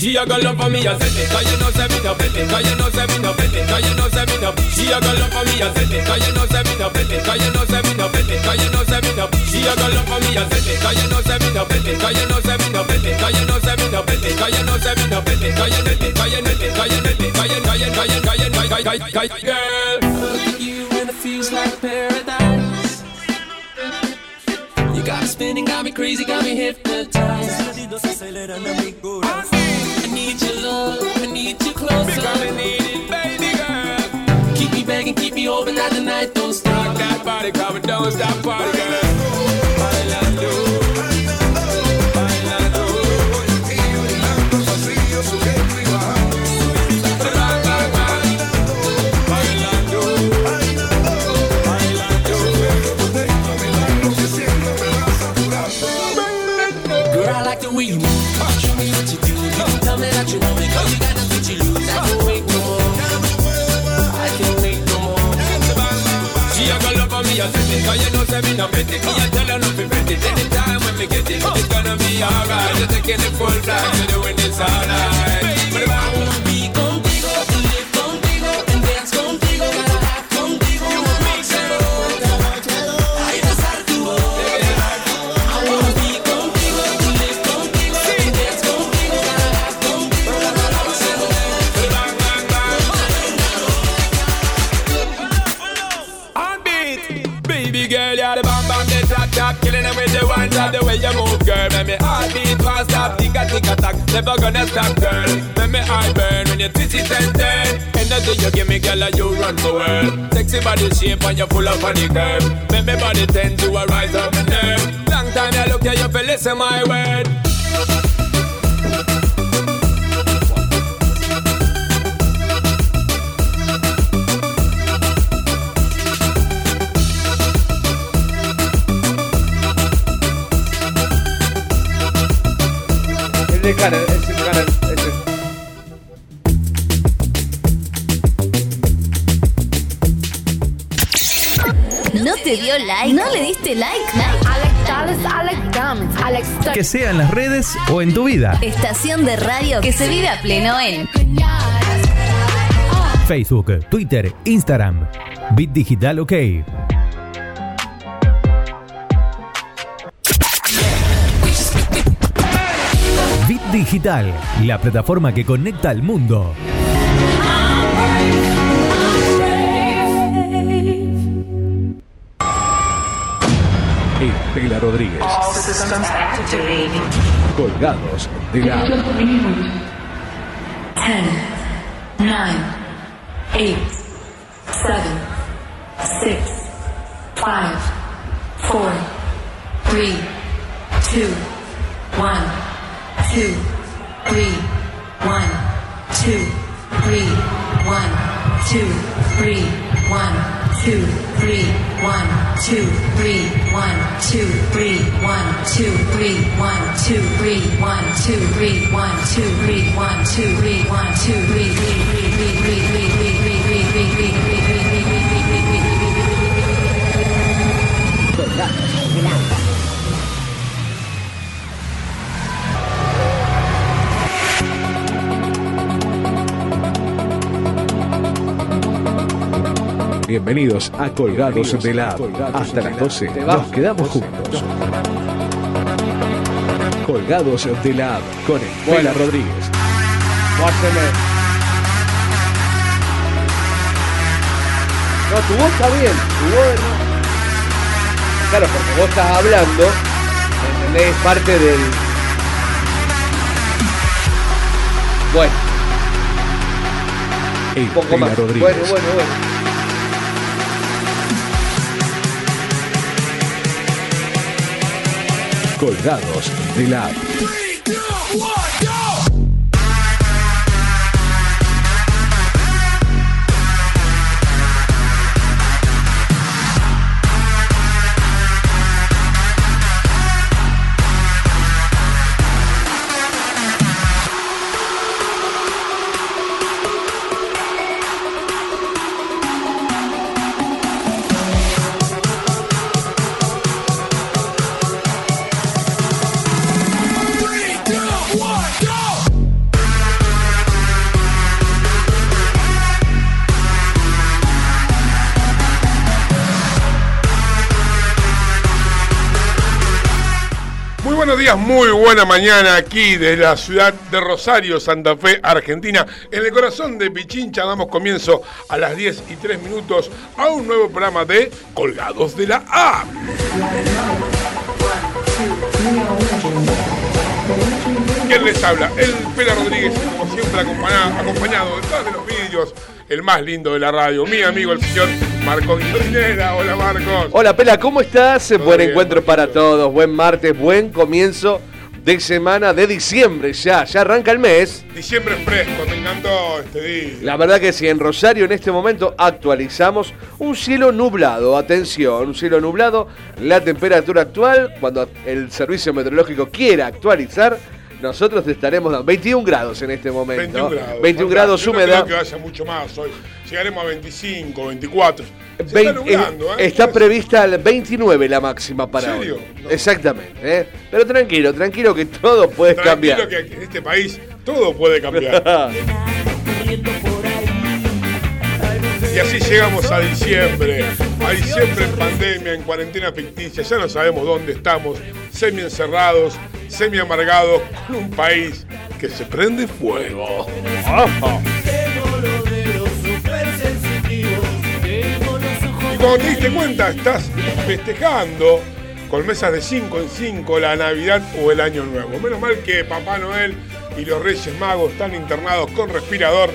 She a girl love for me, I said it. Cause you know, say me no fit it. Cause you know, say me no fit it. Cause you know, say me no. She a girl love for me, I said it. Cause you know, say me no fit it. You know, say me no fit it. You know, say me no. She a gonna love for me, I said it. Cause you know, say me no fit it. Cause you know, say me no fit it. Cause you know, say me no fit it. Cause you know, say me no fit it. Cause you know, say me no fit it. Cause you know, say me no fit it. Cause you know, say me no fit it. Cause you know, say me no fit it. You know, say me no fit it. Cause you know, say me no fit it. You know, me spinning, got me crazy, got me hypnotized baby girl. Keep me begging, keep me hoping that the night don't stop. Rock that body, come and don't stop party, girl. Said it. Cause you know say me no petty. Me a tell her no fret it. Anytime when me get it, it's gonna be alright. Just taking it full flight, You're doing this all night. Stop, tick a tick never gonna stop, girl. Make me heart burn when you twist it and turn. Energy you give me, girl, and you run the world. Sexy body shape and you full of funny curve. Make me body tend to a rise up my nerve. Long time I look at you, feel listen my word. ¿No te dio like? ¿No le diste like? Alex Dallas, Alex Diamonds, Alex Que sea en las redes o en tu vida. Estación de radio que se vive a pleno en Facebook, Twitter, Instagram. Bit Digital OK. Digital, la plataforma que conecta al mundo. Estela Rodríguez. Colgados de la 10, 9, 8, 7, 6, 5, 4, 3, 2, 1, 2, 3, 1, 2, 3, 1, 2, 3, 1, 2, 3, 1, 2, 3, 1, 2, 3, 1, 2, 3, 1, 2, 3, 1, 2, 3, 1, 2, 3, 1, 2, 3, 1, 2, 3, Bienvenidos a Colgados de la Hasta las 12 nos quedamos juntos. Colgados de la con Estela Rodríguez. No, tu voz está bien, tu voz no. Claro, porque vos estás hablando, ¿entendés? Es parte del. Bueno, un poco más. Bueno, bueno, bueno. Colgados de la muy buena mañana aquí desde la ciudad de Rosario, Santa Fe, Argentina. En el corazón de Pichincha damos comienzo a las 10 y 3 minutos a un nuevo programa de Colgados de la A. ¿Quién les habla? El Pela Rodríguez, como siempre acompañado, acompañado de los vídeos, el más lindo de la radio, mi amigo el señor Marcos. Hola Marcos. Hola Pela, ¿cómo estás? Buen bien, encuentro para todos, buen martes, buen comienzo de semana de diciembre ya, ya arranca el mes. Diciembre fresco, me encantó este día. La verdad que sí, en Rosario en este momento actualizamos un cielo nublado, atención, un cielo nublado, la temperatura actual, cuando el servicio meteorológico quiera actualizar, nosotros estaremos a 21 grados en este momento. 21 grados. 21 grados Yo no húmeda. creo que vaya mucho más hoy. Llegaremos a 25, 24. Se Vein- está nublando, ¿eh? está prevista el 29 la máxima para ¿En serio? hoy. No. Exactamente. ¿eh? Pero tranquilo, tranquilo que todo puede Tranquilo cambiar. que en este país todo puede cambiar. Y así llegamos a diciembre. A diciembre en pandemia, en cuarentena ficticia. Ya no sabemos dónde estamos. Semi encerrados, semi amargados, con un país que se prende fuego. Y cuando te diste cuenta, estás festejando con mesas de 5 en 5 la Navidad o el Año Nuevo. Menos mal que Papá Noel y los Reyes Magos están internados con respirador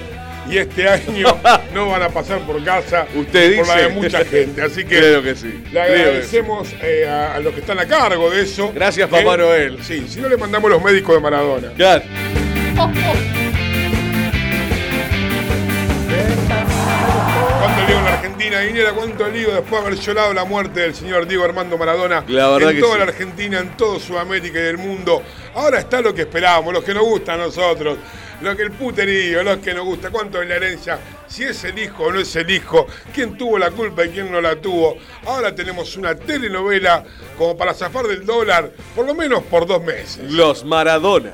y este año no van a pasar por casa Usted por la de dice. mucha gente. Así que Creo que sí. le agradecemos eh, a, a los que están a cargo de eso. Gracias, Que- Papá Noel. Sí, si no le mandamos los médicos de Maradona. ¿Cuánto lío en la Argentina, Guinera? ¿Cuánto lío después de haber llorado la muerte del señor Diego Armando Maradona La verdad en que toda sí. la Argentina, en toda Sudamérica y el mundo? Ahora está lo que esperábamos, lo que nos gusta a nosotros, lo que el puterío, lo que nos gusta, cuánto es la herencia, si es el hijo o no es el hijo, quién tuvo la culpa y quién no la tuvo. Ahora tenemos una telenovela como para zafar del dólar, por lo menos por dos meses. Los Maradona.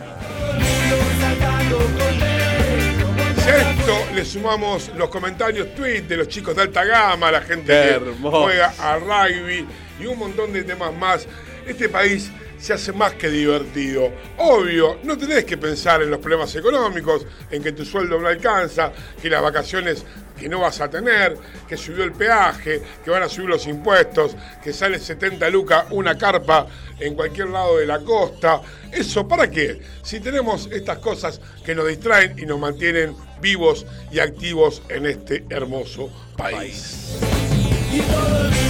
Si a esto le sumamos los comentarios, tweets de los chicos de alta gama, la gente que juega a rugby y un montón de temas más, este país se hace más que divertido. Obvio, no tenés que pensar en los problemas económicos, en que tu sueldo no alcanza, que las vacaciones que no vas a tener, que subió el peaje, que van a subir los impuestos, que sale 70 lucas una carpa en cualquier lado de la costa. ¿Eso para qué? Si tenemos estas cosas que nos distraen y nos mantienen vivos y activos en este hermoso país. Así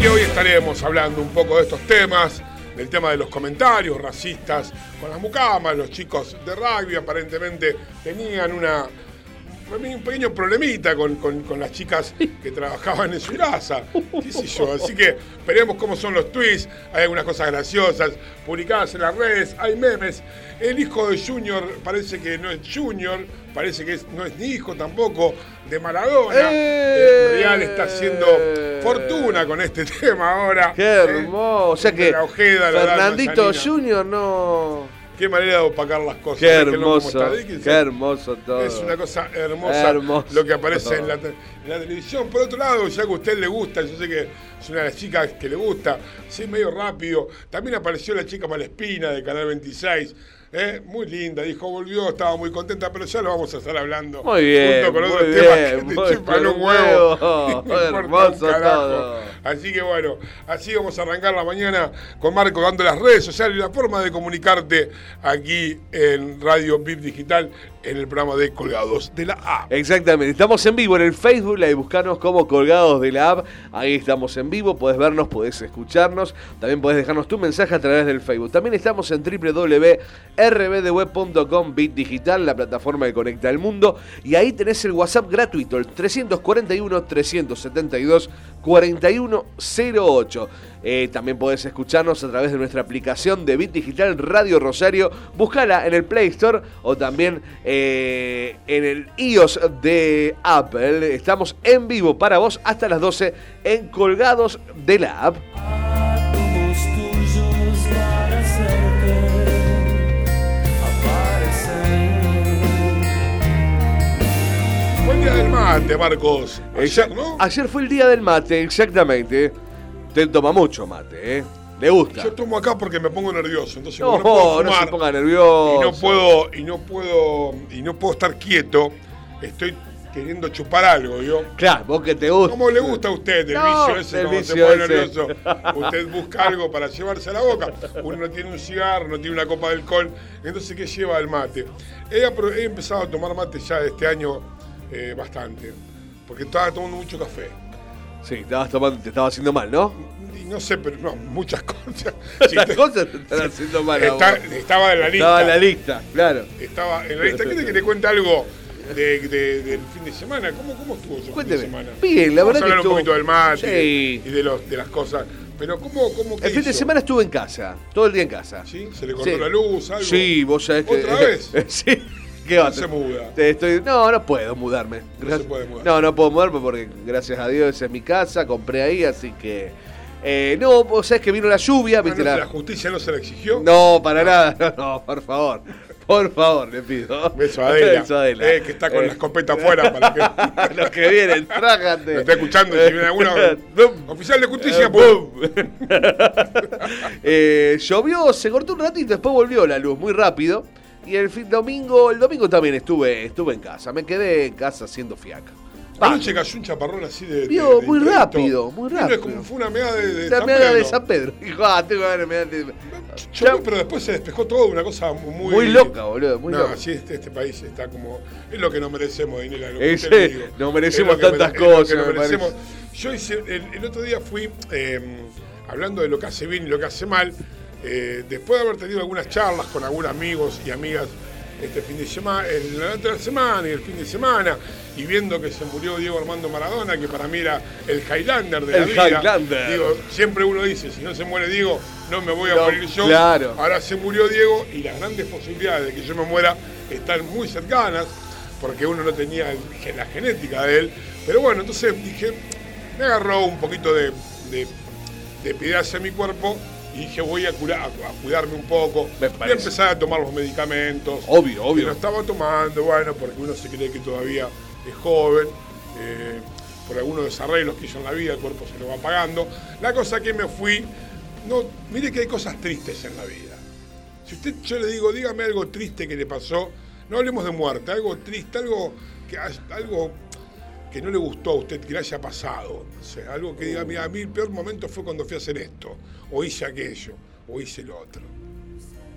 que hoy estaremos hablando un poco de estos temas, del tema de los comentarios racistas con las mucamas, los chicos de rugby aparentemente tenían una un pequeño problemita con, las chicas que trabajaban en su yo. Así que veremos cómo son los tweets, hay algunas cosas graciosas publicadas en las redes, hay memes. El hijo de Junior parece que no es Junior, parece que es- no es ni hijo tampoco de Maradona. ¡Eh! Real está haciendo fortuna con este tema ahora. Qué ¿eh? hermoso. O sea De que la Ojeda, la Fernandito. Junior no. Qué manera de opacar las cosas. Qué ¿Ves que no como hermoso. Qué hermoso todo. Es una cosa hermosa Hermoso. lo que aparece en la, en la televisión. Por otro lado, ya que a usted le gusta, yo sé que es una de las chicas que le gusta, sí, medio rápido. También apareció la chica Malespina de Canal 26. ¿Eh? Muy linda, dijo, volvió, estaba muy contenta, pero ya lo vamos a estar hablando. Muy bien, Junto con muy otros temas bien, que te chupan un huevo. huevo. No importa un Hermoso todo. Así que bueno, así vamos a arrancar la mañana con Marco dando las redes sociales y la forma de comunicarte aquí en Radio VIP Digital en el programa de Colgados de la A. Exactamente, estamos en vivo en el Facebook, ahí buscanos como colgados de la app, ahí estamos en vivo, podés vernos, podés escucharnos, también podés dejarnos tu mensaje a través del Facebook. También estamos en www.rbdweb.com Bit la plataforma que conecta al mundo, y ahí tenés el WhatsApp gratuito, el 341 372 4108. Eh, también podés escucharnos a través de nuestra aplicación de Bit Digital Radio Rosario. Búscala en el Play Store o también eh, en el iOS de Apple. Estamos en vivo para vos hasta las 12 en Colgados de la App. Buen día del mate, Marcos. Ayer, ¿no? Ayer fue el día del mate, exactamente. Te toma mucho mate, ¿eh? Le gusta. Yo tomo acá porque me pongo nervioso, entonces No, no puedo no se fumar ponga nervioso. y no puedo y no puedo y no puedo estar quieto, estoy queriendo chupar algo, yo. Claro, vos que te gusta. ¿Cómo le gusta a usted el No, vicio ese el cuando vicio se pone nervioso? Usted busca algo para llevarse a la boca. Uno no tiene un cigarro, no tiene una copa de alcohol. Entonces, ¿qué lleva el mate? He empezado a tomar mate ya este año eh, bastante. Porque estaba tomando mucho café. Sí, estabas tomando, te estaba haciendo mal, ¿no? Y no sé, pero no, muchas cosas. Sí, Las te- cosas te están haciendo mal. a Está- vos. estaba en la lista. Estaba en la lista, claro. Estaba en la lista. ¿Quiere que le cuente algo de- de- del fin de semana? ¿Cómo, cómo estuvo su fin Cuénteme. de semana? Bien, la Vamos verdad a hablar que un poquito del mate Sí. y de, los, de las cosas. Pero ¿cómo, cómo qué El fin de hizo? semana estuve en casa, todo el día en casa. ¿Sí? ¿Se le cortó la luz, algo? Sí, vos sabés que. ¿Otra vez? sí. ¿Qué? No se muda. Te estoy... No, no puedo mudarme. No se puede mudar. No, no puedo mudarme porque gracias a Dios esa es mi casa, compré ahí, así que. Eh, no, vos sabés que vino la lluvia, Ah, viste no, la- ¿La justicia no se la exigió? No, para nada, no, no, por favor. Por favor, le pido. Beso a Adela, Beso a Adela. eh, que está con Eh, la escopeta afuera para que... Los que vienen, trágate. Lo está escuchando si viene alguno... Bum. Oficial de justicia, ¡pum! Eh, llovió, se cortó un ratito, después volvió la luz muy rápido. Y el fin domingo, el domingo también estuve, estuve en casa. Me quedé en casa haciendo fiaca. Anoche cayó un chaparrón así de. Vio, de muy rápido, muy Vino, rápido. como fue una meada de, de San meada de Pedro. San Pedro. Dijo, ah, tengo de mear de- pero después se despejó todo, una cosa muy. Muy loca, boludo, muy no, loca. sí, este, este país está como. Es lo que no merecemos, digo. no merecemos tantas cosas, no merecemos. Yo hice. El, el otro día fui. eh, hablando de lo que hace bien y lo que hace mal. Eh, después de haber tenido algunas charlas con algunos amigos y amigas este fin de semana, el, la otra semana y el fin de semana, y viendo que se murió Diego Armando Maradona, que para mí era el Highlander de la vida. Highlander. Digo, siempre uno dice, si no se muere Diego, no me voy a No, morir yo. claro. Ahora se murió Diego y las grandes posibilidades de que yo me muera están muy cercanas, porque uno no tenía la genética de él. Pero bueno, entonces dije, me agarró un poquito de, de, de piedad hacia mi cuerpo y dije, voy a, curar, a, a cuidarme un poco. Me Voy a empezar a tomar los medicamentos. Obvio, obvio. Que lo estaba tomando, bueno, porque uno se cree que todavía es joven. eh, por algunos desarreglos que hizo en la vida, el cuerpo se lo va pagando. La cosa que me fui, no, mire que hay cosas tristes en la vida. Si usted, yo le digo, dígame algo triste que le pasó, no hablemos de muerte, algo triste, algo que, algo que no le gustó a usted, que le haya pasado. O sea, algo que diga, mira, a mí el peor momento fue cuando fui a hacer esto, o hice aquello, o hice lo otro.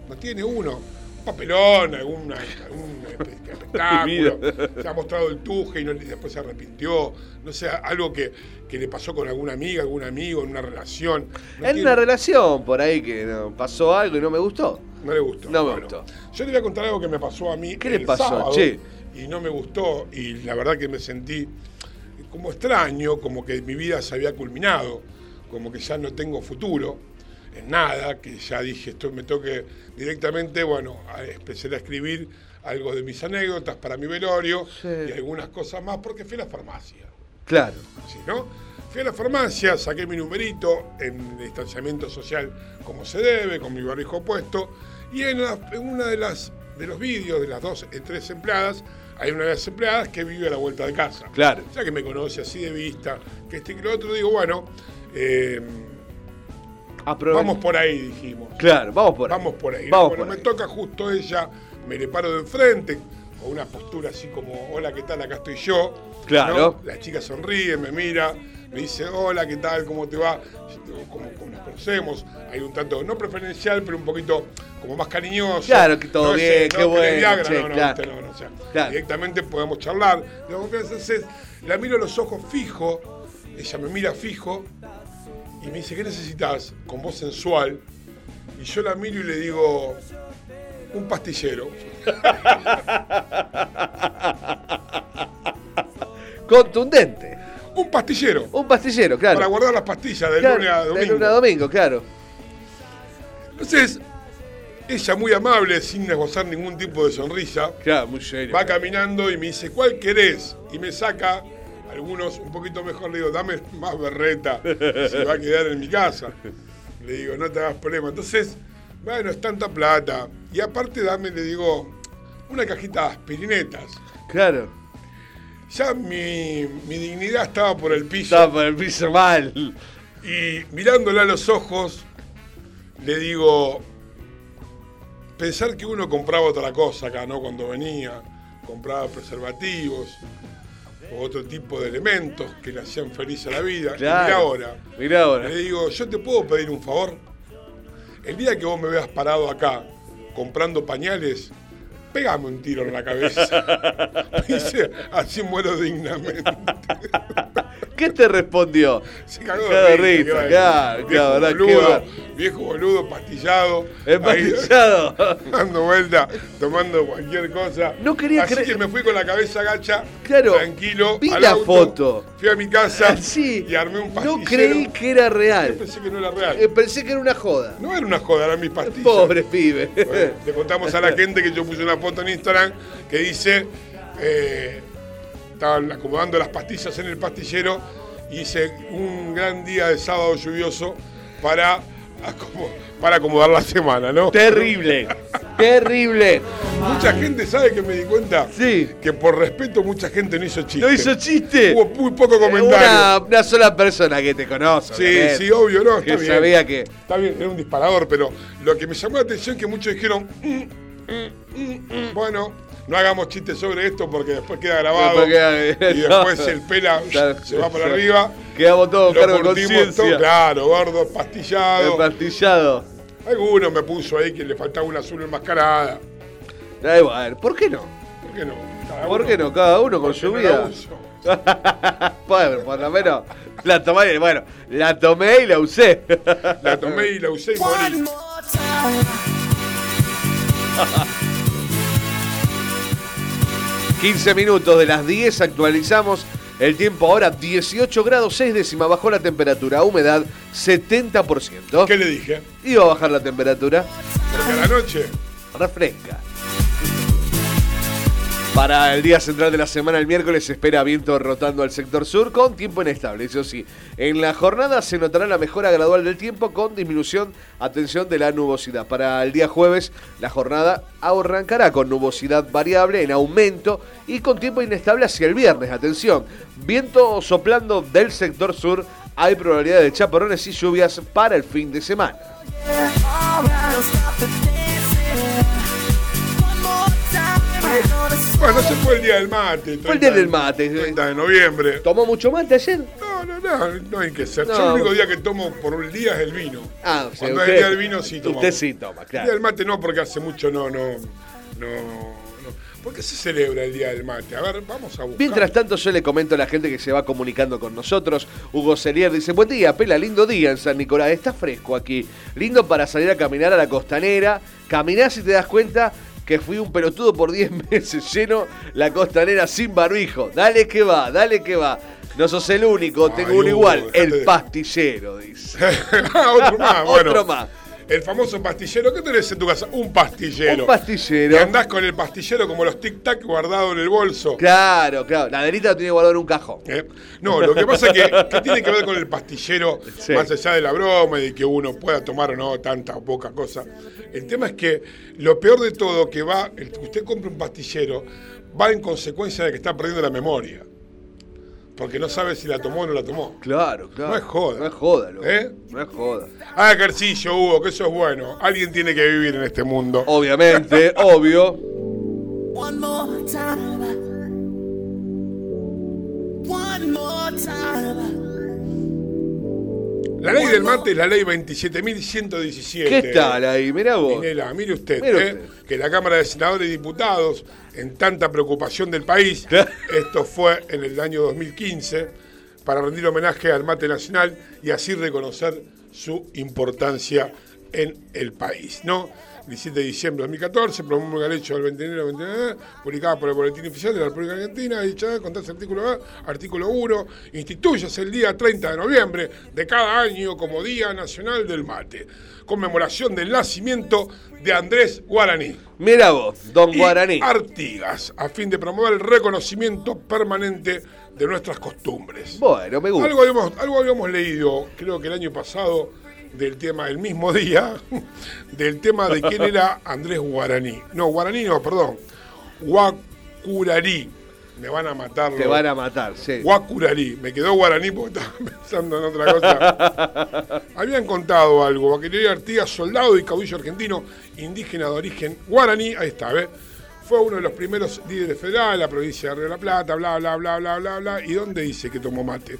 No tiene uno. Un papelón, alguna, algún espectáculo. Se ha mostrado el tuje y, no- y después se arrepintió. No sé, algo que, que le pasó con alguna amiga, algún amigo, en una relación. No En tiene- una relación por ahí que no, pasó algo y no me gustó. no le gustó. No me Bueno, gustó. Yo le voy a contar algo que me pasó a mí. ¿Qué le pasó, sábado, che? Y no me gustó. Y la verdad que me sentí como extraño, como que mi vida se había culminado, como que ya no tengo futuro en nada, que ya dije, esto me toque directamente, bueno, empecé a escribir algo de mis anécdotas para mi velorio Sí. y algunas cosas más, porque fui a la farmacia. Claro. ¿sí, no? Fui a la farmacia, saqué mi numerito en distanciamiento social como se debe, con mi barrijo puesto, y en, la- en una de las de los vídeos de las dos, tres empleadas, hay una de las empleadas que vive a la vuelta de casa. Claro. O sea que me conoce así de vista, que este y que lo otro, digo, bueno, eh, vamos por ahí, dijimos. Claro, vamos por ahí. Vamos por ahí. Vamos bueno, por me ahí. toca justo ella, me le paro de enfrente, con una postura así como, hola, ¿qué tal? Acá estoy yo. Claro. ¿no? La chica sonríe, me mira, me dice, hola, ¿qué tal? ¿Cómo te va? Como, como nos conocemos, hay un tanto, no preferencial, pero un poquito como más cariñoso. Claro, que todo No bien, qué no, bueno, Viagra, che, no, no, claro. viste, no, no, o sea, Claro. directamente podemos charlar. Digamos, Entonces, la miro a los ojos fijo, ella me mira fijo y me dice, ¿qué necesitas? Con voz sensual. Y yo la miro y le digo, un pastillero. Contundente. Un pastillero. Un pastillero, claro. Para guardar las pastillas de Claro, lunes a de domingo. lunes a domingo, claro. Entonces, ella muy amable, sin esbozar ningún tipo de sonrisa, Claro, muy serio. va caminando y me dice, ¿cuál querés? Y me saca algunos un poquito mejor, le digo, dame más berreta, se va a quedar en mi casa. Le digo, no te hagas problema. Entonces, bueno, es tanta plata. Y aparte dame, le digo, una cajita de aspirinetas. Claro. Ya mi, mi dignidad estaba por el piso. Estaba por el piso mal. Y mirándole a los ojos, le digo, pensar que uno compraba otra cosa acá, ¿no? Cuando venía, compraba preservativos o otro tipo de elementos que le hacían feliz a la vida. Y Claro. mira ahora. Mirá ahora. Le digo, ¿yo te puedo pedir un favor? El día que vos me veas parado acá comprando pañales, pégame un tiro en la cabeza. Me dice, así muero dignamente. ¿Qué te respondió? Se cagó de risa, risa, claro, viejo claro. Qué boludo, viejo boludo, pastillado. Empastillado. ahí, dando vuelta, tomando cualquier cosa. No quería Así que me fui con la cabeza gacha, Claro, tranquilo, vi la auto, foto. Fui a mi casa Sí. y armé un pastillero. No creí que era Yo real. pensé que no era real. Eh, Pensé que era una joda. No era una joda, eran mis pastillas. Pobre pibe. Bueno, le contamos a la gente que yo puse una foto en Instagram que dice, eh, estaban acomodando las pastillas en el pastillero hice un gran día de sábado lluvioso para, para acomodar la semana, ¿no? Terrible. Terrible. Mucha gente sabe que me di cuenta Sí. que por respeto mucha gente no hizo chiste. ¿No hizo chiste? Hubo muy poco Eh, comentario. Una, una sola persona que te conoce. Sí, sí, obvio, no, está Que bien. sabía que. Está bien, era un disparador, pero lo que me llamó la atención es que muchos dijeron, "Mm, mm, mm, mm". bueno, no hagamos chistes sobre esto porque después queda grabado Después queda- y después el pela se va para arriba. Quedamos todos cargo conciencia. claro, gordo, pastillado. Empastillado. Alguno me puso ahí que le faltaba una azul enmascarada. Da igual, ¿por qué no? ¿Por qué no? Cada ¿Por uno- qué no? Cada uno con su vida. Bueno, por lo menos la tomé, bueno, la tomé y la usé. La tomé y la usé y morí. 15 minutos de las 10 actualizamos el tiempo ahora 18 grados 6 décimas bajó la temperatura, humedad 70%. ¿Qué le dije? Iba a bajar la temperatura, Porque a la noche refresca. Para el día central de la semana, el miércoles, se espera viento rotando al sector sur con tiempo inestable. Eso sí, en la jornada se notará la mejora gradual del tiempo con disminución, atención, de la nubosidad. Para el día jueves, la jornada arrancará con nubosidad variable en aumento y con tiempo inestable hacia el viernes. Atención, viento soplando del sector sur. Hay probabilidad de chaparrones y lluvias para el fin de semana. Bueno, ese fue el día del mate. Fue el día del mate. 30 de noviembre. ¿Tomó mucho mate ayer? No, no, no, no hay que ser. No. Yo el único día que tomo por un día es el vino. Ah, o sea, Cuando usted- es el día del vino sí tomo. Usted sí toma, El claro. día del mate no, porque hace mucho no, no, no, no. ¿Por qué se celebra el día del mate? A ver, vamos a buscar. Mientras tanto, yo le comento a la gente que se va comunicando con nosotros. Hugo Celier dice: Buen día, Pela, lindo día en San Nicolás. Está fresco aquí. Lindo para salir a caminar a la costanera. Caminás y te das cuenta que fui un pelotudo por 10 meses. Lleno la costanera sin barbijo. Dale que va, dale que va. No sos el único, tengo Ay, uno igual. El pastillero, dice. Otro más, bueno. Otro más. El famoso pastillero. ¿Qué tenés en tu casa? Un pastillero. Un pastillero. Y andás con el pastillero como los tic-tac guardado en el bolso. Claro, claro. La delita lo tiene guardado en un cajón. ¿Eh? No, lo que pasa es que, que tiene que ver con el pastillero, Sí. más allá de la broma y de que uno pueda tomar o no tanta o poca cosa. El tema es que lo peor de todo que va, el que usted compra un pastillero, va en consecuencia de que está perdiendo la memoria. Porque no sabe si la tomó o no la tomó. Claro, claro. No es joda. No es joda, loco. ¿Eh? No es joda. Haga ejercicio, Hugo, que eso es bueno. Alguien tiene que vivir en este mundo. Obviamente, obvio. One more time. One more time. La ley del mate es la ley 27.117. ¿Qué tal ahí? Mirá vos. Minela, mire usted, ¿eh? que la Cámara de Senadores y Diputados, en tanta preocupación del país, esto fue en el año 2015, para rendir homenaje al mate nacional y así reconocer su importancia en el país, ¿no? 17 de diciembre de 2014, promulga el hecho del 29 de 29, publicada por el Boletín Oficial de la República Argentina, dicha con ese artículo A, artículo 1, instituyase el día 30 de noviembre de cada año como Día Nacional del Mate, conmemoración del nacimiento de Andrés Guaraní Mira vos, Don y Guaraní. Artigas, a fin de promover el reconocimiento permanente de nuestras costumbres. Bueno, me gusta. Algo habíamos, algo habíamos leído, creo que el año pasado, del tema, el mismo día, del tema de quién era Andrés Guaraní. No, Guaraní no, perdón. Guacurarí. me van a matar. Te van a matar, sí. Guacurarí. Me quedó guaraní porque estaba pensando en otra cosa. Habían contado algo. Guacurarí Artigas, soldado y caudillo argentino, indígena de origen guaraní. Ahí está, ¿ves? Fue uno de los primeros líderes federales de la provincia de Río de la Plata, bla, bla, bla, bla, bla, bla. ¿Y dónde dice que tomó mate?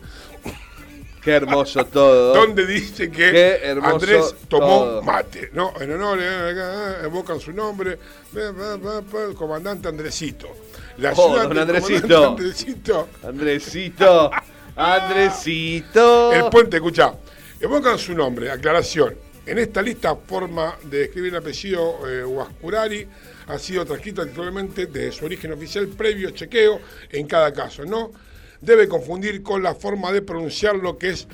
Qué hermoso todo. ¿Dónde dice que Andrés tomó todo. mate? ¿No? En honor, eh, eh, evocan su nombre, eh, eh, eh, el comandante Andresito. La Oh, ciudad don Andresito. Andresito. Andresito. Andresito. El puente, escucha, evocan su nombre, aclaración. En esta lista, forma de escribir el apellido eh, Huascurari ha sido transcrito actualmente de su origen oficial previo chequeo en cada caso. No debe confundir con la forma de pronunciar lo que es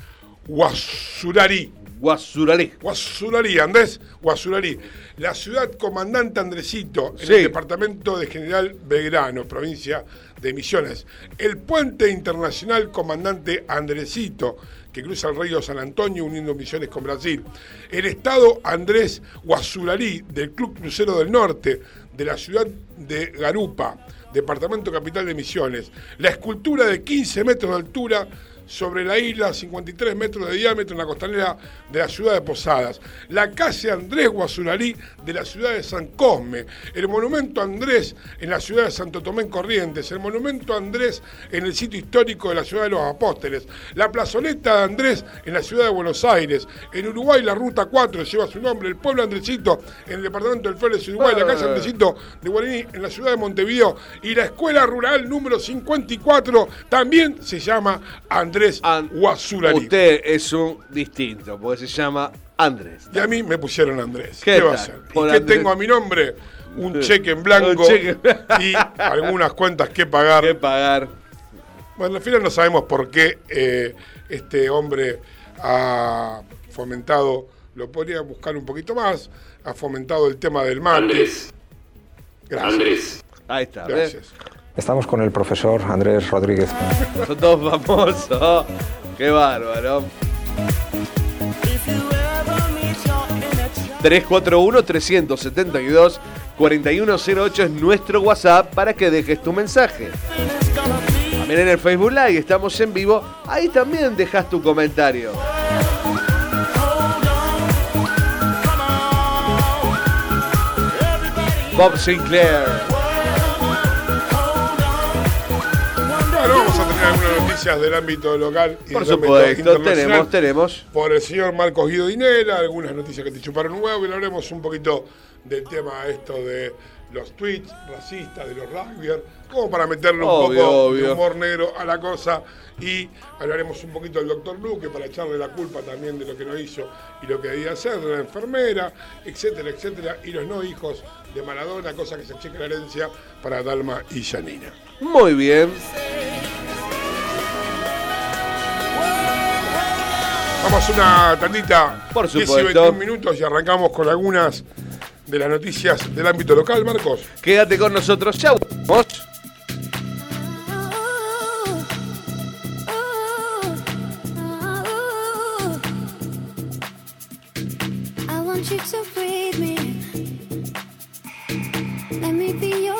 Huasurari. Guasuralí. Guasurari, Andrés Guasurari. La ciudad comandante Andresito, en Sí. el departamento de General Belgrano, provincia de Misiones. El puente internacional comandante Andresito, que cruza el río San Antonio uniendo Misiones con Brasil. El estado Andrés Guasurari, del Club Crucero del Norte, de la ciudad de Garupa, departamento capital de Misiones. La escultura de 15 metros de altura sobre la isla, 53 metros de diámetro en la costanera de la ciudad de Posadas. La calle Andrés Guasuralí de la ciudad de San Cosme. El monumento Andrés en la ciudad de Santo Tomé en Corrientes. El monumento Andrés en el sitio histórico de la ciudad de los Apóstoles. La plazoleta de Andrés en la ciudad de Buenos Aires. En Uruguay la ruta 4 lleva su nombre. El pueblo Andresito en el departamento del Flores, Uruguay. La calle Andresito de Guaraní en la ciudad de Montevideo. Y la escuela rural número 54 también se llama Andrés Guasuralí. Usted es un distinto, porque se llama Andrés. Y a mí me pusieron Andrés. ¿Qué ¿Qué, va a hacer? ¿Y qué Andrés. tengo a mi nombre? Un cheque en blanco cheque. y algunas cuentas que pagar. ¿Qué pagar? Bueno, al final no sabemos por qué eh, este hombre ha fomentado, lo podría buscar un poquito más, ha fomentado el tema del mate. Andrés. Gracias. Andrés. Ahí está, ¿ves? Estamos con el profesor Andrés Rodríguez. Son todos famosos. Qué bárbaro. 341-372-4108 es nuestro WhatsApp para que dejes tu mensaje. También en el Facebook Live estamos en vivo. Ahí también dejas tu comentario. Bob Sinclair. Bueno, vamos a tener algunas noticias del ámbito local y Por del supuesto, tenemos, tenemos. por el señor Marcos Guido Dinera, algunas noticias que te chuparon un huevo y hablaremos un poquito del tema esto de los tweets racistas, de los rugbyers, como para meterle un Obvio, poco de humor negro a la cosa y hablaremos un poquito del doctor Blue, que para echarle la culpa también de lo que no hizo y lo que debía hacer, de la enfermera, etcétera, etcétera, y los no hijos de Maradona, cosa que se cheque la herencia para Dalma y Janina. Muy bien. Vamos a una tandita. Por 10 y supuesto. 21 minutos y arrancamos con algunas de las noticias del ámbito local, Marcos. Quédate con nosotros. Chau. Vamos. I want you to breathe me. Let me be your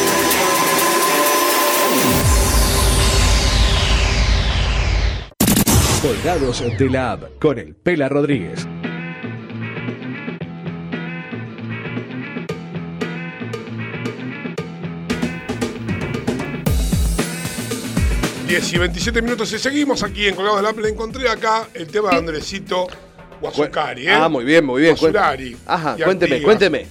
Colgados de la App con el Pela Rodríguez. Diez y 27 minutos y seguimos aquí en Colgados del Apple. Encontré acá el tema de Andresito Guazucari, ¿eh? Ah, muy bien, muy bien. Guasulari Ajá, cuénteme, Artigas, cuénteme.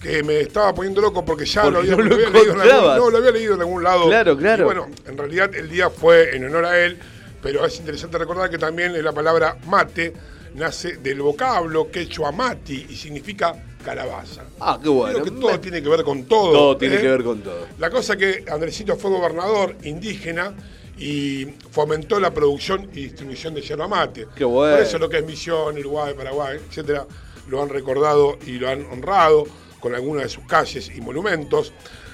Que me estaba poniendo loco porque ya Porque lo había, no lo lo había leído en algún, encontrabas. no, lo había leído en algún lado. Claro, claro. Y bueno, en realidad el día fue en honor a él, pero es interesante recordar que también la palabra mate nace del vocablo quechua mati y significa calabaza. Ah, qué bueno. Creo que todo tiene que ver con todo. Todo tiene ¿eh? que ver con todo. La cosa que Andresito fue gobernador indígena y fomentó la producción y distribución de yerba mate. Qué bueno. Por eso lo que es Misión, Uruguay, Paraguay, etcétera, lo han recordado y lo han honrado con algunas de sus calles y monumentos.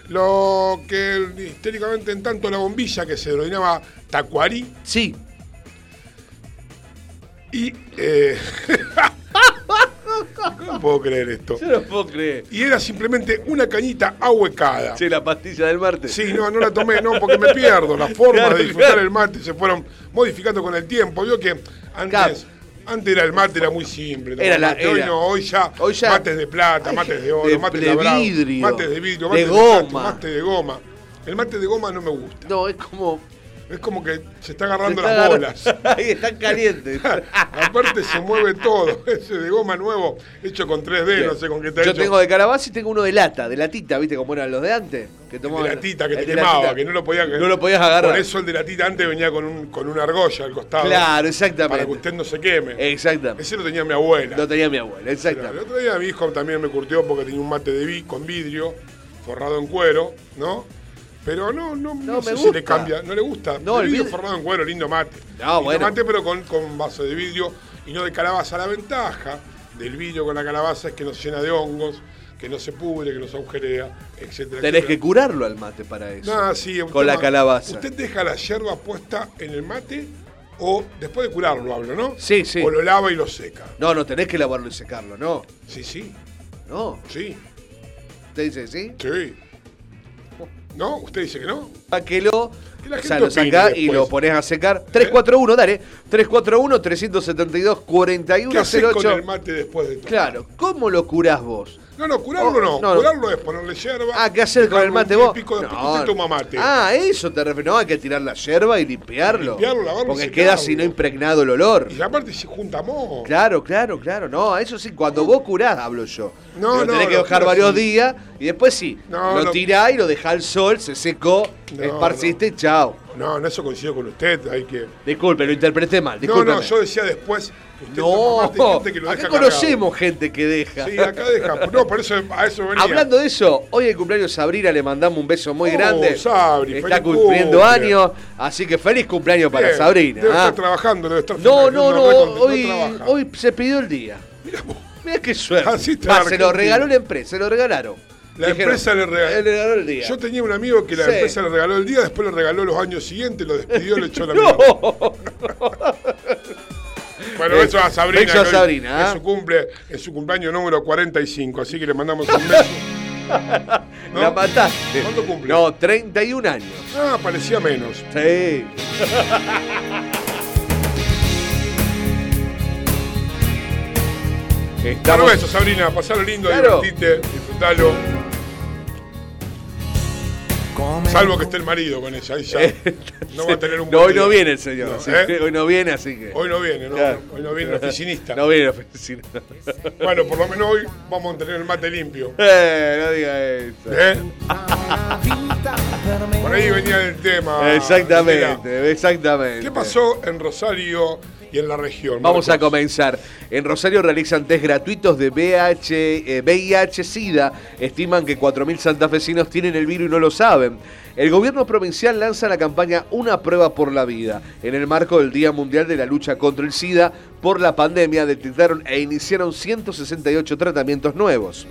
Lo que históricamente en tanto la bombilla que se denominaba Tacuarí. Sí. Y. eh, no puedo creer esto. Yo no puedo creer. Y era simplemente una cañita ahuecada. Sí, la pastilla del martes. Sí, no, no la tomé, no, porque me pierdo. Las formas Claro, de disfrutar claro. el mate se fueron modificando con el tiempo. Vio que antes, antes era el mate, era muy simple. Era la- mate. Hoy no, hoy ya, Hoy ya- mates de plata, mates de oro, de- mates de vidrio, mates de vidrio, de mates plástico, goma. mate de goma. El mate de goma no me gusta. No, es como. Es como que se está agarrando Se está las bolas. Ahí están calientes. Aparte se mueve todo. Ese de goma nuevo, hecho con 3D, no sé con qué está Yo hecho. tengo de calabaza y tengo uno de lata, de latita, ¿viste cómo eran los de antes? Que de tomaban- la tita que el te de quemaba, que no lo podías, No lo podías agarrar. Por eso el de la tita antes venía con, un, con una argolla al costado. Claro, exactamente. Para que usted no se queme. Exactamente. Ese lo tenía mi abuela. Lo tenía mi abuela, El exactamente. otro día mi hijo también me curtió porque tenía un mate de vi con vidrio, forrado en cuero, ¿no? Pero no, no, no, No, sé me si le gusta. cambia, no le gusta. No, el el vidrio vid- forrado en cuero, lindo mate. No, lindo bueno. mate, pero con, con vaso de vidrio y no de calabaza. La ventaja del vidrio con la calabaza es que no se llena de hongos, que no se pudre, que no se agujerea, etcétera. Tenés que curarlo al mate para eso. Sí, Con la calabaza. ¿Usted deja la yerba puesta en el mate o después de curarlo hablo, no? Sí, sí. O lo lava y lo seca. No, no tenés que lavarlo y secarlo, no. Sí, sí. No. Sí. ¿Usted dice sí? Sí. ¿No? ¿Usted dice que no? A que lo, Que la o sea, lo sacás y lo pones a secar. 341, dale. 341-372-4108. ¿Qué haces con el mate después de todo? Claro, ¿cómo lo curás vos? No, no, curarlo Oh, no. no. Curarlo es ponerle yerba. Ah, ¿qué hacer con el mate vos? pico, después No. toma mate. Ah, eso te refieres. No, hay que tirar la yerba y limpiarlo. Limpiarlo, lavarlo Porque queda si no impregnado el olor. Y aparte se junta moho. Claro, claro, claro. No, eso sí, cuando vos curás, hablo yo. No, Lo no, tenés que dejar varios sí. días y después sí. No, lo tirás y lo dejás al sol, se secó, esparciste y chao. No, en eso coincido con usted. Hay que. Disculpe, lo interpreté mal. No, Disculpe. no, yo decía después. que Usted No, gente que lo acá deja conocemos gente que deja. Sí, acá deja. No, por eso a eso venía. Hablando de eso, hoy el cumpleaños Sabrina, le mandamos un beso muy Oh, grande. Sabri, Está cumpliendo cumple. años, así que feliz cumpleaños para Sabrina. Debe ¿ah? estar trabajando, debe estar No, no, no, hoy, trabaja. hoy se pidió el día. Mira qué suerte. Así Ah, se lo regaló la empresa, se lo regalaron. La Dijeron, empresa le regaló. le regaló el día. Yo tenía un amigo que la Sí. empresa le regaló el día, después le regaló los años siguientes, lo despidió, le echó la No, mierda. Bueno, Eh, beso a Sabrina. beso a Sabrina, Es ¿ah? su cumple, es su cumpleaños número 45, así que le mandamos un beso. ¿No? La mataste. ¿Cuánto cumple? No, 31 años. Ah, parecía menos. Sí. Bueno, Estamos... beso, Sabrina, pasalo lindo, Claro. divertite, disfrutalo. Salvo que esté el marido con ella, ahí ya. No va a tener un No, buen hoy no viene el señor. No, así ¿eh? que Hoy no viene, así que. Hoy no viene, ¿no? Claro. Hoy no viene el oficinista. No viene el oficinista. Bueno, por lo menos hoy vamos a tener el mate limpio. Eh, no diga eso. ¿Eh? Por ahí venía el tema. Exactamente, exactamente. ¿Qué pasó en Rosario y en la región? Vamos a comenzar. En Rosario realizan test gratuitos de VH, eh, VIH-Sida. Estiman que 4.000 santafesinos tienen el virus y no lo saben. El gobierno provincial lanza la campaña Una prueba por la vida. En el marco del Día Mundial de la Lucha contra el SIDA, por la pandemia detectaron e iniciaron 168 tratamientos nuevos.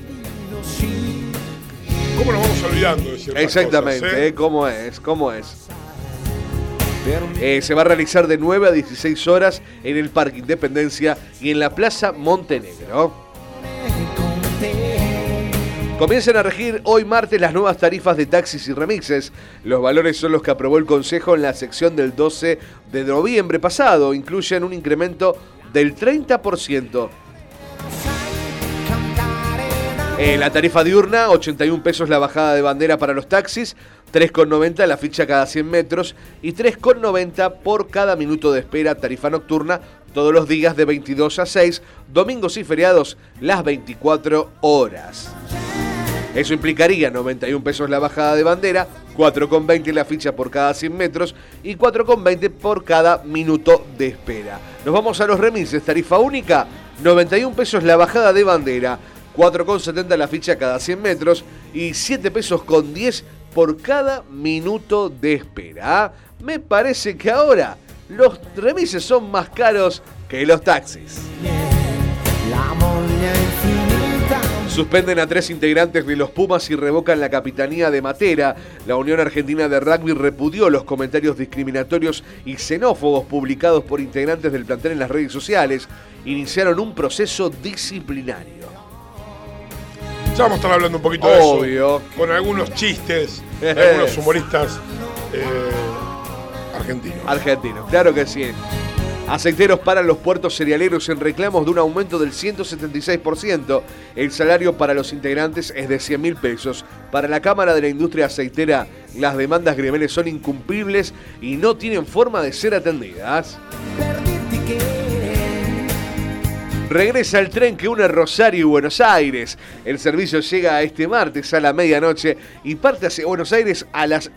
¿Cómo nos vamos olvidando de Exactamente, cosas, eh? ¿eh? ¿cómo es? ¿Cómo es? Eh, se va a realizar de 9 a 16 horas en el Parque Independencia y en la Plaza Montenegro. Comienzan a regir hoy martes las nuevas tarifas de taxis y remixes. Los valores son los que aprobó el Consejo en la sección del 12 de noviembre pasado. Incluyen un incremento del 30%. Eh, la tarifa diurna, 81 pesos la bajada de bandera para los taxis, 3,90 la ficha cada 100 metros y 3,90 por cada minuto de espera. Tarifa nocturna todos los días de 22 a 6, domingos y feriados las 24 horas. Eso implicaría 91 pesos la bajada de bandera, 4,20 la ficha por cada 100 metros y 4,20 por cada minuto de espera. Nos vamos a los remises, tarifa única, 91 pesos la bajada de bandera, 4,70 la ficha cada 100 metros y 7 pesos con 10 por cada minuto de espera. Me parece que ahora los remises son más caros que los taxis. Suspenden a tres integrantes de los Pumas y revocan la capitanía de Matera. La Unión Argentina de Rugby repudió los comentarios discriminatorios y xenófobos publicados por integrantes del plantel en las redes sociales. Iniciaron un proceso disciplinario. Ya vamos a estar hablando un poquito de Obvio. eso. Con algunos chistes de algunos humoristas eh, argentinos. Argentino, claro que sí. Aceiteros para los puertos cerealeros en reclamos de un aumento del 176%. El salario para los integrantes es de 100 mil pesos. Para la Cámara de la Industria Aceitera, las demandas gremiales son incumplibles y no tienen forma de ser atendidas. Regresa el tren que une Rosario y Buenos Aires. El servicio llega este martes a la medianoche y parte hacia Buenos Aires a las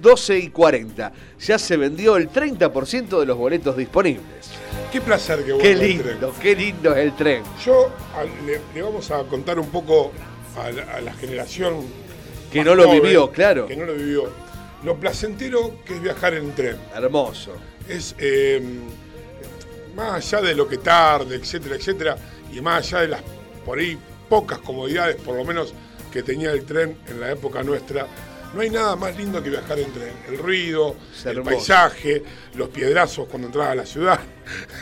12 y 40. Ya se vendió el 30% de los boletos disponibles. Qué placer que Qué vuelva el tren. lindo, qué lindo es el tren. Yo a- le, le vamos a contar un poco a la, a la generación Que no lo joven, vivió, claro. Que no lo vivió. Lo placentero que es viajar en tren. Hermoso. Es eh, más allá de lo que tarde, etcétera, etcétera, y más allá de las por ahí pocas comodidades, por lo menos que tenía el tren en la época nuestra. No hay nada más lindo que viajar en tren. El ruido, el paisaje, los piedrazos cuando entraba a la ciudad.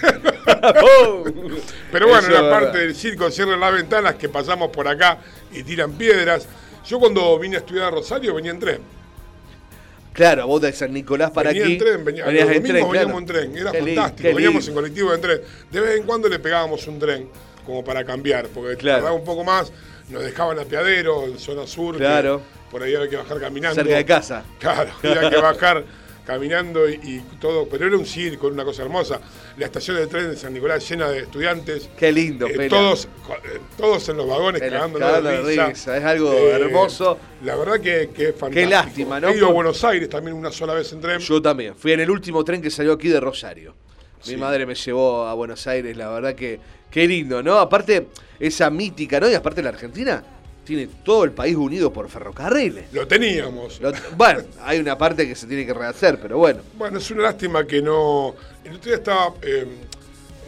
Pero bueno, la parte del circo cierran las ventanas que pasamos por acá y tiran piedras. Yo cuando vine a estudiar a Rosario venía en tren. Claro, vos de San Nicolás para venía aquí. en tren, venía, venías en tren, veníamos en tren, era Qué fantástico. Veníamos en colectivo en tren. De vez en cuando le pegábamos un tren, como para cambiar, porque Claro. tardaba un poco más, nos dejaban a Piadero, en zona sur, que Claro. por ahí había que bajar caminando. Cerca de casa. Claro, había que bajar caminando y, y todo, pero era un circo, una cosa hermosa. La estación de tren de San Nicolás llena de estudiantes. Qué lindo, eh, todos, eh, todos en los vagones cagando de risa. risa, es algo hermoso. La verdad que, que es fantástico. Qué lástima, ¿no? He ido a Buenos Aires también una sola vez en tren. Yo también. Fui en el último tren que salió aquí de Rosario. Mi Sí. madre me llevó a Buenos Aires, la verdad que qué lindo, ¿no? Aparte, esa mítica, ¿no? Y aparte la Argentina tiene todo el país unido por ferrocarriles. Lo teníamos. Lo- bueno, hay una parte que se tiene que rehacer, pero bueno. Bueno, es una lástima que no. El otro día estaba. eh,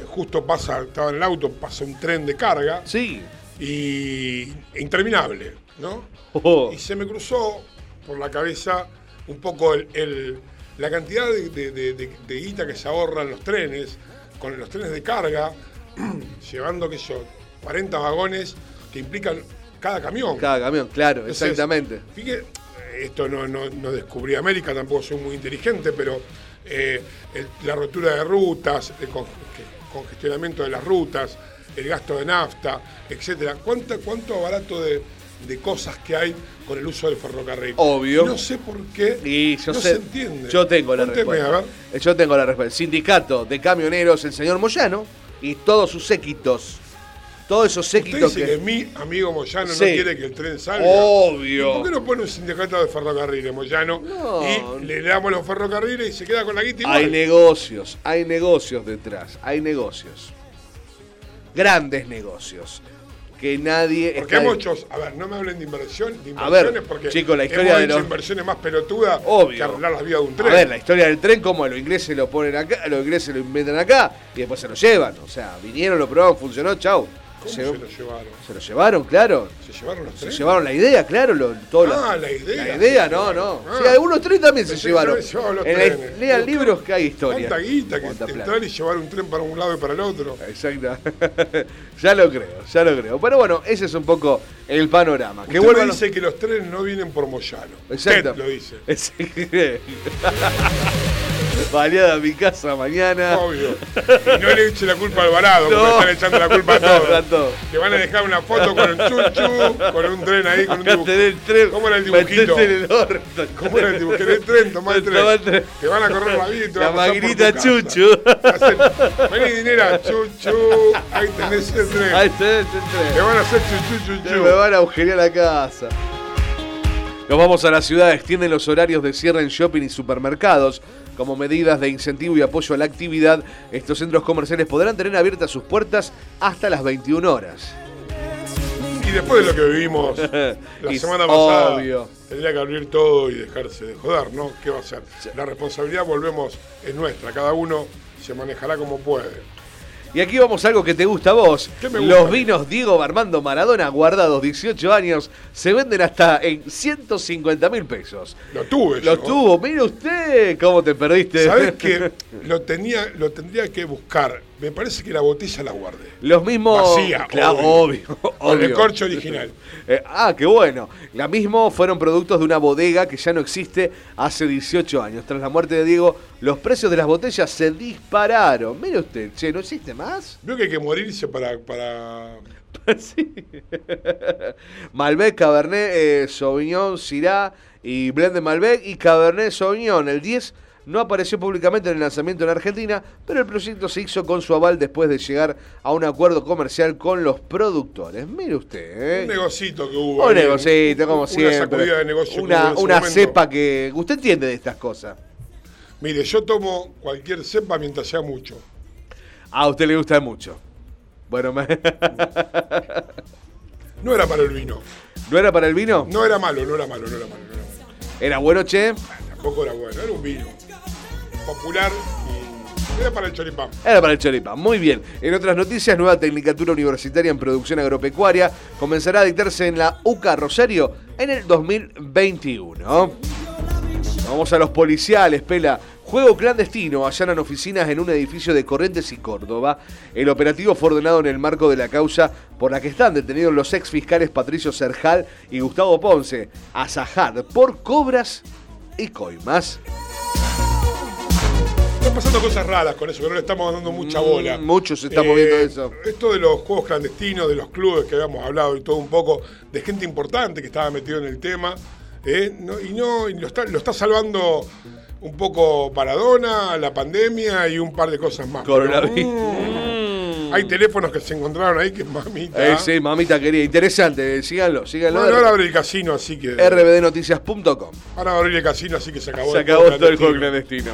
justo pasa, estaba en el auto, pasa un tren de carga. Sí. Y. interminable, ¿no? Oh. Y se me cruzó por la cabeza un poco el, el- la cantidad de, de- de- de- de guita que se ahorran los trenes, con los trenes de carga, llevando, qué sé yo, 40 vagones que implican cada camión. Cada camión, claro, Entonces, exactamente. Fíjate, esto no, no, no descubrí América, tampoco soy muy inteligente, pero eh, el- la rotura de rutas, el con- congestionamiento de las rutas, el gasto de nafta, etcétera. ¿Cuánto, cuánto barato de, de cosas que hay con el uso del ferrocarril? Obvio. No sé por qué Y yo no sé, se entiende. yo tengo la respuesta. ver. Yo tengo la respuesta. Sindicato de camioneros, el señor Moyano y todos sus séquitos. Todos esos Usted séquitos dice que... que mi amigo Moyano Sí. no quiere que el tren salga. Obvio. ¿Y ¿Por qué no pone un sindicato de ferrocarriles, Moyano? No. Y le damos los ferrocarriles y se queda con la guita igual. Hay negocios, hay negocios detrás, hay negocios. Grandes negocios. Que nadie Porque está- hay muchos, a ver, no me hablen de inversión, de A ver, inversiones, porque chicos, la historia hemos de los- inversiones más pelotudas Obvio. que arreglar las vías de un A tren. ver, la historia del tren, como los ingleses lo ponen acá, los ingleses lo inventan acá y después se lo llevan. O sea, vinieron, lo probaron, funcionó, chau. ¿Cómo Se- se lo llevaron? se lo llevaron, claro. ¿Se llevaron los Se trenes? llevaron la idea, claro. Lo, todo Ah, la idea. La idea, no, no. Ah. Sí, algunos trenes también se llevaron. se los En la- trenes. lean Digo, libros que hay historia. Tanta guita que entrar y llevar un tren para un lado y para el otro. Exacto. ya lo creo, ya lo creo. Pero bueno, ese es un poco el panorama. Que Usted me los- dice que los trenes no vienen por Moyano. Exacto. Lo dice. Sí. Baleada a mi casa mañana. Obvio. Y no le eche la culpa al varado, No. porque están echando la culpa a A todos. todos. Te van a dejar una foto con el chuchu, con un tren ahí, con un Acá dibujo. tenés el tren. ¿Cómo era el dibujito? en el orto. ¿Cómo era el dibujo? ¿Querés tren? Tomá el Tomá el tren. tren. Te van a correr la vida y te La a maquinita chuchu. Hacen, Vení, dinera, chuchu. Ahí tenés el tren. Ahí tenés el tren. Te van a hacer chuchu, Te chuchu. me van a agujerear la casa. Nos vamos a la ciudad, extienden los horarios de cierre en shopping y supermercados. Como medidas de incentivo y apoyo a la actividad, estos centros comerciales podrán tener abiertas sus puertas hasta las 21 horas. Y después de lo que vivimos la semana pasada, obvio. tendría que abrir todo y dejarse de joder, ¿no? ¿Qué va a hacer? La responsabilidad, volvemos, es nuestra. Cada uno se manejará como puede. Y aquí vamos a algo que te gusta a vos. Los vinos Diego Armando Maradona, guardados 18 años, se venden hasta en 150 mil pesos. Lo tuve Lo yo. tuvo, mire usted cómo te perdiste. ¿Sabes que lo, tenía, lo tendría que buscar me parece que la botella la guardé. Los mismos. Vacía, Claro, obvio. obvio. Con el corcho original. Eh, ah, qué bueno. La mismo fueron productos de una bodega que ya no existe hace 18 años. Tras la muerte de Diego, los precios de las botellas se dispararon. Mire usted, che, ¿no existe más? Veo que hay que morirse para. para... sí. Malbec, Cabernet, eh, Sauvignon, Syrah y blend de Malbec y Cabernet Sauvignon. El 10 no apareció públicamente en el lanzamiento en Argentina, pero el proyecto se hizo con su aval después de llegar a un acuerdo comercial con los productores. Mire usted, ¿eh? Un negocito que hubo. Un ahí, negocito, como una siempre. sacudida de negocio que Una, momento. cepa que. Usted entiende de estas cosas. Mire, yo tomo cualquier cepa mientras sea mucho. A usted le gusta mucho. Bueno, me- No era para el vino. ¿no era para el vino? No era malo, no era malo, no era malo. No era malo. ¿Era bueno, che? Tampoco era bueno, era un vino. Popular y. Era para el choripán. Era para el choripán. Muy bien. En otras noticias, nueva Tecnicatura Universitaria en Producción Agropecuaria comenzará a dictarse en la UCA Rosario en el 2021. Vamos a los policiales, Pela. Juego clandestino, allanan oficinas en un edificio de Corrientes y Córdoba. El operativo fue ordenado en el marco de la causa por la que están detenidos los ex fiscales Patricio Serjal y Gustavo Ponce, Azajad, por cobras y coimas. Pasando cosas raras con eso, que no le estamos dando mucha bola. Mm, mucho se está Eh, moviendo eso. Esto de los juegos clandestinos, de los clubes que habíamos hablado y todo un poco, de gente importante que estaba metido en el tema. eh, no- y no, y lo está, lo está salvando un poco Paradona, la pandemia y un par de cosas más. Coronavirus. Pero, mm, hay teléfonos que se encontraron ahí que mamita. Eh, sí, mamita querida. Interesante. Síganlo, síganlo. Bueno, ahora abre el casino, así que. rbdnoticias.com. Ahora va a abrir el casino, así que se acabó. Se acabó todo el juego clandestino.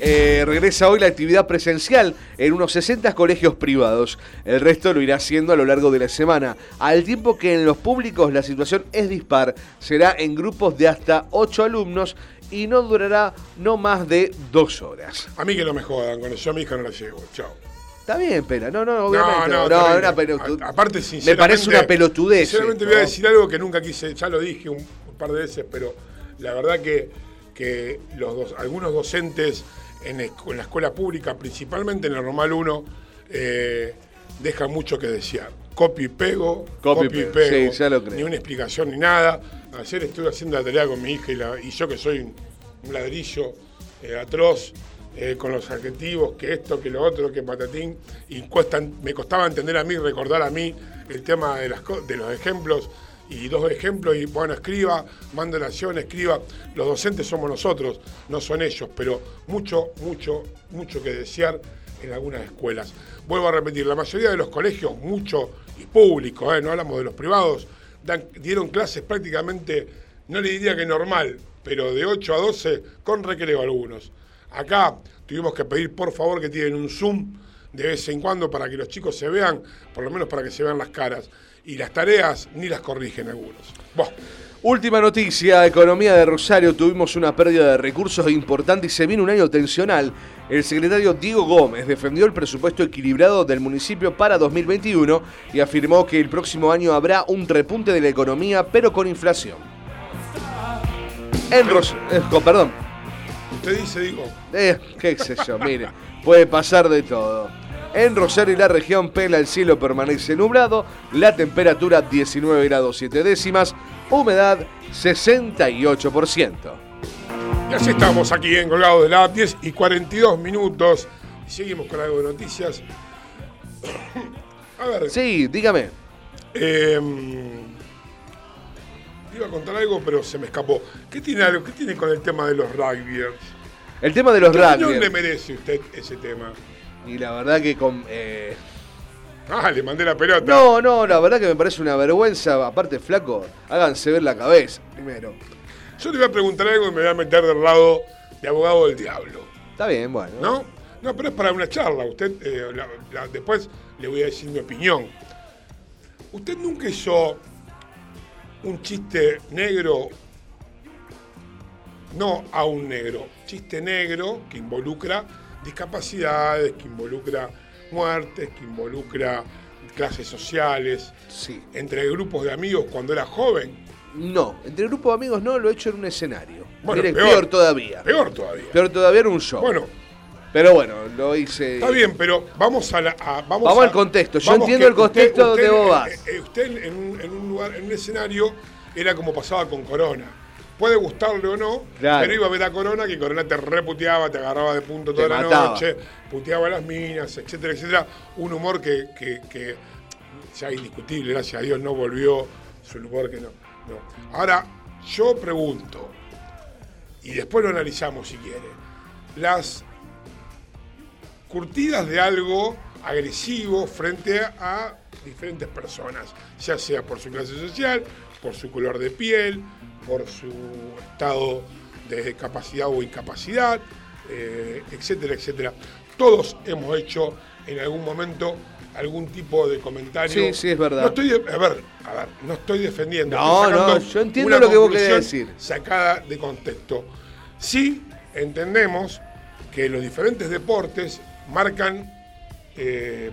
Eh, regresa hoy la actividad presencial en unos 60 colegios privados. El resto lo irá haciendo a lo largo de la semana. Al tiempo que en los públicos la situación es dispar. Será en grupos de hasta 8 alumnos y no durará no más de 2 horas. A mí que no me jodan con eso, yo a mi hija no la llevo. Chao. Está bien, pera. No, no, obviamente. No, No, no, una A- Aparte, Me sinceramente. parece una pelotudez. Sinceramente, voy a decir algo que nunca quise, ya lo dije un, un par de veces, pero la verdad que, que los dos, algunos docentes en, en la escuela pública, principalmente en el Normal 1, eh, dejan mucho que desear. Copy y pego, copy, y pego, pego. sí, ya lo creo. Ni una explicación ni nada. Ayer estuve haciendo la tarea con mi hija y, la- y yo que soy un, un ladrillo eh, atroz, eh, con los adjetivos, que esto, que lo otro, que patatín, y cuestan, me costaba entender a mí, recordar a mí el tema de, las, de los ejemplos, y dos ejemplos, y bueno, escriba, mando oración, escriba, los docentes somos nosotros, no son ellos, pero mucho, mucho, mucho que desear en algunas escuelas. Vuelvo a repetir, la mayoría de los colegios, mucho y públicos, eh, no hablamos de los privados, dieron clases prácticamente, no le diría que normal, pero de 8 a 12 con recreo algunos. Acá tuvimos que pedir por favor que tienen un Zoom de vez en cuando para que los chicos se vean, por lo menos para que se vean las caras. Y las tareas ni las corrigen algunos. Última noticia, economía de Rosario, tuvimos una pérdida de recursos importante y se viene un año tensional. El secretario Diego Gómez defendió el presupuesto equilibrado del municipio para 2021 y afirmó que el próximo año habrá un repunte de la economía, pero con inflación. En Ros eh, perdón, Usted dice, digo, eh, qué sé yo, mire, puede pasar de todo. En Rosario y la región Pela el cielo permanece nublado, la temperatura 19 grados 7 décimas, humedad 68%. y así estamos aquí en Colgado de la 10 y 42 minutos. Y seguimos con algo de noticias. A ver, Sí, dígame. eh, iba a contar algo, pero se me escapó. ¿Qué tiene, algo, qué tiene con el tema de los rugbyers? El tema de los ¿Qué opinión rugby. le merece usted ese tema? Y la verdad que con... eh, Ah, le mandé la pelota. No, no, la verdad que me parece una vergüenza. Aparte, flaco, háganse ver la cabeza primero. Yo le voy a preguntar algo y me voy a meter del lado de abogado del diablo. Está bien, bueno. ¿No? No, pero es para una charla. Usted, eh, la- la- después le voy a decir mi opinión. ¿Usted nunca hizo un chiste negro? No a un negro. Chiste negro que involucra discapacidades, que involucra muertes, que involucra clases sociales. Sí. Entre grupos de amigos cuando era joven. No, entre el grupo de amigos no, lo he hecho en un escenario. Bueno, Mire, peor. peor, todavía. Peor todavía. Peor todavía en un show. Bueno, Pero bueno, lo hice. Está bien, pero vamos a la. a- vamos Vamos a- al contexto. Yo entiendo el contexto usted- usted, eh, eh, usted en un, en un lugar, en un escenario, era como pasaba con Corona. Puede gustarle o no, Claro. pero iba a ver a Corona, que Corona te reputeaba, te agarraba de punto toda Te la mataba. noche, puteaba las minas, etcétera, etcétera. Un humor que, que, que ya indiscutible, gracias a Dios, no volvió su humor que no. no. Ahora, yo pregunto, y después lo analizamos si quiere, las curtidas de algo agresivo frente a diferentes personas, ya sea por su clase social, por su color de piel, por su estado de capacidad o incapacidad, eh, etcétera, etcétera. Todos hemos hecho en algún momento algún tipo de comentario. Sí, sí, es verdad. No estoy, de- a ver, a ver, no estoy defendiendo. No, no, yo entiendo lo que vos querés decir. Sacada de contexto. Sí entendemos que los diferentes deportes marcan eh,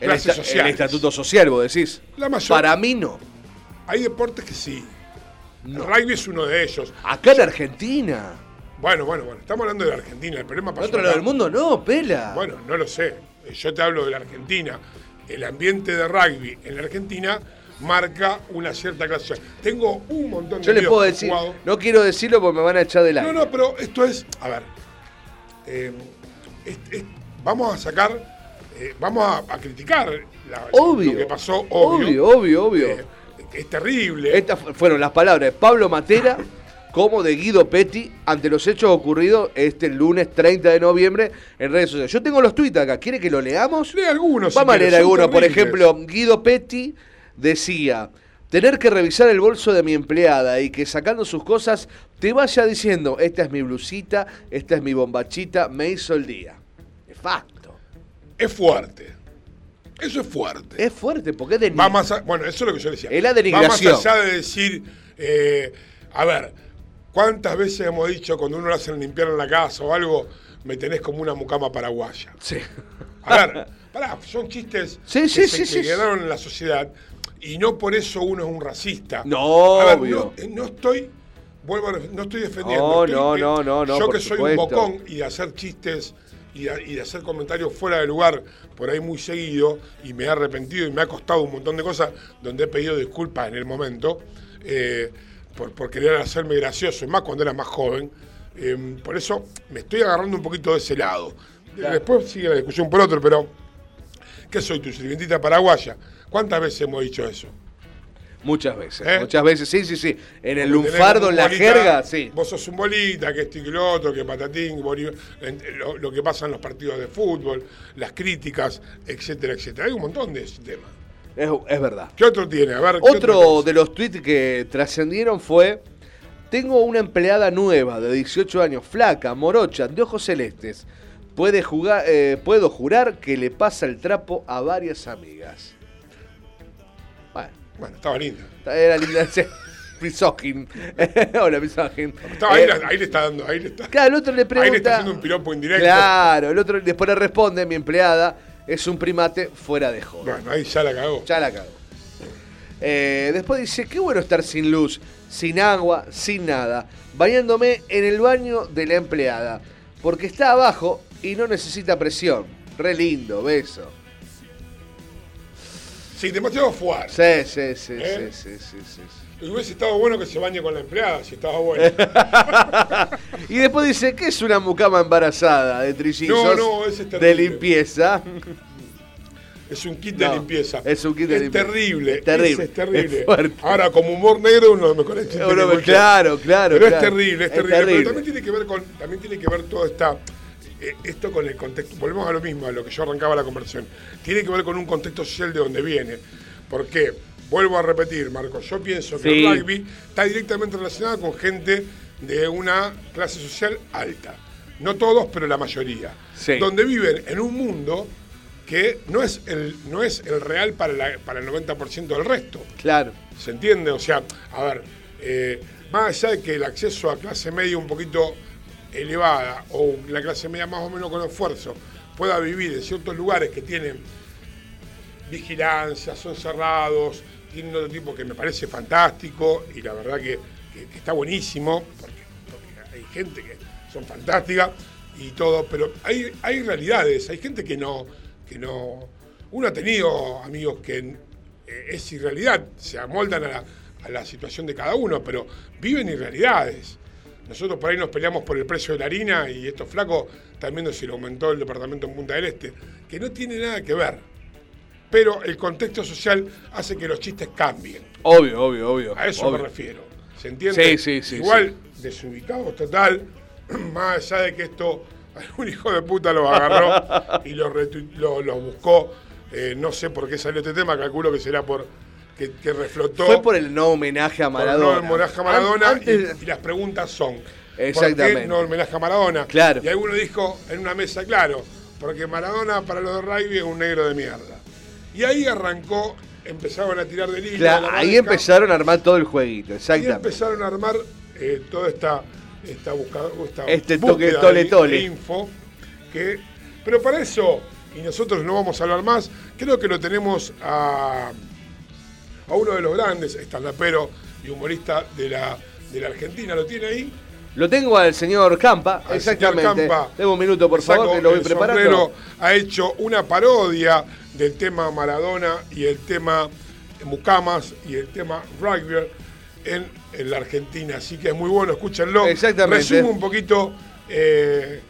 El, clases esta- el sociales. estatuto social, vos decís. La mayor- Para mí no. Hay deportes que sí. El rugby es uno de ellos. Acá en Argentina. Bueno, bueno, bueno. Estamos hablando de la Argentina. El problema pasó otro lado del mundo no, pela. Bueno, no lo sé. Yo te hablo de la Argentina. El ambiente de rugby en la Argentina marca una cierta clase. Tengo un montón de Yo le amigos puedo decir, jugado- no quiero decirlo porque me van a echar del aire. No, no, pero esto es, a ver, eh, es- es- vamos a sacar, eh, vamos a, a criticar la- Obvio. lo que pasó, obvio. Obvio, obvio, obvio. Eh, es terrible. Estas fu- fueron las palabras de Pablo Matera como de Guido Petti ante los hechos ocurridos este lunes 30 de noviembre en redes sociales. Yo tengo los tweets acá, ¿quiere que lo leamos? Lee algunos. si Vamos a leer algunos. Por ejemplo, Guido Petti decía, tener que revisar el bolso de mi empleada y que sacando sus cosas te vaya diciendo, esta es mi blusita, esta es mi bombachita, me hizo el día. Es facto. Es fuerte. Eso es fuerte. Es fuerte porque es de Va más a- bueno, eso es lo que yo decía. Es la Va denigración. más allá de decir, eh, a ver, ¿cuántas veces hemos dicho cuando uno lo hacen limpiar en la casa o algo, me tenés como una mucama paraguaya? Sí. A ver, pará, son chistes Sí, que, sí, se- sí, que sí. quedaron en la sociedad y no por eso uno es un racista. No, A ver, obvio. no, eh, no estoy, vuelvo no estoy defendiendo. No, estoy no, no, no, no, Yo que soy supuesto. un bocón y de hacer chistes y de, y de hacer comentarios fuera de lugar por ahí muy seguido y me he arrepentido y me ha costado un montón de cosas donde he pedido disculpas en el momento eh, por, por querer hacerme gracioso, y más cuando era más joven. Eh, por eso me estoy agarrando un poquito de ese lado. Después sigue la discusión por otro, pero ¿qué soy tu sirvientita paraguaya? ¿Cuántas veces hemos dicho eso? Muchas veces, ¿Eh? muchas veces, sí, sí, sí. En el lunfardo, en la bolita, jerga, sí. Vos sos un bolita, que esto y que lo otro, que patatín, lo, lo que pasa en los partidos de fútbol, las críticas, etcétera, etcétera. Hay un montón de ese tema. Es, es verdad. ¿Qué otro tiene? A ver, ¿qué Otro de los tweets que trascendieron fue: Tengo una empleada nueva de 18 años, flaca, morocha, de ojos celestes. Puede jugar, eh, puedo jurar que le pasa el trapo a varias amigas. Bueno, estaba linda. era linda ese misógin. Hola, ahí, Eh, ahí le está dando, ahí le está. Claro, el otro le Ahí le está pregunta. haciendo un piropo indirecto. Claro, el otro después le responde: Mi empleada es un primate fuera de joda. Bueno, ahí ya la cagó. Ya la cago. Eh, después dice, qué bueno estar sin luz, sin agua, sin nada, bañándome en el baño de la empleada, porque está abajo y no necesita presión. Re lindo, beso. Sí, demasiado fuerte. Sí, sí, sí, ¿Eh? sí, sí, sí, sí, Y hubiese estado bueno que se bañe con la empleada, si estaba bueno. sí. Y después dice, ¿qué es una mucama embarazada de trillizos? No, no, De terrible. limpieza. Es un kit No, de limpieza. es un kit de Es limpieza. terrible. Terrible, es terrible. es. Ahora, como humor negro, uno me conecta. Claro, claro, Pero claro. es terrible, es Es terrible. terrible. Pero también tiene que ver con, también tiene que ver todo esta, esto con el contexto. Volvemos a lo mismo, a lo que yo arrancaba la conversación. Tiene que ver con un contexto social de donde viene. Porque, vuelvo a repetir, Marcos, yo pienso que Sí. el rugby está directamente relacionado con gente de una clase social alta. No todos, pero la mayoría. Sí. Donde viven en un mundo que no es el, no es el real para, la- para el 90% del resto. Claro. ¿Se entiende? O sea, a ver, eh, más allá de que el acceso a clase media un poquito elevada o la clase media más o menos con esfuerzo pueda vivir en ciertos lugares que tienen vigilancia, son cerrados, tienen otro tipo que me parece fantástico y la verdad que, está buenísimo, porque, hay gente que son fantásticas y todo, pero hay, hay realidades, hay gente que no, que no. Uno ha tenido amigos que eh, es irrealidad, se amoldan a la situación de cada uno, pero viven irrealidades. Nosotros por ahí nos peleamos por el precio de la harina y estos flacos también se lo aumentó el departamento en Punta del Este, que no tiene nada que ver. Pero el contexto social hace que los chistes cambien. Obvio, obvio, obvio. A eso obvio. me refiero. ¿Se entiende? Sí, sí, sí, Igual, desubicados total, más allá de que esto algún hijo de puta lo agarró y lo, lo buscó. eh, no sé por qué salió este tema, calculo que será por que, que reflotó. Fue por el no homenaje a Maradona. no homenaje a Maradona antes- y, y las preguntas son Exactamente. ¿por qué no homenaje a Maradona? Claro. Y alguno dijo en una mesa, claro, porque Maradona para los de rugby es un negro de mierda. Y ahí arrancó, empezaron a tirar del hilo. Claro, de ahí empezaron a armar todo el jueguito, exactamente. empezaron a armar eh, toda esta, esta, busca- esta Este toque tole, de- tole. de info. Que, pero para eso, y nosotros no vamos a hablar más, creo que lo tenemos a, a uno de los grandes, estandapero y humorista de la, de la Argentina. ¿Lo tiene ahí? Lo tengo al señor Campa, Al exactamente. señor Campa. Tengo un minuto, por favor, que lo voy el preparando. ha hecho una parodia del tema Maradona y el tema Mucamas y el tema rugby en, en la Argentina. Así que es muy bueno, escúchenlo. Exactamente. Resume un poquito eh,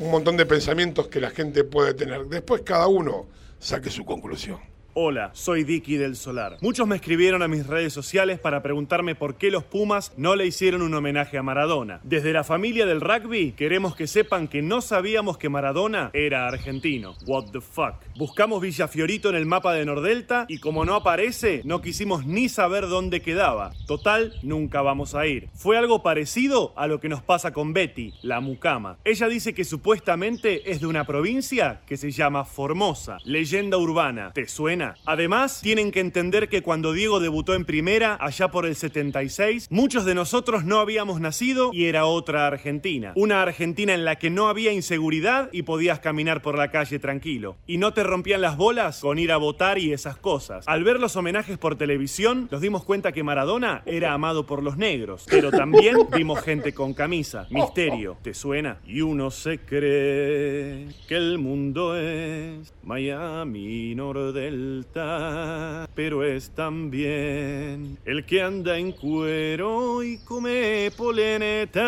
un montón de pensamientos que la gente puede tener. Después cada uno saque su conclusión. Hola, soy Dicky del Solar. Muchos me escribieron a mis redes sociales para preguntarme por qué los Pumas no le hicieron un homenaje a Maradona. Desde la familia del rugby queremos que sepan que no sabíamos que Maradona era argentino. What the fuck. Buscamos Villa Fiorito en el mapa de Nordelta y como no aparece, no quisimos ni saber dónde quedaba. Total, nunca vamos a ir. Fue algo parecido a lo que nos pasa con Betty, la mucama. Ella dice que supuestamente es de una provincia que se llama Formosa. Leyenda urbana. ¿Te suena? Además, tienen que entender que cuando Diego debutó en primera, allá por el 76, muchos de nosotros no habíamos nacido y era otra Argentina. Una Argentina en la que no había inseguridad y podías caminar por la calle tranquilo. Y no te rompían las bolas con ir a votar y esas cosas. Al ver los homenajes por televisión, nos dimos cuenta que Maradona era amado por los negros. Pero también vimos gente con camisa. Misterio, ¿te suena? Y uno se cree que el mundo es Miami Pero es también el que anda en cuero y come poleneta.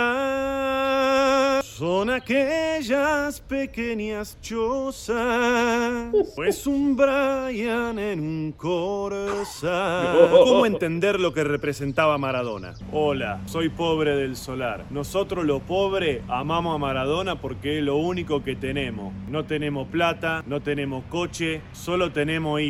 Son aquellas pequeñas chozas, pues un Brian en un Corsa. ¿Cómo entender lo que representaba Maradona? Hola, soy pobre del solar. Nosotros lo pobre amamos a Maradona porque es lo único que tenemos. No tenemos plata, no tenemos coche, solo tenemos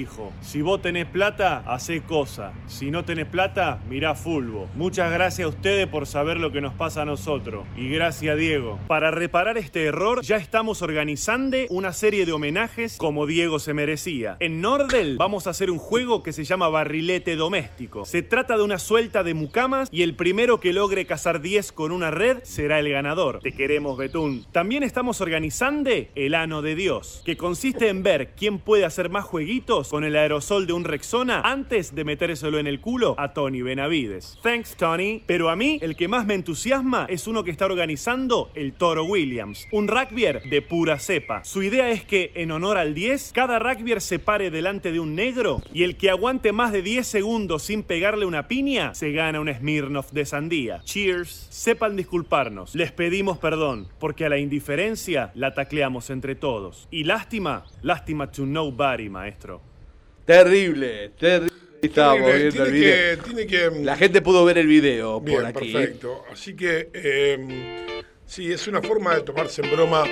Si vos tenés plata, hacé cosa. Si no tenés plata, mirá fulbo. Muchas gracias a ustedes por saber lo que nos pasa a nosotros. Y gracias Diego. Para reparar este error, ya estamos organizando una serie de homenajes como Diego se merecía. En Nordel vamos a hacer un juego que se llama Barrilete Doméstico. Se trata de una suelta de mucamas y el primero que logre cazar 10 con una red será el ganador. Te queremos, Betún. También estamos organizando el Ano de Dios, que consiste en ver quién puede hacer más jueguitos con el aerosol de un Rexona antes de metérselo en el culo a Tony Benavides. Thanks, Tony. Pero a mí, el que más me entusiasma es uno que está organizando el Toro Williams, un rugbyer de pura cepa. Su idea es que, en honor al 10, cada rugbyer se pare delante de un negro y el que aguante más de 10 segundos sin pegarle una piña se gana un Smirnoff de sandía. Cheers. Sepan disculparnos. Les pedimos perdón, porque a la indiferencia la tacleamos entre todos. Y lástima, lástima to nobody, maestro. Terrible, terrible. Estábamos Terrible, viendo el video. que- tiene que- La gente pudo ver el video Bien, por aquí. perfecto. Así que, eh, sí, es una forma de tomarse en broma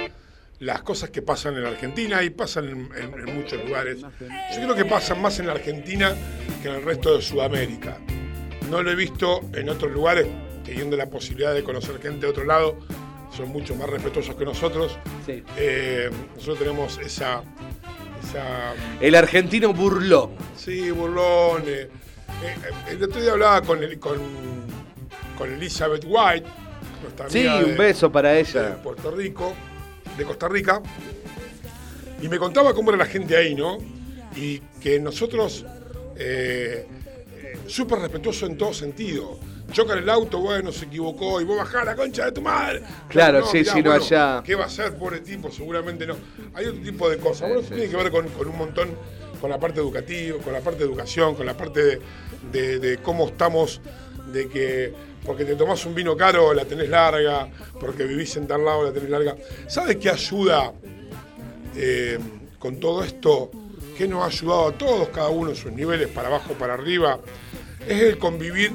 las cosas que pasan en la Argentina y pasan en, en- en muchos lugares. Yo creo que pasan más en la Argentina que en el resto de Sudamérica. No lo he visto en otros lugares, teniendo la posibilidad de conocer gente de otro lado, son mucho más respetuosos que nosotros. Eh, nosotros tenemos esa, esa El argentino burlón. Sí, burlón. eh, eh, el otro día hablaba con, el- con, con Elizabeth White, Sí, un de- beso para de ella. Puerto Rico, de Costa Rica, y me contaba cómo era la gente ahí, ¿no? Y que nosotros, eh, eh, súper respetuoso en todo sentido. Chocan el auto, bueno, se equivocó y vos bajás la concha de tu madre. Claro, sí, sí, no bueno, allá. ¿Qué va a hacer, pobre tipo? Seguramente no. Hay otro tipo de cosas. Bueno, eso tiene que ver con, con un montón, con la parte educativa, con la parte de educación, con la parte de, de- de cómo estamos, de que porque te tomás un vino caro la tenés larga, porque vivís en tal lado la tenés larga. ¿Sabes qué ayuda eh, con todo esto? ¿Qué nos ha ayudado a todos, cada uno en sus niveles, para abajo, para arriba? Es el convivir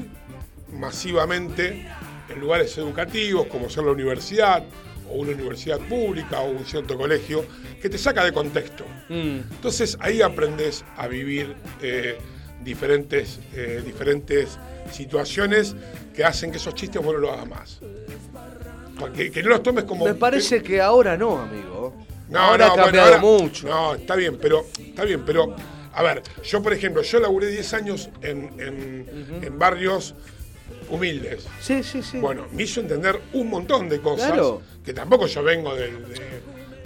masivamente en lugares educativos, como ser la universidad, o una universidad pública, o un cierto colegio, que te saca de contexto. Entonces ahí aprendes a vivir eh, diferentes, eh, diferentes situaciones que hacen que esos chistes vos no los hagas más. Que, que no los tomes como... Me parece que ahora no, amigo. No, ahora no, ha bueno, cambiado ahora- mucho. No, está bien, pero está bien, pero a ver, yo por ejemplo, yo laburé 10 años en, en- en barrios humildes. Sí, sí, sí. Bueno, me hizo entender un montón de cosas Claro. que tampoco yo vengo del de-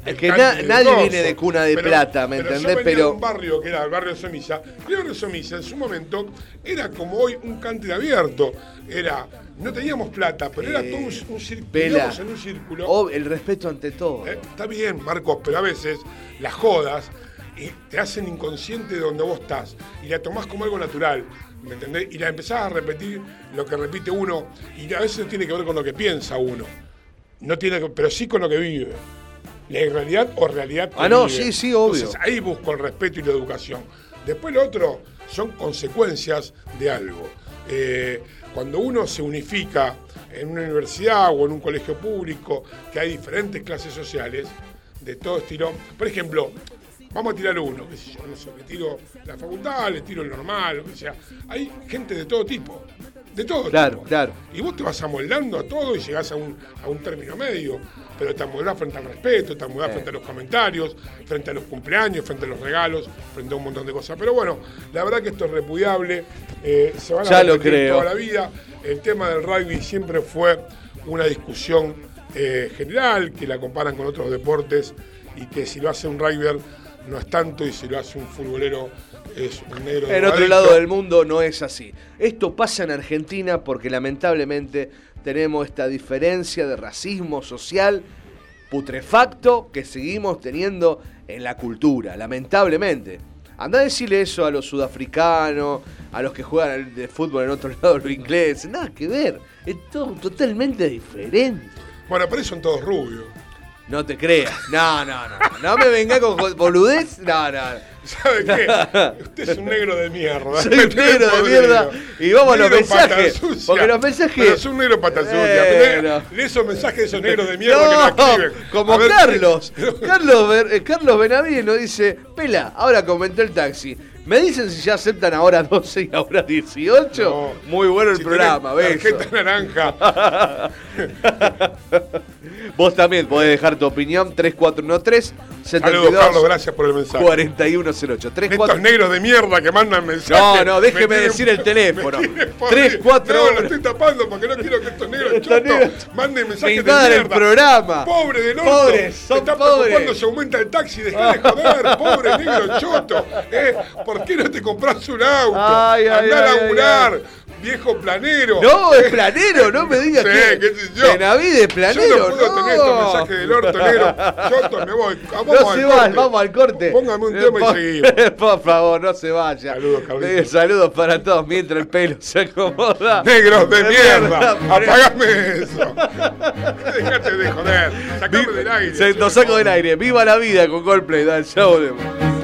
del que na- del nadie viene de cuna de plata, ¿me pero entendés? Yo Pero- de un barrio que era el barrio de Somisa. El barrio Somisa en su momento era como hoy un country abierto. Era, no teníamos plata, pero era todo un, un círculo. En un círculo. Oh, el respeto ante todo. Eh, está bien, Marcos, pero a veces las jodas y te hacen inconsciente de donde vos estás y la tomás como algo natural, ¿me entendés? Y la empezás a repetir lo que repite uno y a veces tiene que ver con lo que piensa uno, no tiene que- pero sí con lo que vive. La irrealidad o realidad que Ah, no, vive. sí, sí, obvio. Entonces ahí busco el respeto y la educación. Después lo otro son consecuencias de algo. Eh, cuando uno se unifica en una universidad o en un colegio público, que hay diferentes clases sociales de todo estilo. Por ejemplo, vamos a tirar uno, qué sé yo, no sé, le tiro la facultad, le tiro el normal, lo que sea. Hay gente de todo tipo, de todo Claro, tipo. claro. Y vos te vas amoldando a todo y llegás a un, a un término medio. Pero te amoldás frente al respeto, te amoldás Sí. frente a los comentarios, frente a los cumpleaños, frente a los regalos, frente a un montón de cosas. Pero bueno, la verdad que esto es repudiable. eh, se van a lo creo. toda la vida. El tema del rugby siempre fue una discusión eh, general, que la comparan con otros deportes y que si lo hace un rugby no es tanto y si lo hace un futbolero es un negro. En otro lado del mundo no es así. Esto pasa en Argentina porque lamentablemente tenemos esta diferencia de racismo social putrefacto que seguimos teniendo en la cultura, lamentablemente. Anda a decirle eso a los sudafricanos, a los que juegan de fútbol en otro lado, los ingleses, nada que ver, es todo totalmente diferente. Bueno, pero son todos rubios. No te creas, no, no, no, no me venga con boludez, no, no. ¿Sabe qué? Usted es un negro de mierda. Soy un negro de mierda. Y vamos a los mensajes. Porque los mensajes. Pero es un negro pata sucia. Bueno. Lee esos mensajes de esos negros de mierda que no No, escriben. como Carlos. Carlos, eh, Carlos Benavides nos dice, Pela, ahora comentó el taxi. ¿Me dicen si ya aceptan ahora 12 y ahora 18? Muy bueno el si programa, beso. Tarjeta naranja. Vos también podés dejar tu opinión 3413 Saludos, 72 Carlos, gracias por el mensaje. 4108. 34 Estos negros de mierda que mandan mensajes. No, no, me déjeme tienen- decir el teléfono. me tienen por- 3, 4, No, lo estoy tapando porque no quiero que estos negros chotos manden mensajes de invadan el mierda. programa. Pobre del orto. Pobres, son Se está pobres. preocupando si aumenta el taxi. Dejá de joder, pobre negro choto. ¿eh? ¿Por qué no te compras un auto? Ay, ay, Andá ay, a laburar, viejo planero. No, es planero, no me digas Sí, que. qué sé yo. Benavides, Yo planero. no puedo tener estos mensajes del orto negro. Choto, me voy. Vamos No al se corte. va, vamos al corte. Póngame un Eh, tema y por- seguimos. Por favor, no se vaya. Saludos, Carlitos. Eh, Saludos para todos mientras el pelo se acomoda. Negros de mierda, mierda. apagame eso. Dejate de joder, sacame del aire. Se lo saco del aire. Viva la vida con Coldplay. Dale, ya volvemos. Season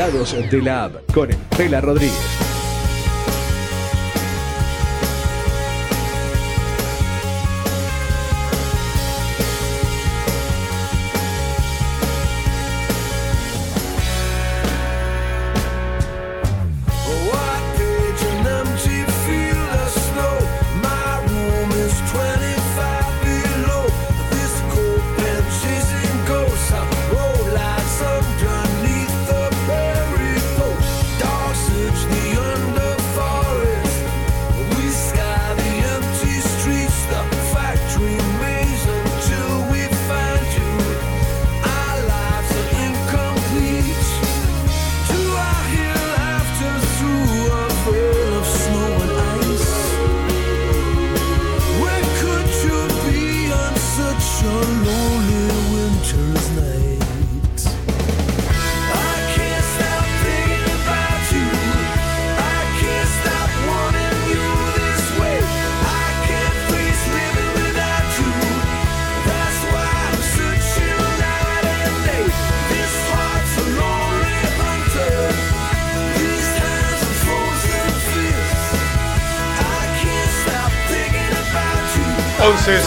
Colgados de la App con el Pela Rodríguez.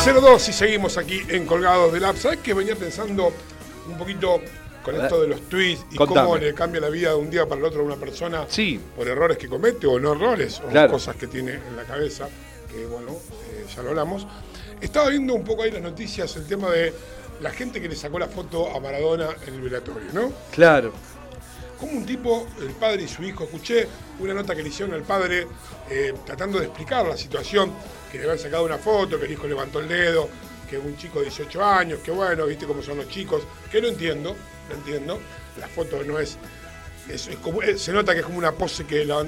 02 y seguimos aquí en Colgados del App. ¿Sabes que venía pensando un poquito con esto de los tweets y cómo le cambia la vida de un día para el otro a una persona sí. por errores que comete o no errores o cosas que tiene en la cabeza? Que bueno, eh, ya lo hablamos. Estaba viendo un poco ahí las noticias el tema de la gente que le sacó la foto a Maradona en el velatorio, ¿no? Claro. Como un tipo, el padre y su hijo, escuché una nota que le hicieron al padre eh, tratando de explicar la situación, que le habían sacado una foto, que el hijo levantó el dedo, que un chico de 18 años, que bueno, viste cómo son los chicos, que no entiendo, no entiendo, la foto no es, es- es como, eh, se nota que es como una pose que no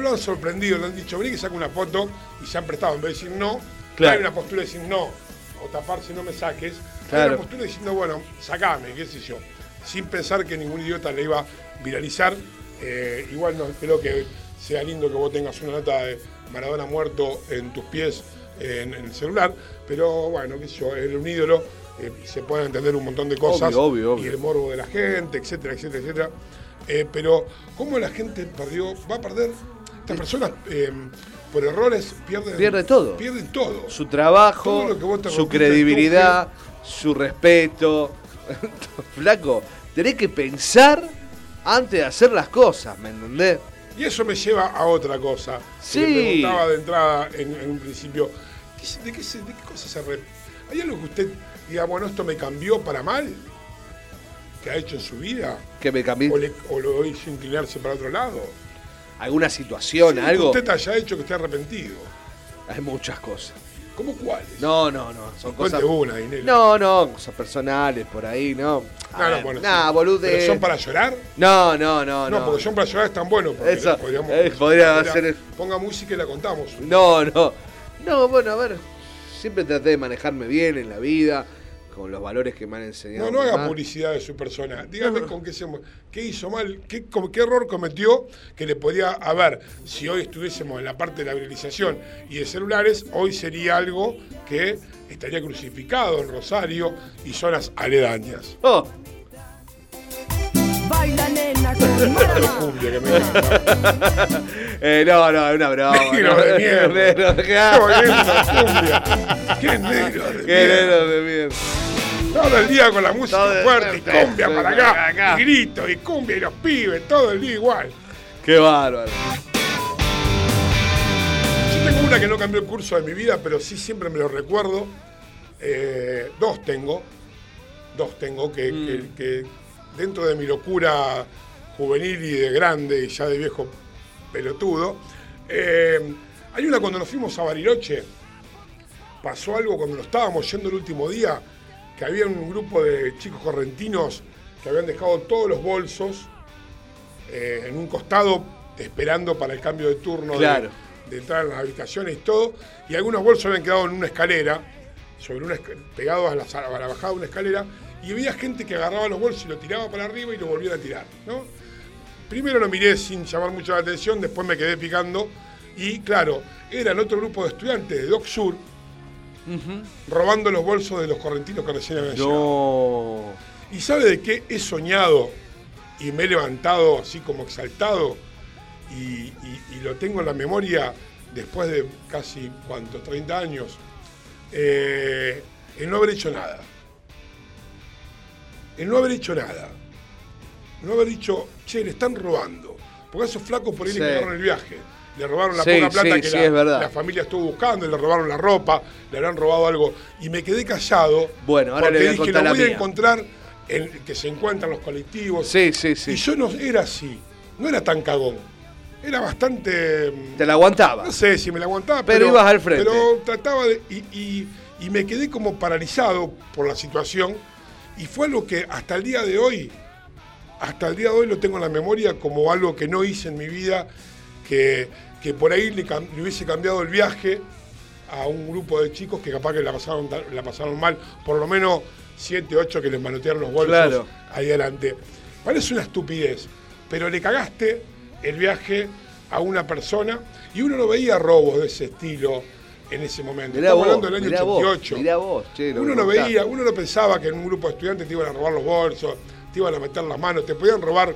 lo han sorprendido, le han dicho, vení que saca una foto y se han prestado, en vez de decir no, Claro. hay una postura de decir no, o taparse no me saques, hay una postura diciendo, bueno, sacame, qué sé yo, sin pensar que ningún idiota le iba a viralizar. Eh, igual no creo que sea lindo que vos tengas una nota de Maradona muerto en tus pies en, en el celular, pero bueno, qué sé yo, era un ídolo, eh, se pueden entender un montón de cosas, Obvio, obvio, obvio. y el morbo de la gente, etcétera, etcétera, etcétera. Eh, pero, ¿cómo la gente perdió, va a perder? Estas personas, eh, por errores, pierden, Pierde todo. Pierden todo. Su trabajo, Todo su credibilidad, su respeto. Flaco, tenés que pensar antes de hacer las cosas, ¿me entendés? Y eso me lleva a otra cosa. Sí. Que le preguntaba de entrada en, en un principio, ¿qué se- ¿de qué, de qué cosa se re- ¿Hay algo que usted diga, bueno, esto me cambió para mal? ¿Que ha hecho en su vida? Que me cambié ¿O, le- o lo hizo inclinarse para otro lado? alguna situación, Sí, algo. Que usted haya hecho que esté arrepentido. Hay muchas cosas. ¿Cómo cuáles? No, no, no. Son Cuente cosas. una. No, no, cosas personales por ahí, no. A No, no, ver, bueno, nah, sí. bolude. ¿Pero son para llorar? No, no, no, No, no. porque son para llorar están buenos. porque Eso, podríamos- eh, podría Mira, ser- Ponga música y la contamos. No, no. No, bueno, a ver. Siempre traté de manejarme bien en la vida, con los valores que me han enseñado. No, no haga publicidad de su persona. Dígame con qué, se, qué hizo mal, qué, qué error cometió que le podía haber. Si hoy estuviésemos en la parte de la viralización y de celulares, hoy sería algo que estaría crucificado en Rosario y zonas aledañas. Oh. Baila nena con. Eh, no, no, es una broma. Negro no. de mierda. Negro de- Qué. Qué negro de Qué mierda. negro de mierda. Todo el día con la música Todo fuerte y cumbia para acá, acá. y grito y cumbia y los pibes, todo el día igual. Qué bárbaro. Yo tengo una que no cambió el curso de mi vida, pero sí siempre me lo recuerdo. Eh, dos tengo. Dos tengo que, Mm. que- que dentro de mi locura juvenil y de grande y ya de viejo pelotudo. eh, hay una cuando nos fuimos a Bariloche. Pasó algo cuando nos estábamos yendo el último día, que había un grupo de chicos correntinos que habían dejado todos los bolsos eh, en un costado esperando para el cambio de turno de- Claro. de, entrar en las habitaciones y todo, y algunos bolsos habían quedado en una escalera, sobre una pegados a la, a la bajada de una escalera, y había gente que agarraba los bolsos y lo tiraba para arriba y lo volvía a tirar. ¿no? Primero lo miré sin llamar mucho la atención, después me quedé picando, y claro, eran otro grupo de estudiantes de Doc Sur robando los bolsos de los correntinos que recién habían. No. ¿Y sabe de qué he soñado y me he levantado así como exaltado y, y- y lo tengo en la memoria después de casi, ¿cuánto? 30 años, eh, el no haber hecho nada. El no haber hecho nada. No haber dicho, che, le están robando. Porque a esos flacos por ahí Sí. le cagaron el viaje. Le robaron la Sí, poca plata sí, que sí, la, es verdad. la familia estuvo buscando, le robaron la ropa, le habrán robado algo. Y me quedé callado. Bueno, ahora le porque voy a dije, lo voy a mía". encontrar en que se encuentran los colectivos. Sí, sí, sí. Y yo no era así. No era tan cagón. Era bastante. mm, Te la aguantaba. No sé si me la aguantaba, Pero pero. ibas al frente. Pero trataba de. Y, y- y me quedé como paralizado por la situación. Y fue algo que hasta el día de hoy. Hasta el día de hoy lo tengo en la memoria como algo que no hice en mi vida. Que, que por ahí le, hubiese cambiado el viaje a un grupo de chicos que capaz que la pasaron, la pasaron mal. Por lo menos 7, 8 que les manotearon los bolsos Claro. ahí adelante. Parece una estupidez, pero le cagaste el viaje a una persona y uno no veía robos de ese estilo en ese momento. Mirá Estamos vos, hablando del año mirá vos, 88. mirá vos, che, lo uno no veía, uno no pensaba que en un grupo de estudiantes te iban a robar los bolsos, te iban a meter las manos, te podían robar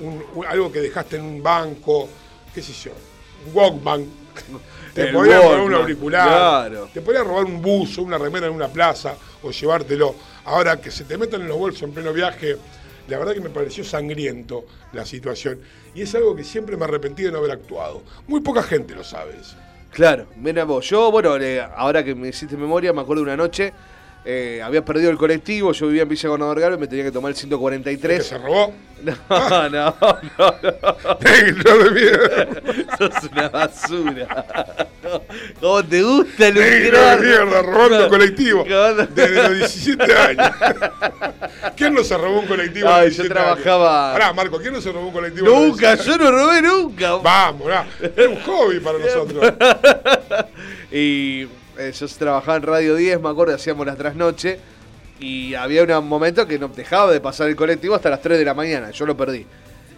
un- un- algo que dejaste en un banco, qué sé yo, Walkman. Te podían robar un auricular, claro. te podían robar un buzo, una remera en una plaza o llevártelo. Ahora que se te metan en los bolsos en pleno viaje, la verdad que me pareció sangriento la situación. Y es algo que siempre me arrepentí de no haber actuado. Muy poca gente lo sabe eso. Claro, mira vos. Yo, bueno, ahora que me hiciste memoria, me acuerdo de una noche. Eh, había perdido el colectivo, yo vivía en Villa Gobernador Galo y me tenía que tomar el 143. ¿Que se robó? No, no, no. no. Negro de mierda. Sos una basura. ¿Cómo te gusta Negro de mierda, robando colectivo. ¿Cómo? Desde los 17 años. ¿Quién no se robó un colectivo? Ay, yo 17 trabajaba-? Pará, Marco, ¿quién no se robó un colectivo? Nunca, 17 yo no robé nunca. Vamos, mirá, era un hobby para nosotros. y eh, yo trabajaba en Radio 10, me acuerdo, hacíamos las trasnoche. Y había un momento que no dejaba de pasar el colectivo hasta las 3 de la mañana. Yo lo perdí.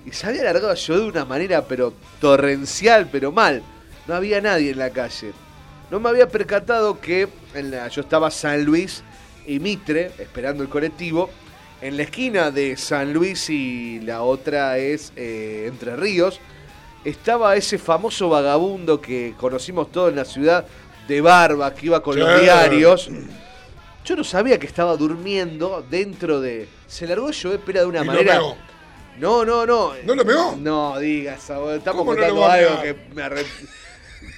Y se había alargado yo de una manera, pero torrencial, pero mal. No había nadie en la calle. No me había percatado que yo estaba San Luis y Mitre, esperando el colectivo. En la esquina de San Luis y la otra es eh, Entre Ríos, estaba ese famoso vagabundo que conocimos todos en la ciudad, de barba, que iba con los diarios. Yo no sabía que estaba durmiendo dentro de. Se largó a llover, pero de una Y lo manera. meó. No, no, no. ¿No lo meó? No, digas, estamos ¿Cómo no contando lo a algo que me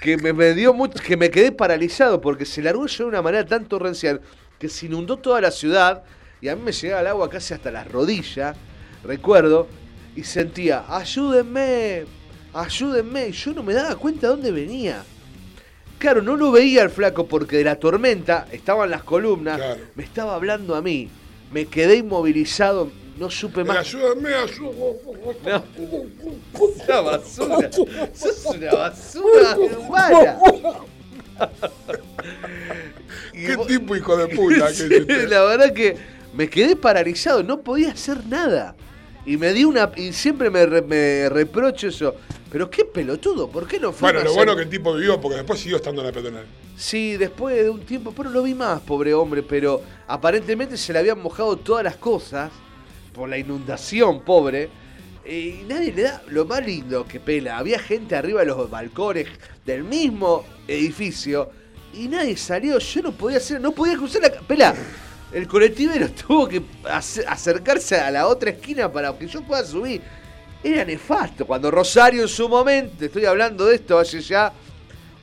que me, me dio mucho, que me quedé paralizado porque se largó yo de una manera tan torrencial que se inundó toda la ciudad y a mí me llegaba el agua casi hasta las rodillas, recuerdo, y sentía, ayúdenme, ayúdenme, y yo no me daba cuenta de dónde venía. Claro, no lo veía el flaco porque de la tormenta estaban las columnas, me estaba hablando a mí, me quedé inmovilizado, no supe más. ayúdame, ayúdame. Una basura. Sos una basura humana. Qué tipo hijo de puta que Sí, usted. la verdad que me quedé paralizado, no podía hacer nada. Y me di una. Y siempre me, re- me reprocho eso. Pero qué pelotudo, ¿por qué no fue? Bueno, lo bueno que el tipo vivió, porque después siguió estando en la peatonal. Sí, después de un tiempo, pero lo vi más, pobre hombre, pero aparentemente se le habían mojado todas las cosas por la inundación, pobre. Y nadie le da lo más lindo que pela. Había gente arriba de los balcones del mismo edificio y nadie salió. Yo no podía hacer, no podía cruzar la pela. El colectivero tuvo que ace- acercarse a la otra esquina para que yo pueda subir. Era nefasto. Cuando Rosario en su momento, estoy hablando de esto hace ya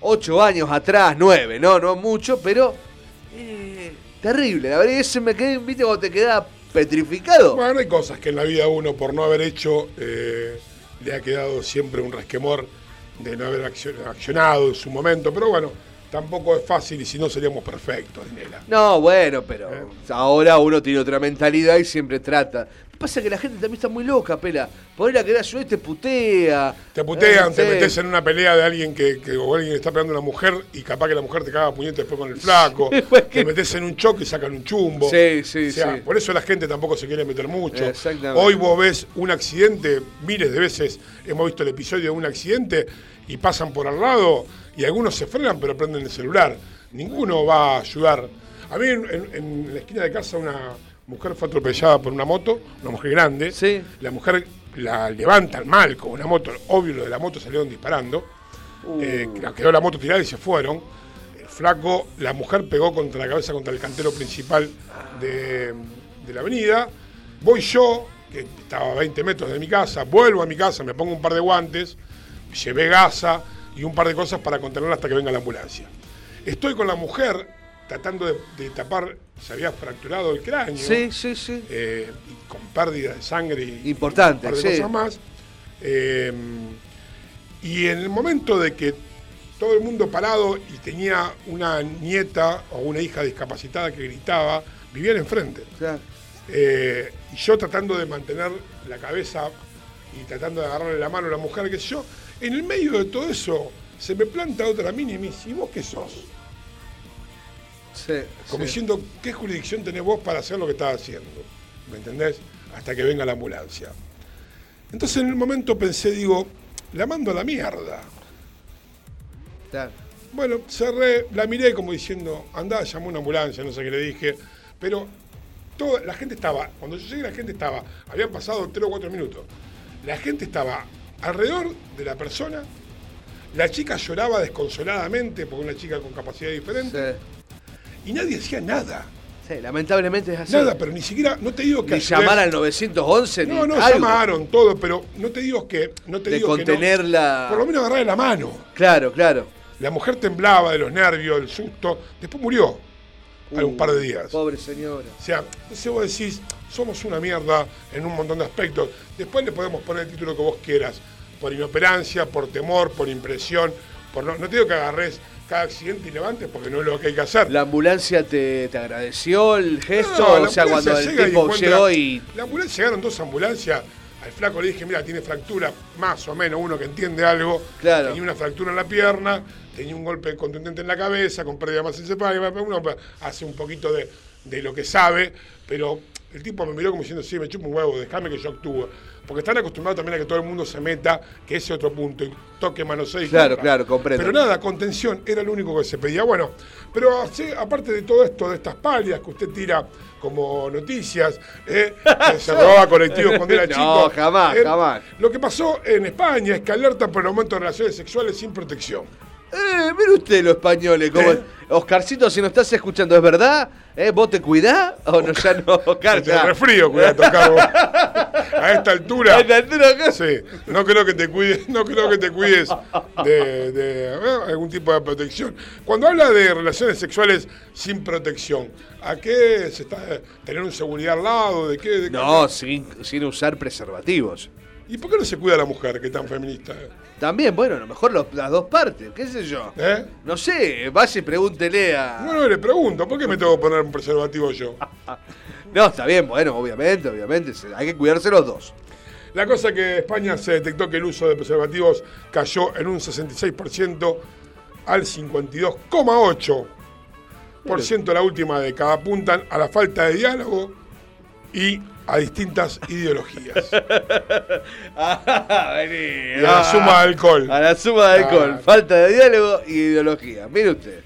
ocho años atrás, nueve, no, no mucho, pero eh, terrible. La verdad ese me quedé, viste, cuando te queda petrificado. Bueno, hay cosas que en la vida uno, por no haber hecho, eh, le ha quedado siempre un resquemor de no haber accio- accionado en su momento. Pero bueno, tampoco es fácil y si no seríamos perfectos, Nela. No, bueno, pero ahora uno tiene otra mentalidad y siempre trata. Pasa que la gente también está muy loca, pela. Ponela que yo te putea. Te putean, Eh, te metes en una pelea de alguien que, que- o alguien está pegando a una mujer y capaz que la mujer te caga puñete después con el flaco. te metes en un choque y sacan un chumbo. Sí, sí, O sea, sí. Por eso la gente tampoco se quiere meter mucho. Exactamente. Hoy vos ves un accidente, miles de veces hemos visto el episodio de un accidente y pasan por al lado y algunos se frenan pero prenden el celular. Ninguno va a ayudar. A mí en, en- en la esquina de casa una, mujer fue atropellada por una moto, una mujer grande. La mujer la levantan mal con una moto, obvio lo de la moto salieron disparando. Eh, quedó la moto tirada y se fueron. El flaco, la mujer pegó contra la cabeza contra el cantero principal de, de la avenida. Voy yo, que estaba a 20 metros de mi casa, vuelvo a mi casa, me pongo un par de guantes, llevé gasa y un par de cosas para contenerla hasta que venga la ambulancia. Estoy con la mujer tratando de, de tapar, se había fracturado el cráneo. Sí, sí, sí. eh, y con pérdida de sangre y Importante, un par de sí. cosas más. Eh, y en el momento de que todo el mundo parado y tenía una nieta o una hija discapacitada que gritaba, vivían enfrente. Eh, y yo tratando de mantener la cabeza y tratando de agarrarle la mano a la mujer, que yo, en el medio de todo eso se me planta otra mini y me dice, ¿y vos qué sos? Como sí. diciendo, ¿qué jurisdicción tenés vos para hacer lo que estás haciendo? ¿Me entendés? Hasta que venga la ambulancia. Entonces en el momento pensé, digo, la mando a la mierda. Claro. Bueno, cerré, la miré como diciendo, andá, llamó una ambulancia, no sé qué le dije, pero toda, la gente estaba, cuando yo llegué la gente estaba, habían pasado tres o cuatro minutos, la gente estaba alrededor de la persona, la chica lloraba desconsoladamente porque una chica con capacidad diferente, y nadie hacía nada. Sí, lamentablemente es así. Nada, pero ni siquiera, no te digo que... Ni llamar al 911 No, ni no, algo. llamaron todo, pero no te digo que... No te De digo que no. la- Por lo menos agarrarle la mano. Claro, claro. La mujer temblaba de los nervios, del susto. Después murió. a un par de días. Pobre señora. O sea, entonces vos decís, somos una mierda en un montón de aspectos. Después le podemos poner el título que vos quieras. Por inoperancia, por temor, por impresión. Por no, no te digo que agarres cada accidente y levantes porque no es lo que hay que hacer. ¿La ambulancia te, te agradeció el gesto? No, o sea, cuando el y tipo llegó y. La ambulancia llegaron dos ambulancias. Al flaco le dije, mira, tiene fractura, más o menos, uno que entiende algo. Claro. Tenía una fractura en la pierna, tenía un golpe contundente en la cabeza, con pérdida encefálica. Uno hace un poquito de, de lo que sabe, pero el tipo me miró como diciendo, sí, me chupo un huevo, déjame que yo actúe. Porque están acostumbrados también a que todo el mundo se meta, que ese otro punto, y toque, manosee y Claro, claro, comprendo. Pero nada, contención era lo único que se pedía. Bueno, pero así, aparte de todo esto, de estas palias que usted tira como noticias, eh, que se robaba colectivos cuando era No, chico. jamás, eh, jamás. Lo que pasó en España es que alerta por el aumento de relaciones sexuales sin protección. Eh, mire usted los españoles, como Oscarcito, si nos estás escuchando, ¿es verdad? ¿Eh? ¿Vos te cuidás? ¿O no, ya no, Oscar? Te resfrío, cuidado, tocar vos. A esta altura. A esta altura acá. Sí, no creo que te cuides, no creo que te cuides de, de, eh, algún tipo de protección. Cuando habla de relaciones sexuales sin protección, ¿a qué se está tener un seguridad al lado? ¿De qué? de? No, sin, sin usar preservativos. ¿Y por qué no se cuida a la mujer que es tan feminista? También, bueno, a lo mejor los- las dos partes, qué sé yo. ¿Eh? No sé, vaya y pregúntele a... Bueno, le pregunto, ¿por qué me tengo que poner un preservativo yo? No, está bien, bueno, obviamente, obviamente, hay que cuidarse los dos. La cosa que en España se detectó que el uso de preservativos cayó en un 66% al 52,8% la última década. Apuntan a la falta de diálogo y a distintas ideologías. Ah, vení, Y a la ah. suma de alcohol. A la suma de alcohol. Ah. Falta de diálogo y ideología. Mire usted.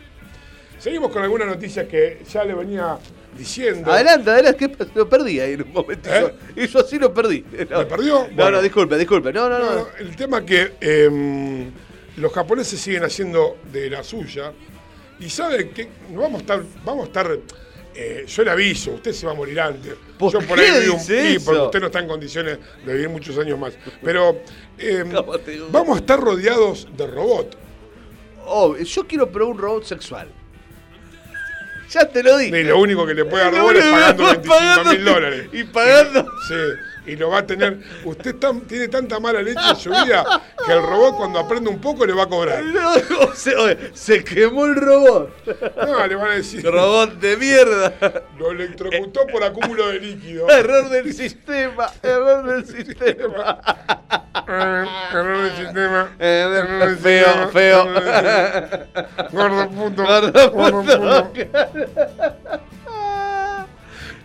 Seguimos con algunas noticias que ya le venía diciendo. Adelante, adelante, que lo perdí ahí en un momento. ¿Eh? Y yo así lo perdí. No. ¿Me perdió? No, Bueno. no, disculpe, disculpe. No, no, no. No, el tema que em, los japoneses siguen haciendo de la suya y sabe que vamos a estar, vamos a estar, eh, yo le aviso, usted se va a morir antes. ¿Por yo qué vivo un- dice sí, porque usted no está en condiciones de vivir muchos años más. Pero em, ¿Cómo te gusta? vamos a estar rodeados de robots. Oh, yo quiero probar un robot sexual. Ya te lo dije. Y lo único que le puede robot es pagando va 25 mil dólares. y pagando. Sí, y lo va a tener. Usted tan- tiene tanta mala leche en su vida que el robot cuando aprende un poco le va a cobrar. No, se, oye, se quemó el robot. No, le van a decir. Robot de mierda. Lo electrocutó por acúmulo de líquido. Error del sistema. Error del sistema. Error del sistema. Eh, del feo, sistema. feo. Error. Gordo puto. Gordo Gordo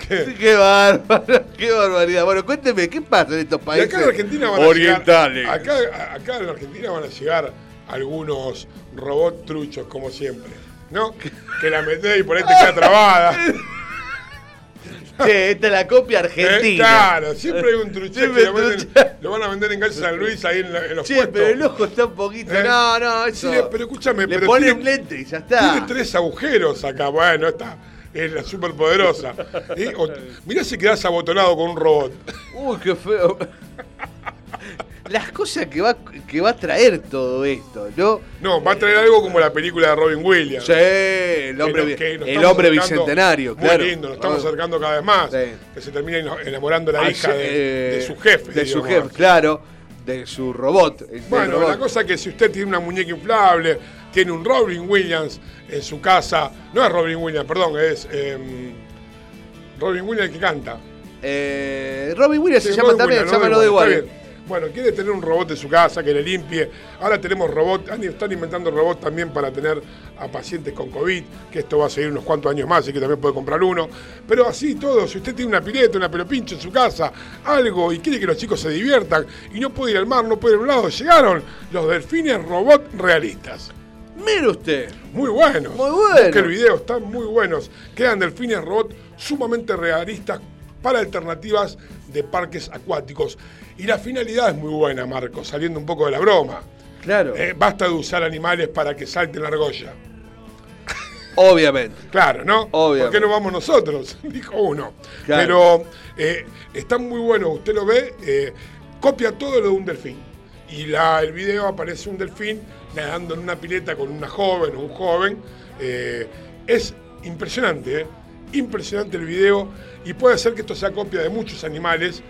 ¿Qué? Bárbaro, qué barbaridad. Bueno, cuénteme, ¿qué pasa en estos países acá en Argentina van a orientales? llegar. Acá, acá en Argentina van a llegar algunos robots truchos, como siempre. ¿No? Que la metés y por ahí te queda trabada. Che, esta es la copia argentina. Eh, claro, siempre hay un truché Siempre que lo, venden- lo van a vender en calle San Luis ahí en, la- en los Che, puestos. pero el ojo está un poquito. ¿Eh? No, no, eso. Sí, pero escúchame, Le pero ponen tiene- lente y ya está. Tiene tres agujeros acá, bueno, esta es la super poderosa. mirá si quedás abotonado con un robot. Uy, qué feo. Las cosas que va, que va a traer todo esto, ¿no? No, va a traer algo como la película de Robin Williams. Sí, el hombre, Que nos el hombre bicentenario, muy claro. lindo, nos estamos Ah. acercando cada vez más. Sí. Que se termina enamorando la hija de, eh, de su jefe. De su jefe, claro. De su robot. Bueno, robot. la cosa es que si usted tiene una muñeca inflable, tiene un Robin Williams en su casa, no es Robin Williams, perdón, es em, Robin Williams el que canta. Eh, Robin Williams Sí, se llama también, Williams, llámalo de igual. Williams, está bien. Bueno, quiere tener un robot en su casa que le limpie. Ahora tenemos robot, han- están inventando robots también para tener a pacientes con COVID, que esto va a seguir unos cuantos años más, así que también puede comprar uno. Pero así todo, si usted tiene una pileta, una pelopincho en su casa, algo, y quiere que los chicos se diviertan, y no puede ir al mar, no puede ir a un lado, llegaron los delfines robot realistas. Mire usted. Muy buenos. Muy bueno. Busque el video, están muy buenos. Quedan delfines robot sumamente realistas para alternativas de parques acuáticos. Y la finalidad es muy buena, Marcos, saliendo un poco de la broma. Claro. Eh, basta de usar animales para que salten la argolla. Obviamente. Claro, ¿no? Obviamente. ¿Por qué no vamos nosotros? Dijo uno. Claro. Pero eh, están muy buenos, usted lo ve, eh, copia todo lo de un delfín. Y la, el video aparece un delfín nadando en una pileta con una joven o un joven. Eh, es impresionante, ¿eh? Impresionante el video. Y puede ser que esto sea copia de muchos animales,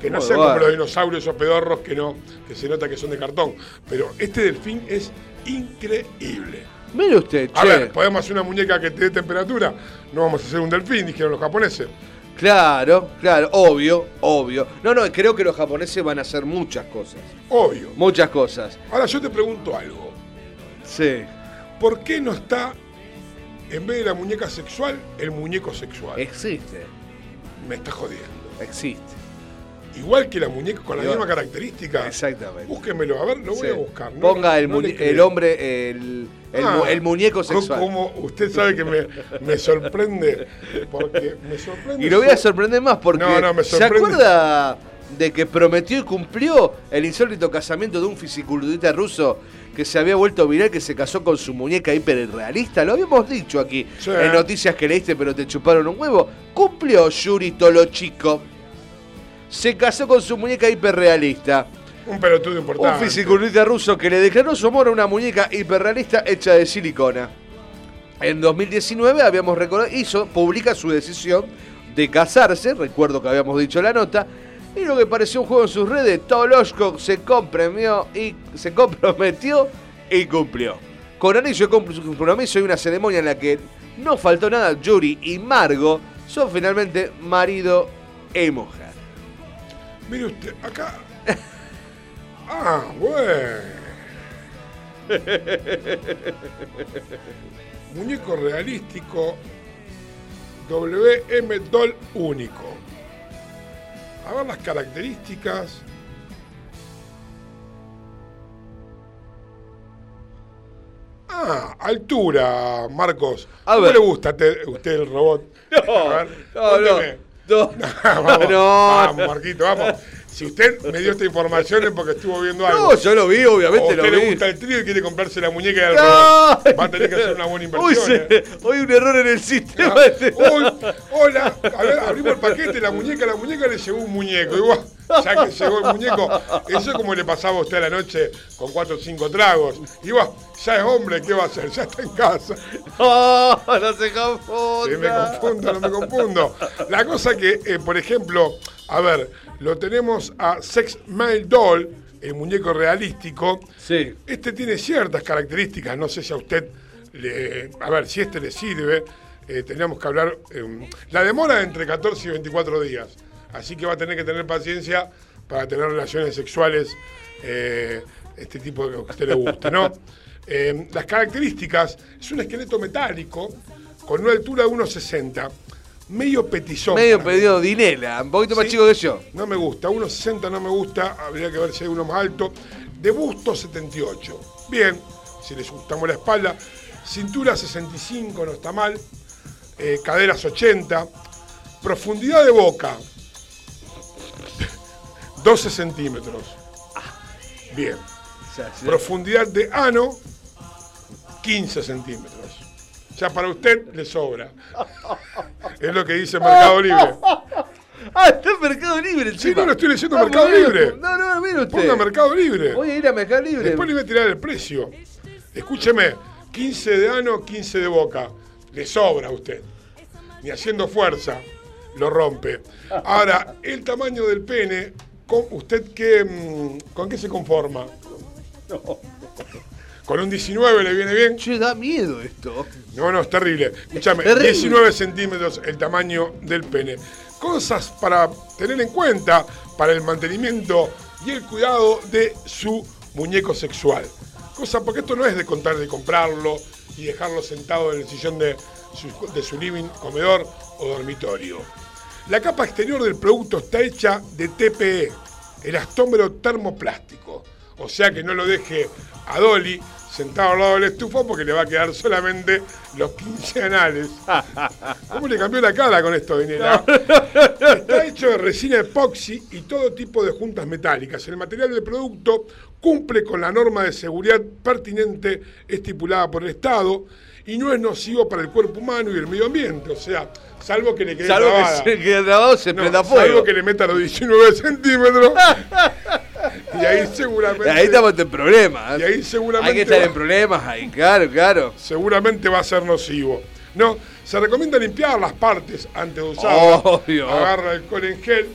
que no sean bueno. como los dinosaurios o pedorros que no, que se nota que son de cartón. Pero este delfín es increíble. Mire usted, A che. ver, podemos hacer una muñeca que te dé temperatura. No vamos a hacer un delfín, dijeron los japoneses. Claro, claro, obvio, obvio. No, no, creo que los japoneses van a hacer muchas cosas. Obvio. Muchas cosas. Ahora yo te pregunto algo. Sí. ¿Por qué no está, en vez de la muñeca sexual, el muñeco sexual? Existe. Me está jodiendo. Existe. Igual que la muñeca, con la misma característica. Exactamente. Búsquemelo, a ver, lo voy Sí. a buscar. ¿no? Ponga el, No el hombre, el, el, mu- Ah, el muñeco co- sexual. Como usted sabe que me, me sorprende. Porque me sorprende. Y lo voy a sorprender más porque No, no, me ¿se acuerda de que prometió y cumplió el insólito casamiento de un fisiculturista ruso que se había vuelto viral que se casó con su muñeca hiperrealista? Lo habíamos dicho aquí Sí. en noticias que leíste pero te chuparon un huevo. Cumplió Yuri Tolochico. Se casó con su muñeca hiperrealista. Un pelotudo Un importante. fisiculturista ruso que le declaró su amor a una muñeca hiperrealista hecha de silicona. En 2019 habíamos recordado, hizo, publica su decisión de casarse, recuerdo que habíamos dicho la nota, y lo que pareció un juego en sus redes, Toloshko se comprimió y se comprometió y cumplió. Con anillo de compromiso y una ceremonia en la que no faltó nada, Yuri y Margo son finalmente marido y mujer. Mire usted, acá. Ah, bueno. Muñeco realístico WM Doll único. A ver las características. Ah, altura, Marcos. A ¿Cómo ver. le gusta a te- usted el robot? No, A ver, no, no. cuénteme. No, vamos, no. vamos, Marquito, vamos. Si usted me dio esta información es porque estuvo viendo algo. No, yo lo vi, O obviamente usted lo le vi. gusta el trío y quiere comprarse la muñeca del robot. Va a tener que hacer una buena Uy, inversión. se- ¿eh? hoy un error en el sistema. Uy, hola, a ver, abrimos el paquete, la muñeca, la muñeca le llegó un muñeco. Vos, ya que llegó el muñeco, eso es como le pasaba a usted a la noche con cuatro o cinco tragos. Vos, ya es hombre, ¿qué va a hacer? Ya está en casa. No, no se confunda. Sí, me confundo, no me confundo. La cosa que, eh, por ejemplo, a ver, lo tenemos a Sex Mail Doll, el muñeco realístico. Sí. Este tiene ciertas características, no sé si a usted, le, a ver, si este le sirve, eh, teníamos que hablar, eh, la demora de entre 14 y 24 días, así que va a tener que tener paciencia para tener relaciones sexuales, eh, este tipo que a usted le gusta, ¿no? Eh, las características, es un esqueleto metálico con una altura de 1,60, medio petizón. Medio pedido dinela, un poquito más Sí. chico que yo. No me gusta, 1,60 no me gusta, habría que ver si hay uno más alto. De busto 78. Bien, si les gustamos la espalda. Cintura 65, no está mal. Eh, caderas 80. Profundidad de boca, 12 centímetros. Bien. Profundidad de ano, 15 centímetros. Ya para usted le sobra. Es lo que dice Mercado Libre. Ah, está en Mercado Libre, Sí, no lo estoy leyendo Ah, Mercado. Libre. No, no, mire usted. Ponga Mercado Libre. Voy a ir a Mercado Libre. Después le voy a tirar el precio. Escúcheme, 15 de ano, 15 de boca. Le sobra a usted. Ni haciendo fuerza lo rompe. Ahora, el tamaño del pene, ¿con ¿usted qué, mm, con qué se conforma? ¿Con un 19 le viene bien? Che, da miedo esto. No, no, es terrible. Escúchame, Terrible. 19 centímetros el tamaño del pene. Cosas para tener en cuenta para el mantenimiento y el cuidado de su muñeco sexual. Cosa, porque esto no es de contar de comprarlo y dejarlo sentado en el sillón de su, de su living, comedor o dormitorio. La capa exterior del producto está hecha de TPE, elastómero termoplástico. O sea que no lo deje a Dolly sentado al lado de la estufa porque le va a quedar solamente los 15 anales. ¿Cómo le cambió la cara con esto, Vinera? Está hecho de resina epoxi y todo tipo de juntas metálicas. El material del producto cumple con la norma de seguridad pertinente estipulada por el Estado y no es nocivo para el cuerpo humano y el medio ambiente. O sea, salvo que le quede Salvo trabada. que se quede trabado, se No, prenda Salvo que le meta los 19 centímetros. y ahí seguramente. Ahí estamos en problemas. Y ahí seguramente. Hay que estar va- en problemas ahí, claro, claro. seguramente va a ser nocivo. No, se recomienda limpiar las partes antes de usarlas. Obvio. Agarra alcohol en gel,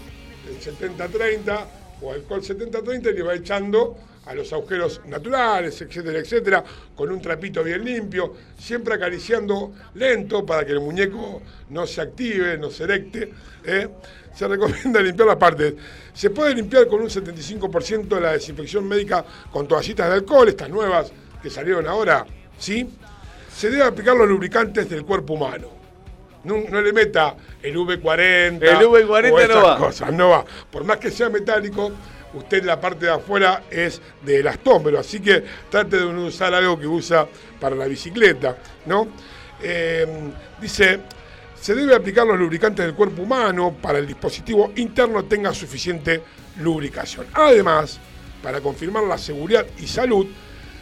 el 70-30 o alcohol 70-30 y le va echando a los agujeros naturales, etcétera, etcétera, con un trapito bien limpio, siempre acariciando lento para que el muñeco no se active, no se erecte. ¿eh? Se recomienda limpiar las partes. Se puede limpiar con un 75% de la desinfección médica con toallitas de alcohol, estas nuevas que salieron ahora, ¿sí? Se debe aplicar los lubricantes del cuerpo humano. No, no le meta el V40. El V40 o esas no va. cosas, no va. Por más que sea metálico, usted la parte de afuera es de elastómero, así que trate de no usar algo que usa para la bicicleta, ¿no? Eh, dice, se debe aplicar los lubricantes del cuerpo humano para el dispositivo interno tenga suficiente lubricación. Además, para confirmar la seguridad y salud,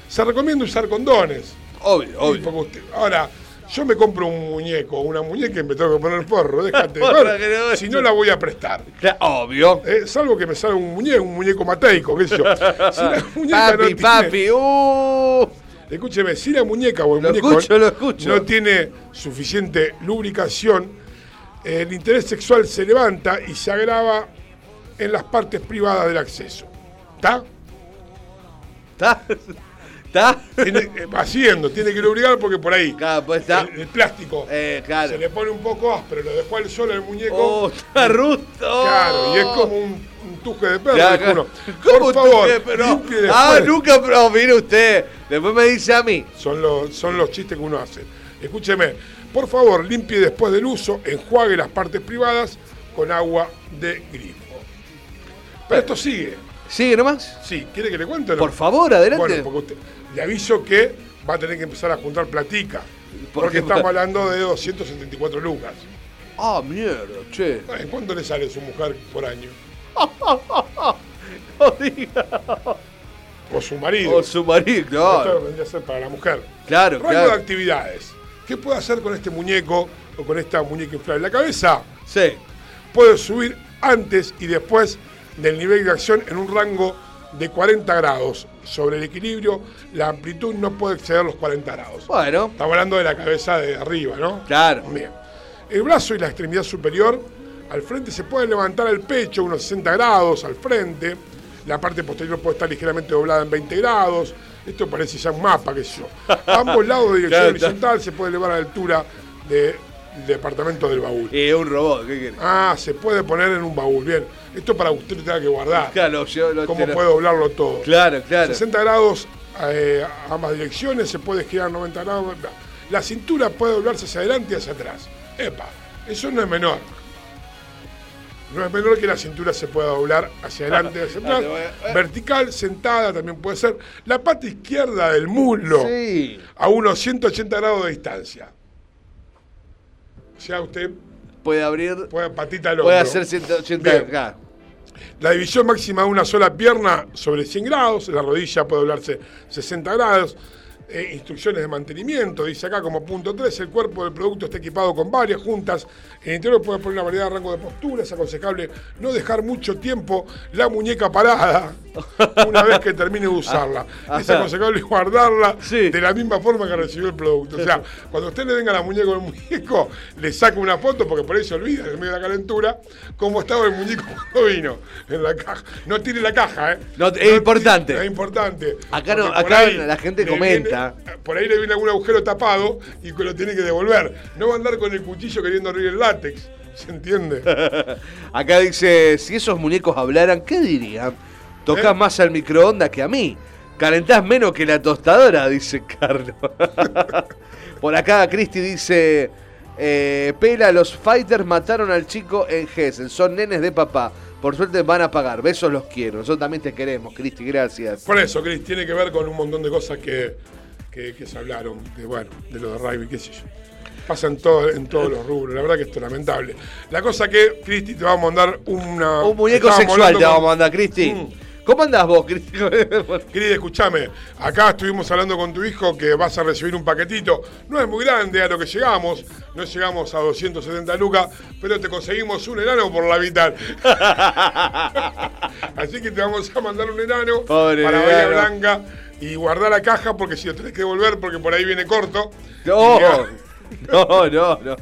se recomienda usar condones. Obvio, obvio. usted- ahora, yo me compro un muñeco, una muñeca y me tengo que poner el forro, déjate de no- si no la voy a prestar. Obvio. Eh, salvo que me salga un muñeco, un muñeco mateico, qué sé yo. Si la muñeca no papi, tiene- papi, uh. Escúcheme, si la muñeca o el Lo muñeco escucho, lo escucho. no tiene suficiente lubricación, el interés sexual se levanta y se agrava en las partes privadas del acceso. ¿Está? ¿Está? ¿Está? Tiene, eh, haciendo, tiene que lubricar porque por ahí Claro, pues está. el, el plástico Eh, claro. se le pone un poco áspero, lo dejó al sol al muñeco. Oh, está rusto. Claro, y es como un, un tuje de perro. Dijo uno. ¿Cómo Por favor, después. Ah, nunca, pero mire usted. Después me dice a mí. Son los, son los chistes que uno hace. Escúcheme, por favor, limpie después del uso, enjuague las partes privadas con agua de grifo. Pero esto sigue. ¿Sigue nomás? Sí, ¿quiere que le cuente? Por favor, adelante. Bueno, porque usted, le aviso que va a tener que empezar a juntar platica. ¿Por Porque estamos hablando de 274 lucas. Ah, mierda, che. Ay, ¿Cuánto le sale su mujer por año? No diga. O su marido. O su marido, Esto claro. vendría a ser para la mujer. Claro, Rango claro. de actividades. ¿Qué puede hacer con este muñeco o con esta muñeca inflable? La cabeza Sí. puede subir antes y después del nivel de acción en un rango de 40 grados. Sobre el equilibrio, la amplitud no puede exceder los 40 grados. Bueno, Estamos hablando de la cabeza de arriba, ¿no? claro. Bien. El brazo y la extremidad superior, al frente se puede levantar el pecho unos 60 grados al frente. La parte posterior puede estar ligeramente doblada en 20 grados. Esto parece ya un mapa, qué sé yo. Ambos lados de dirección Claro, horizontal se puede elevar a la altura del departamento del baúl. Es un robot, ¿qué quiere? Ah, se puede poner en un baúl. Bien. Esto para que usted tenga que guardar. Claro, yo lo ¿Cómo puede doblarlo todo? Claro, claro. 60 grados eh, a ambas direcciones, se puede girar 90 grados. La cintura puede doblarse hacia adelante y hacia atrás. Epa, eso no es menor. No es menor que la cintura se pueda doblar hacia adelante y hacia atrás. Vertical, sentada también puede ser. La pata izquierda del muslo Sí. a unos 180 grados de distancia. Sea, usted puede abrir, Puede patita al puede hacer 180 Bien. acá. La división máxima de una sola pierna sobre 100 grados, la rodilla puede doblarse 60 grados. Eh, instrucciones de mantenimiento, dice acá como punto 3, el cuerpo del producto está equipado con varias juntas. En el interior puede poner una variedad de rango de postura, es aconsejable no dejar mucho tiempo la muñeca parada una vez que termine de usarla. Es aconsejable guardarla de la misma forma que recibió el producto. O sea, cuando usted le venga la muñeca al muñeco, le saca una foto, porque por ahí se olvida, en medio de la calentura, cómo estaba el muñeco cuando vino en la caja. No tire la caja, ¿eh? No, es importante. Es importante. Acá, no, acá la gente comenta. Por ahí le viene algún agujero tapado y lo tiene que devolver. No va a andar con el cuchillo queriendo abrir el látex. ¿Se entiende? Acá dice, si esos muñecos hablaran, ¿qué dirían? Tocás ¿Eh? más al microondas que a mí. Calentás menos que la tostadora, dice Carlos. Por acá Cristi dice, eh, Pela, los fighters mataron al chico en Hessen. Son nenes de papá. Por suerte van a pagar. Besos los quiero. Nosotros también te queremos, Cristi. Gracias. Por eso, Chris, tiene que ver con un montón de cosas que, que- que se hablaron, de, bueno, de lo de rugby, qué sé yo. Pasa en, todo- en todos los rubros, la verdad que esto es lamentable. La cosa que, Cristi, te vamos a mandar una... Un muñeco sexual te vamos a mandar, Cristi. Mm. ¿Cómo andás vos, Cristi? Querida, escúchame, acá estuvimos hablando con tu hijo que vas a recibir un paquetito. No es muy grande a lo que llegamos, no llegamos a 270 lucas, pero te conseguimos un enano por la mitad. Así que te vamos a mandar un enano Pobre para Bahía. Blanca y guardar la caja porque si lo tenés que devolver porque por ahí viene corto. No, no, no, no.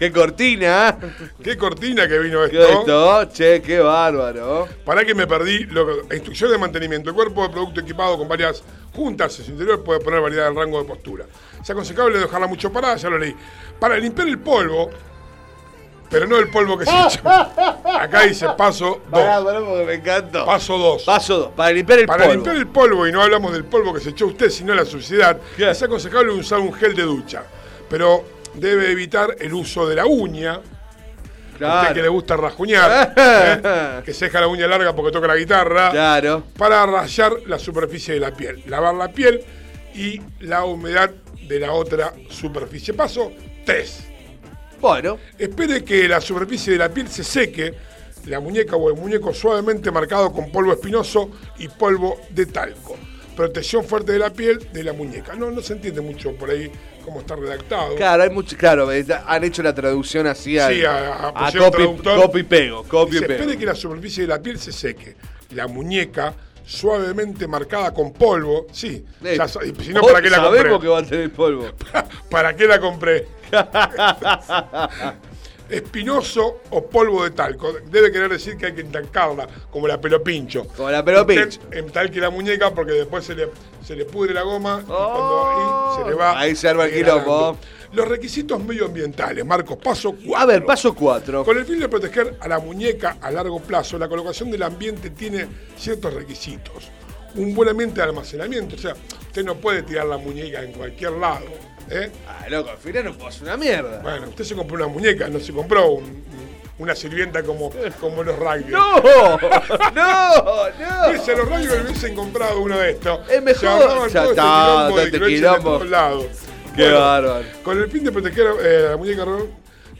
Qué cortina, ¿eh? Qué cortina que vino ¿Qué esto. esto? Che, qué bárbaro. Para que me perdí, lo, instrucción de mantenimiento. El cuerpo de producto equipado con varias juntas en su interior puede poner variedad del rango de postura. Es aconsejable dejarla mucho parada, ya lo leí. Para limpiar el polvo, pero no el polvo que se echa. Acá dice paso 2. Pará, pará, porque me encantó. Paso 2. Paso 2. Para limpiar el Para polvo. limpiar el polvo, y no hablamos del polvo que se echó usted, sino la suciedad, es aconsejable usar un gel de ducha. Pero debe evitar el uso de la uña. A Claro. usted que le gusta rajuñar, ¿eh? que se deja la uña larga porque toca la guitarra. Claro. Para rayar la superficie de la piel. Lavar la piel y la humedad de la otra superficie. Paso 3. Bueno. Espere que la superficie de la piel se seque, la muñeca o el muñeco suavemente marcado con polvo espinoso y polvo de talco. Protección fuerte de la piel de la muñeca. No, no se entiende mucho por ahí cómo está redactado. Claro, hay mucho, claro, eh, han hecho la traducción así al- Sí, a, a- a copy, copy pego, copy Dice, pego. espere que la superficie de la piel se seque. La muñeca suavemente marcada con polvo. Sí, Eh, ya sa- y si no, vos ¿para qué la compré? Sabemos que va a tener polvo. ¿Para qué la compré? Espinoso o polvo de talco. Debe querer decir que hay que entalcarla, como la pelo pincho. Como la pelo Usted pincho. Entalque la muñeca porque después se le, se le pudre la goma y, cuando ahí se le va. Oh. Ahí se arma el quilombo. Los requisitos medioambientales, Marcos, paso 4. A ver, paso 4. Con el fin de proteger a la muñeca a largo plazo, la colocación del ambiente tiene ciertos requisitos. Un buen ambiente de almacenamiento, o sea, usted no puede tirar la muñeca en cualquier lado. ¿Eh? Ah, loco, al final no puedo hacer una mierda. Bueno, usted se compró una muñeca, no se compró un- una sirvienta como, como los rugby. ¡No! ¡No! ¡No! Si a los rugby hubiesen comprado uno de estos, Es mejor. se ahorraban Ya todo está, este quilombo de este que lo echen de quilombo. todos lados. Qué bárbaro. Con el fin de proteger eh, a la muñeca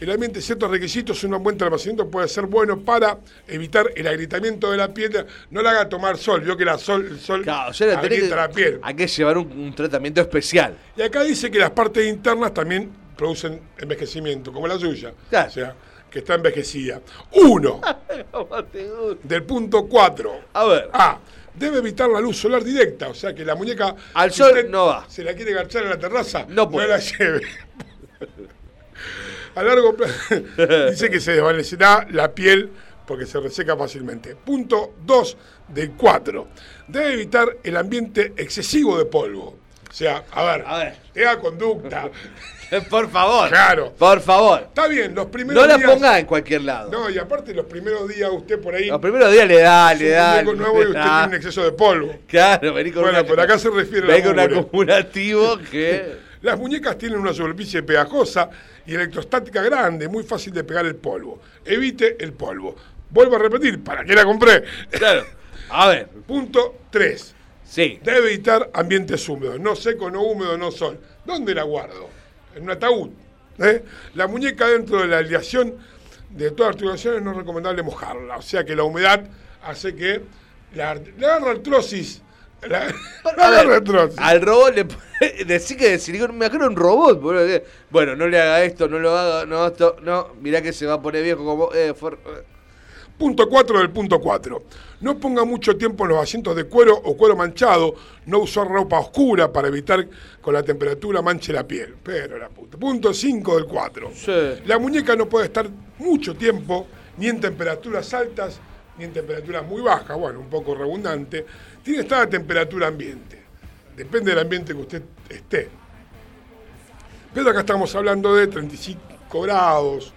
el ambiente ciertos requisitos, un buen almacenamiento puede ser bueno para evitar el agrietamiento de la piel. No la haga tomar sol, vio que la sol, el sol Claro, o sea, la que- piel. Hay que llevar un, un tratamiento especial. Y acá dice que las partes internas también producen envejecimiento, como la suya. O sea, que está envejecida. Uno. Del punto 4. A ver. A. Debe evitar la luz solar directa, o sea que la muñeca. Al si sol no va. Se la quiere garchar en la terraza, No no, puede. la lleve. A largo plazo. dice que se desvanecerá la piel porque se reseca fácilmente. Punto 2 del 4. Debe evitar el ambiente excesivo de polvo. O sea, a ver, A ver. tenga conducta. Por favor. Claro. Por favor. Está bien, los primeros No la días. ponga en cualquier lado. No, y aparte los primeros días usted por ahí. Los primeros días le da, le un da. muñeco nuevo y usted tiene un exceso de polvo. Claro, vení con Bueno, una- pero acá se refiere a vení la con un acumulativo que. Las muñecas tienen una superficie pegajosa y electrostática grande, muy fácil de pegar el polvo. Evite el polvo. Vuelvo a repetir, ¿para qué la compré? Claro. A ver. Punto 3. Sí. Debe evitar ambientes húmedos. No seco, no húmedo, no sol. ¿Dónde la guardo? En un ataúd. ¿eh? La muñeca dentro de la aleación de todas las articulaciones no es recomendable mojarla. O sea que la humedad hace que la, agarra artrosis. La, al robot le puede decir que silicona, me imagino un robot, boludo, Bueno, no le haga esto, no lo haga, no, esto, no, mirá que se va a poner viejo como. Eh, for- eh. Punto 4 del punto 4. No ponga mucho tiempo en los asientos de cuero o cuero manchado. No usar ropa oscura para evitar con la temperatura manche la piel. Pero la puta. Punto 5 del 4. La muñeca no puede estar mucho tiempo ni en temperaturas altas ni en temperaturas muy bajas. Bueno, un poco redundante. Tiene que estar a temperatura ambiente. Depende del ambiente que usted esté. Pero acá estamos hablando de 35 grados,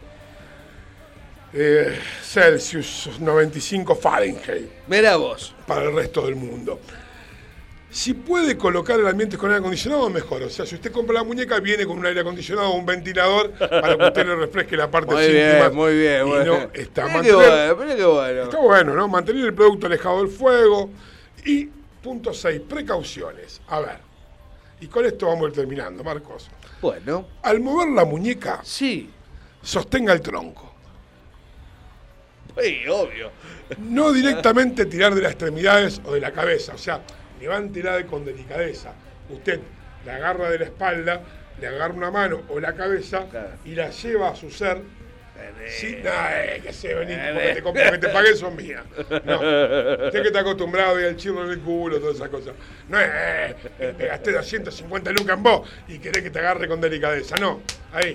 eh, Celsius, 95 Fahrenheit. Mira vos. Para el resto del mundo. Si puede colocar el ambiente con aire acondicionado, mejor. O sea, si usted compra la muñeca, viene con un aire acondicionado o un ventilador para que usted le refresque la parte Muy bien, íntima. muy bien, muy no bien. está Mirá qué mantener- bueno, qué bueno. Está bueno, ¿no? Mantener el producto alejado del fuego. Y punto 6, precauciones. A ver. Y con esto vamos a ir terminando, Marcos. Bueno. Al mover la muñeca, sí. sostenga el tronco. Sí, obvio. No directamente tirar de las extremidades o de la cabeza, o sea, levántela con delicadeza. Usted la agarra de la espalda, le agarra una mano o la cabeza y la lleva a su ser. Sí, no, eh, que se vení, porque te, compro, que te pagué son mías. No. Usted que está acostumbrado a ir al chirro en el culo, todas esas cosas. No es, eh, eh, me gasté 250 lucas en vos y querés que te agarre con delicadeza. No, ahí.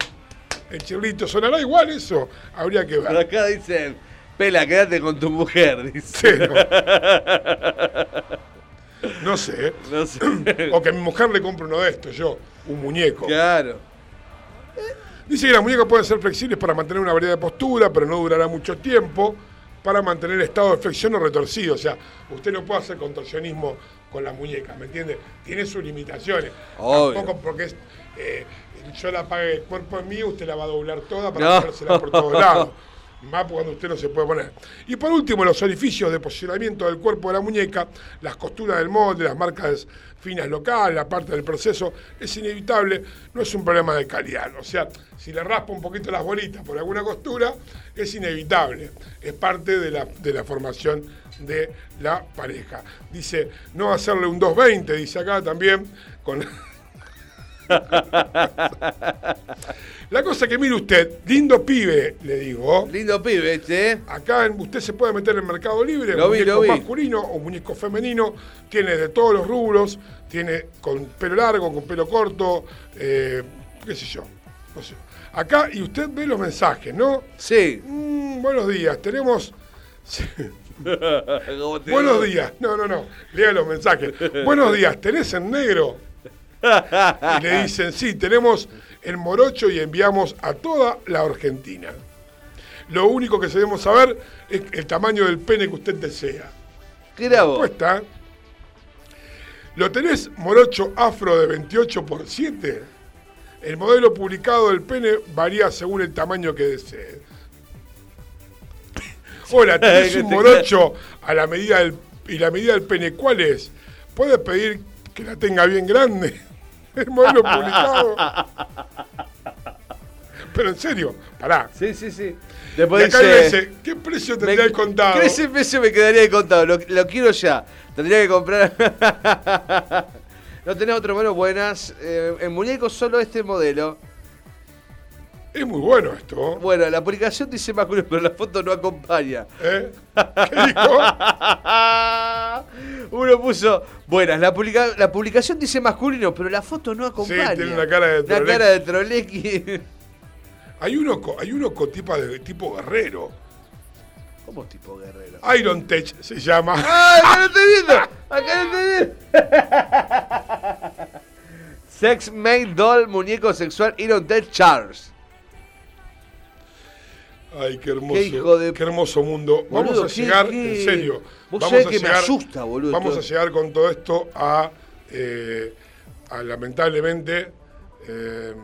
El chirrito sonará igual eso. Habría que ver. Por acá dicen, Pela, quédate con tu mujer, dice. Sí, No sé. No sé. O que a mi mujer le compre uno de estos, yo, un muñeco. Claro. Dice que las muñecas pueden ser flexibles para mantener una variedad de postura, pero no durará mucho tiempo para mantener estado de flexión o retorcido. O sea, usted no puede hacer contorsionismo con las muñecas, ¿me entiende? Tiene sus limitaciones. Obvio. Tampoco porque es, eh, yo la pague el cuerpo en mí, usted la va a doblar toda para No. por todos lados. Más cuando usted no se puede poner. Y por último, los orificios de posicionamiento del cuerpo de la muñeca, las costuras del molde, las marcas finas locales, la parte del proceso, es inevitable, no es un problema de calidad. O sea, si le raspa un poquito las bolitas por alguna costura, es inevitable. Es parte de la, de la formación de la pareja. Dice, no hacerle un 220, dice acá también, con... La cosa que mire usted, lindo pibe, le digo. Lindo pibe este, ¿eh? Acá en- usted se puede meter en Mercado Libre, Lo vi, muñeco lo vi. masculino o muñeco femenino, tiene de todos los rubros, tiene con pelo largo, con pelo corto, eh, qué sé yo, no sé. Acá, y usted ve los mensajes, ¿no? Sí. Mm, buenos días, tenemos... ¿Cómo te Buenos días, no, no, no, lea los mensajes. Buenos días, ¿tenés en negro? Y le dicen, sí, tenemos el morocho y enviamos a toda la Argentina. Lo único que debemos saber es el tamaño del pene que usted desea. ¿Qué? Respuesta. ¿Lo tenés morocho afro de 28 por 7? El modelo publicado del pene varía según el tamaño que desee. Hola, tenés un morocho a la medida del, y la medida del pene, ¿cuál es? ¿Puedes pedir que la tenga bien grande? El modelo publicado. Pero en serio, pará. Sí, sí, sí. Después acá dice, dice, ¿qué precio tendría el contado? ¿Qué precio me quedaría de contado? Lo, lo quiero ya. Tendría que comprar. no tenés otro bueno buenas. Eh, en muñecos solo este modelo. Es muy bueno esto. Bueno, la publicación dice masculino, pero la foto no acompaña. ¿Eh? ¿Qué dijo? Uno puso, buenas, la, publica- la publicación dice masculino, pero la foto no acompaña. tiene una cara de Una trolequi. cara de trolequi. Hay uno, hay uno con tipo, de, tipo guerrero. ¿Cómo tipo guerrero? Iron Tech se llama. ¡Ay, acá lo estoy viendo! ¡Acá lo estoy viendo! Sex Made Doll, muñeco sexual, Iron Ted Charles. Ay, qué hermoso. Qué hijo de- qué hermoso mundo. Vamos a qué- llegar, qué- en serio. Vos vamos sabés a que me llegar- asusta, boludo, Vamos todo. a llegar con todo esto a, eh, a, lamentablemente, eh,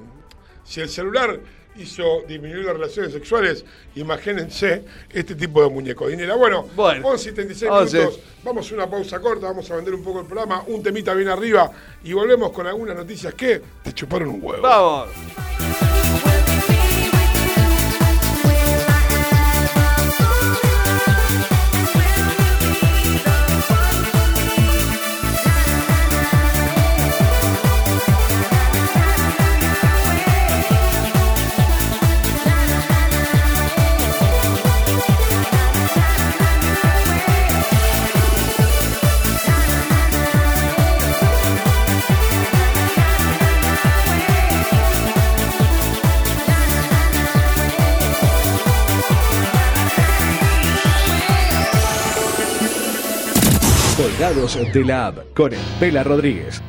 si el celular hizo disminuir las relaciones sexuales, imagínense este tipo de muñeco. Dinera. Bueno, Bueno, 11 y 36 11. minutos. Vamos a una pausa corta, vamos a vender un poco el programa, un temita bien arriba y volvemos con algunas noticias que te chuparon un huevo. Vamos. Descargados de la app con el Pela Rodríguez.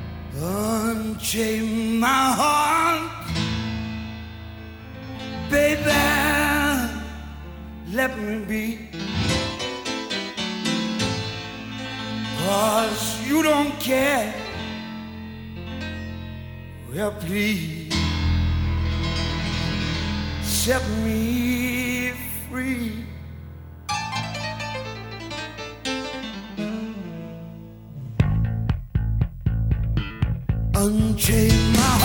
Baby. Let me be. Cause you don't care. Well, please set me free. Unchain my heart,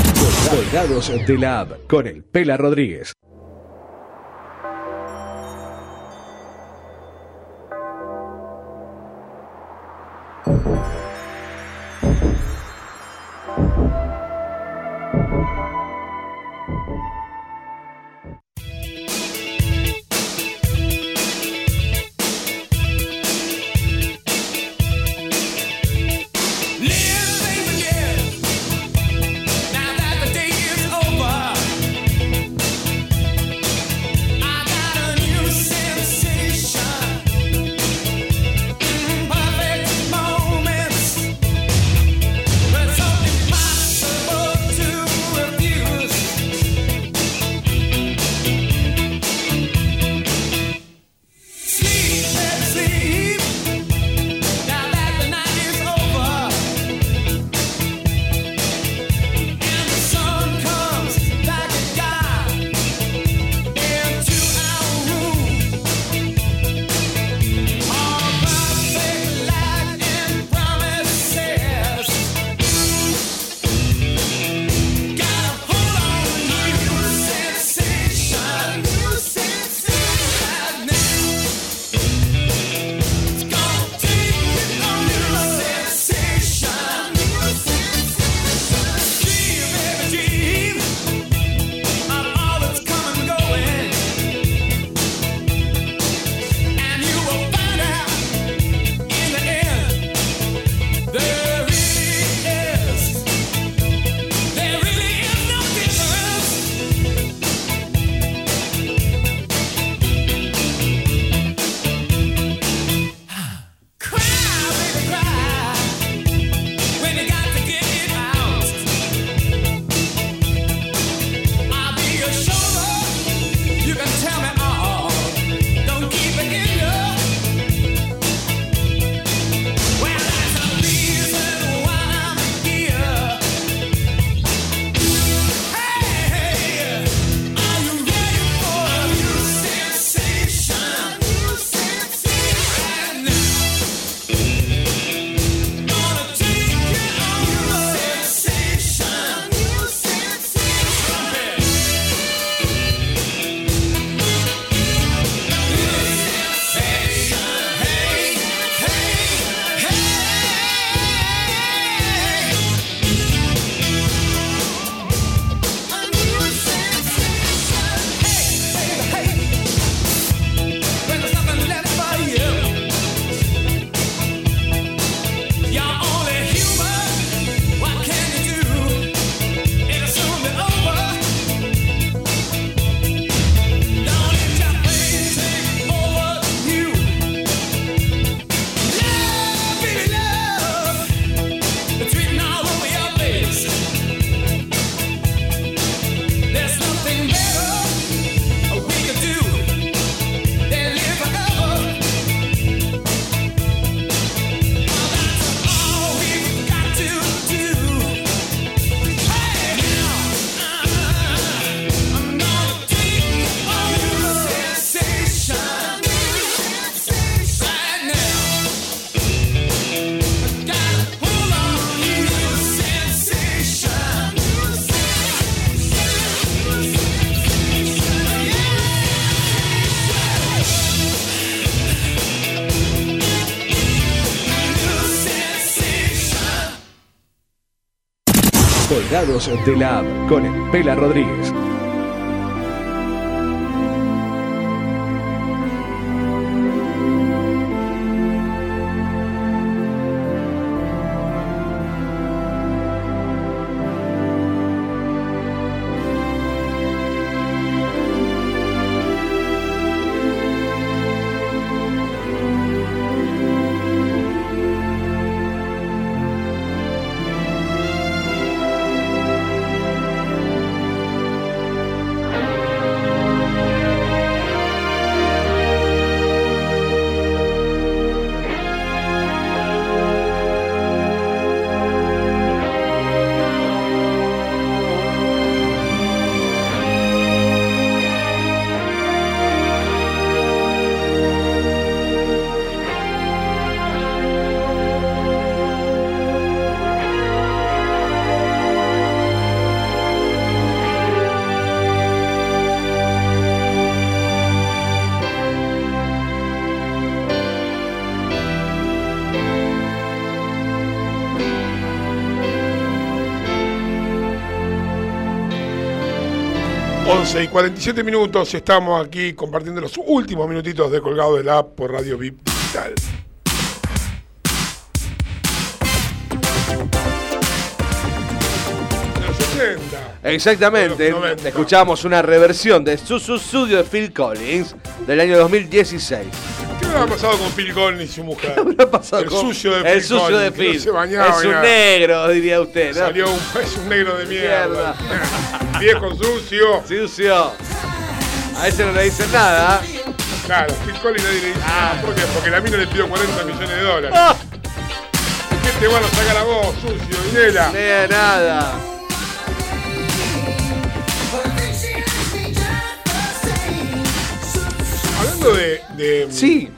Colgados de la app con el Pela Rodríguez. De la app con el Pela Rodríguez. 11 y 47 minutos estamos aquí compartiendo los últimos minutitos de colgado de la app por Radio VIP Digital. En los 80. Exactamente. Los 90. Escuchamos una reversión de Susu Studio de Phil Collins del año 2016. ¿Qué le ha pasado con Phil Collins y su mujer? pasado el con- sucio de Phil El sucio de no Phil. se bañaba es un nada. negro, diría usted, ¿no? Salió un, es un negro de mierda. Viejo sucio. Sucio. A ese no le dicen nada. Claro, Phil Collins nadie le dice nada. ¿Por qué? Porque la mina le pidió 40 millones de dólares. Ah. ¿Qué te van a sacar a vos, sucio, Vinela? No nada. Hablando de, de- Sí.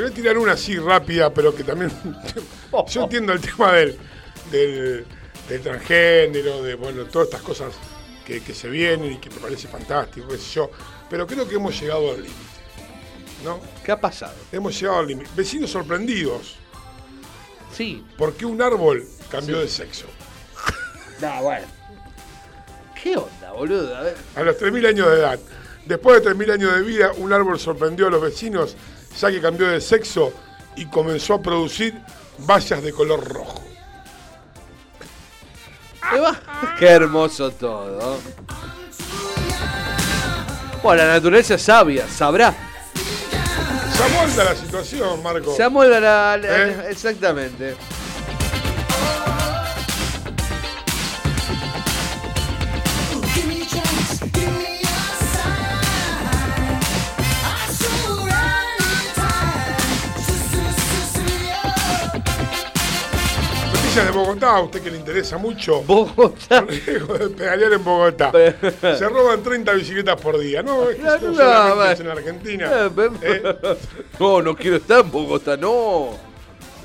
Le voy a tirar una así rápida, pero que también. yo entiendo el tema del, del, del transgénero, de bueno, todas estas cosas que, que se vienen y que me parece fantástico, qué sé yo. Pero creo que hemos llegado al límite. ¿No? ¿Qué ha pasado? Hemos llegado al límite. Vecinos sorprendidos. Sí. Porque un árbol cambió de sexo. No, bueno. ¿Qué onda, boludo? A ver. A los 3.000 años de edad. Después de 3.000 años de vida, un árbol sorprendió a los vecinos ya que cambió de sexo y comenzó a producir bayas de color rojo. Qué hermoso todo. Bueno, la naturaleza es sabia, sabrá. Se amolda la situación, Marco. Se amolda la. la- ¿Eh? Exactamente. De Bogotá, a usted que le interesa mucho. Bogotá. De pedalear en Bogotá. Se roban 30 bicicletas por día. No, es que No, no, solamente no, es en Argentina. Eh, ¿Eh? No, no quiero estar en Bogotá, no.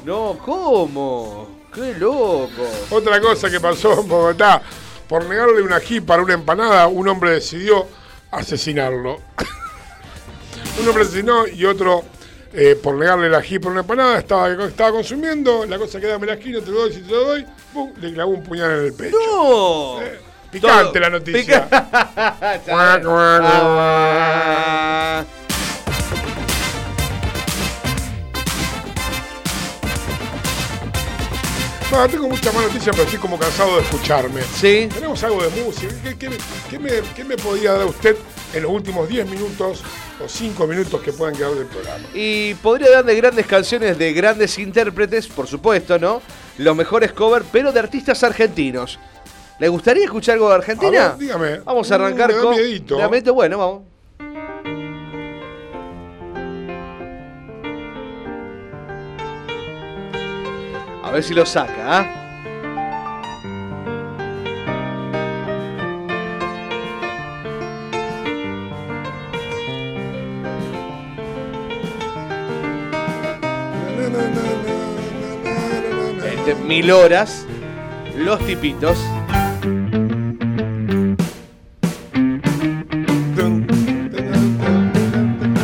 No, ¿cómo? Qué loco. Otra cosa que pasó en Bogotá, por negarle una ají para una empanada, un hombre decidió asesinarlo. un hombre asesinó y otro, eh, por negarle el ají por una empanada, estaba, estaba consumiendo, la cosa que dame el ají, no te lo doy, si te lo doy, pum, le clavó un puñal en el pecho. ¡No! Picante Todo- la noticia. Pica- Ah. Tengo muchas más noticias, pero estoy como cansado de escucharme. Sí. Tenemos algo de música. ¿Qué, qué- qué me, qué me podría dar usted en los últimos 10 minutos o 5 minutos que puedan quedar del programa? Y podría dar de grandes canciones de grandes intérpretes, por supuesto, ¿no? Los mejores covers, pero de artistas argentinos. ¿Le gustaría escuchar algo de Argentina? A ver, dígame. Vamos a Uh, arrancar me da con. miedito. ¿Me da miedito? Bueno, vamos. A ver si lo saca, ¿ah? Este, mil horas. Los tipitos.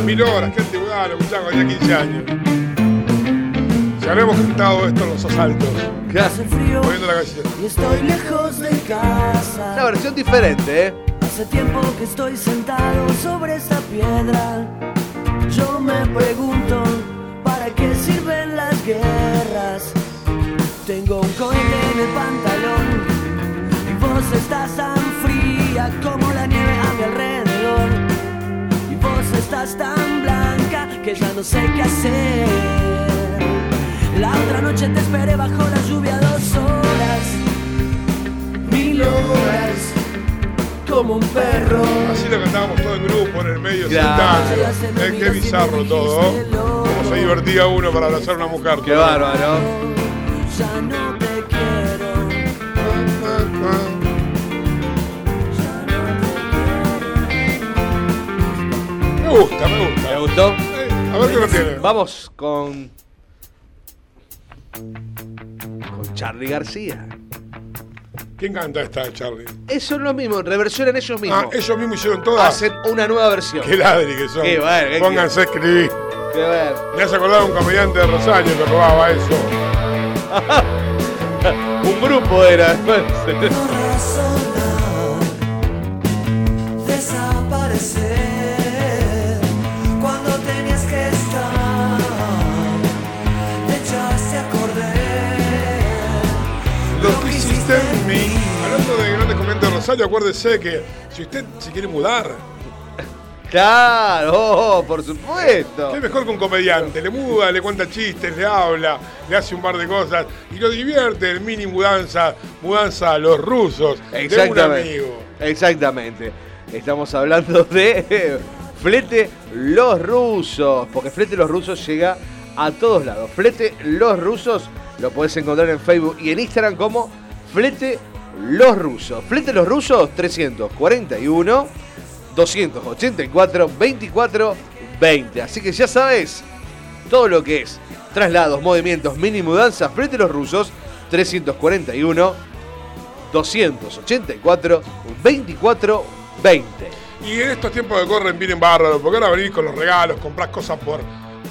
Mil horas, qué antigüedad, lo escuchaba cuando tenía 15 años. Si habremos cantado esto en los asaltos. Hace frío Poniendo la canción. y estoy lejos de casa. Una versión diferente, ¿eh? Hace tiempo que estoy sentado sobre esta piedra. Yo me pregunto, ¿para qué las guerras? Tengo un cohete en el pantalón y vos estás tan fría como la nieve a mi alrededor. Y vos estás tan blanca que ya no sé qué hacer. La otra noche te esperé bajo la lluvia dos horas, mil horas, como un perro. Así lo cantábamos todo el grupo en el medio sentado. Eh, qué bizarro todo. Se divertía uno para abrazar a una mujer. Qué bárbaro. Ya no te quiero. Me gusta, me gusta. ¿Me gustó? Eh, a ver qué lo tiene. Vamos con. Con Charlie García. ¿Quién canta esta, Charlie? Eso es lo mismo, reversionan ellos mismos. Ah, ellos mismos hicieron todas. Hacen una nueva versión. Qué ladri que son. Qué bueno, qué Pónganse a escribir. Qué ver. Me has acordado de un comediante de Rosario que robaba eso. Un grupo era. Rosario, acuérdese que si usted se quiere mudar, Claro, oh, por supuesto. qué mejor que un comediante. Le muda, le cuenta chistes, le habla, le hace un par de cosas y lo divierte el mini mudanza, mudanza a los rusos de un Exactamente. amigo. Exactamente. Estamos hablando de Flete Los Rusos, porque Flete Los Rusos llega a todos lados. Flete Los Rusos lo puedes encontrar en Facebook y en Instagram como Flete Los Rusos. Flete Los Rusos 341 284 24 20. Así que ya sabes todo lo que es traslados, movimientos, mini mudanzas, Flete Los Rusos 341 284 24 20. Y en estos tiempos que corren vienen bárbaros, porque ahora venís con los regalos, comprás cosas por,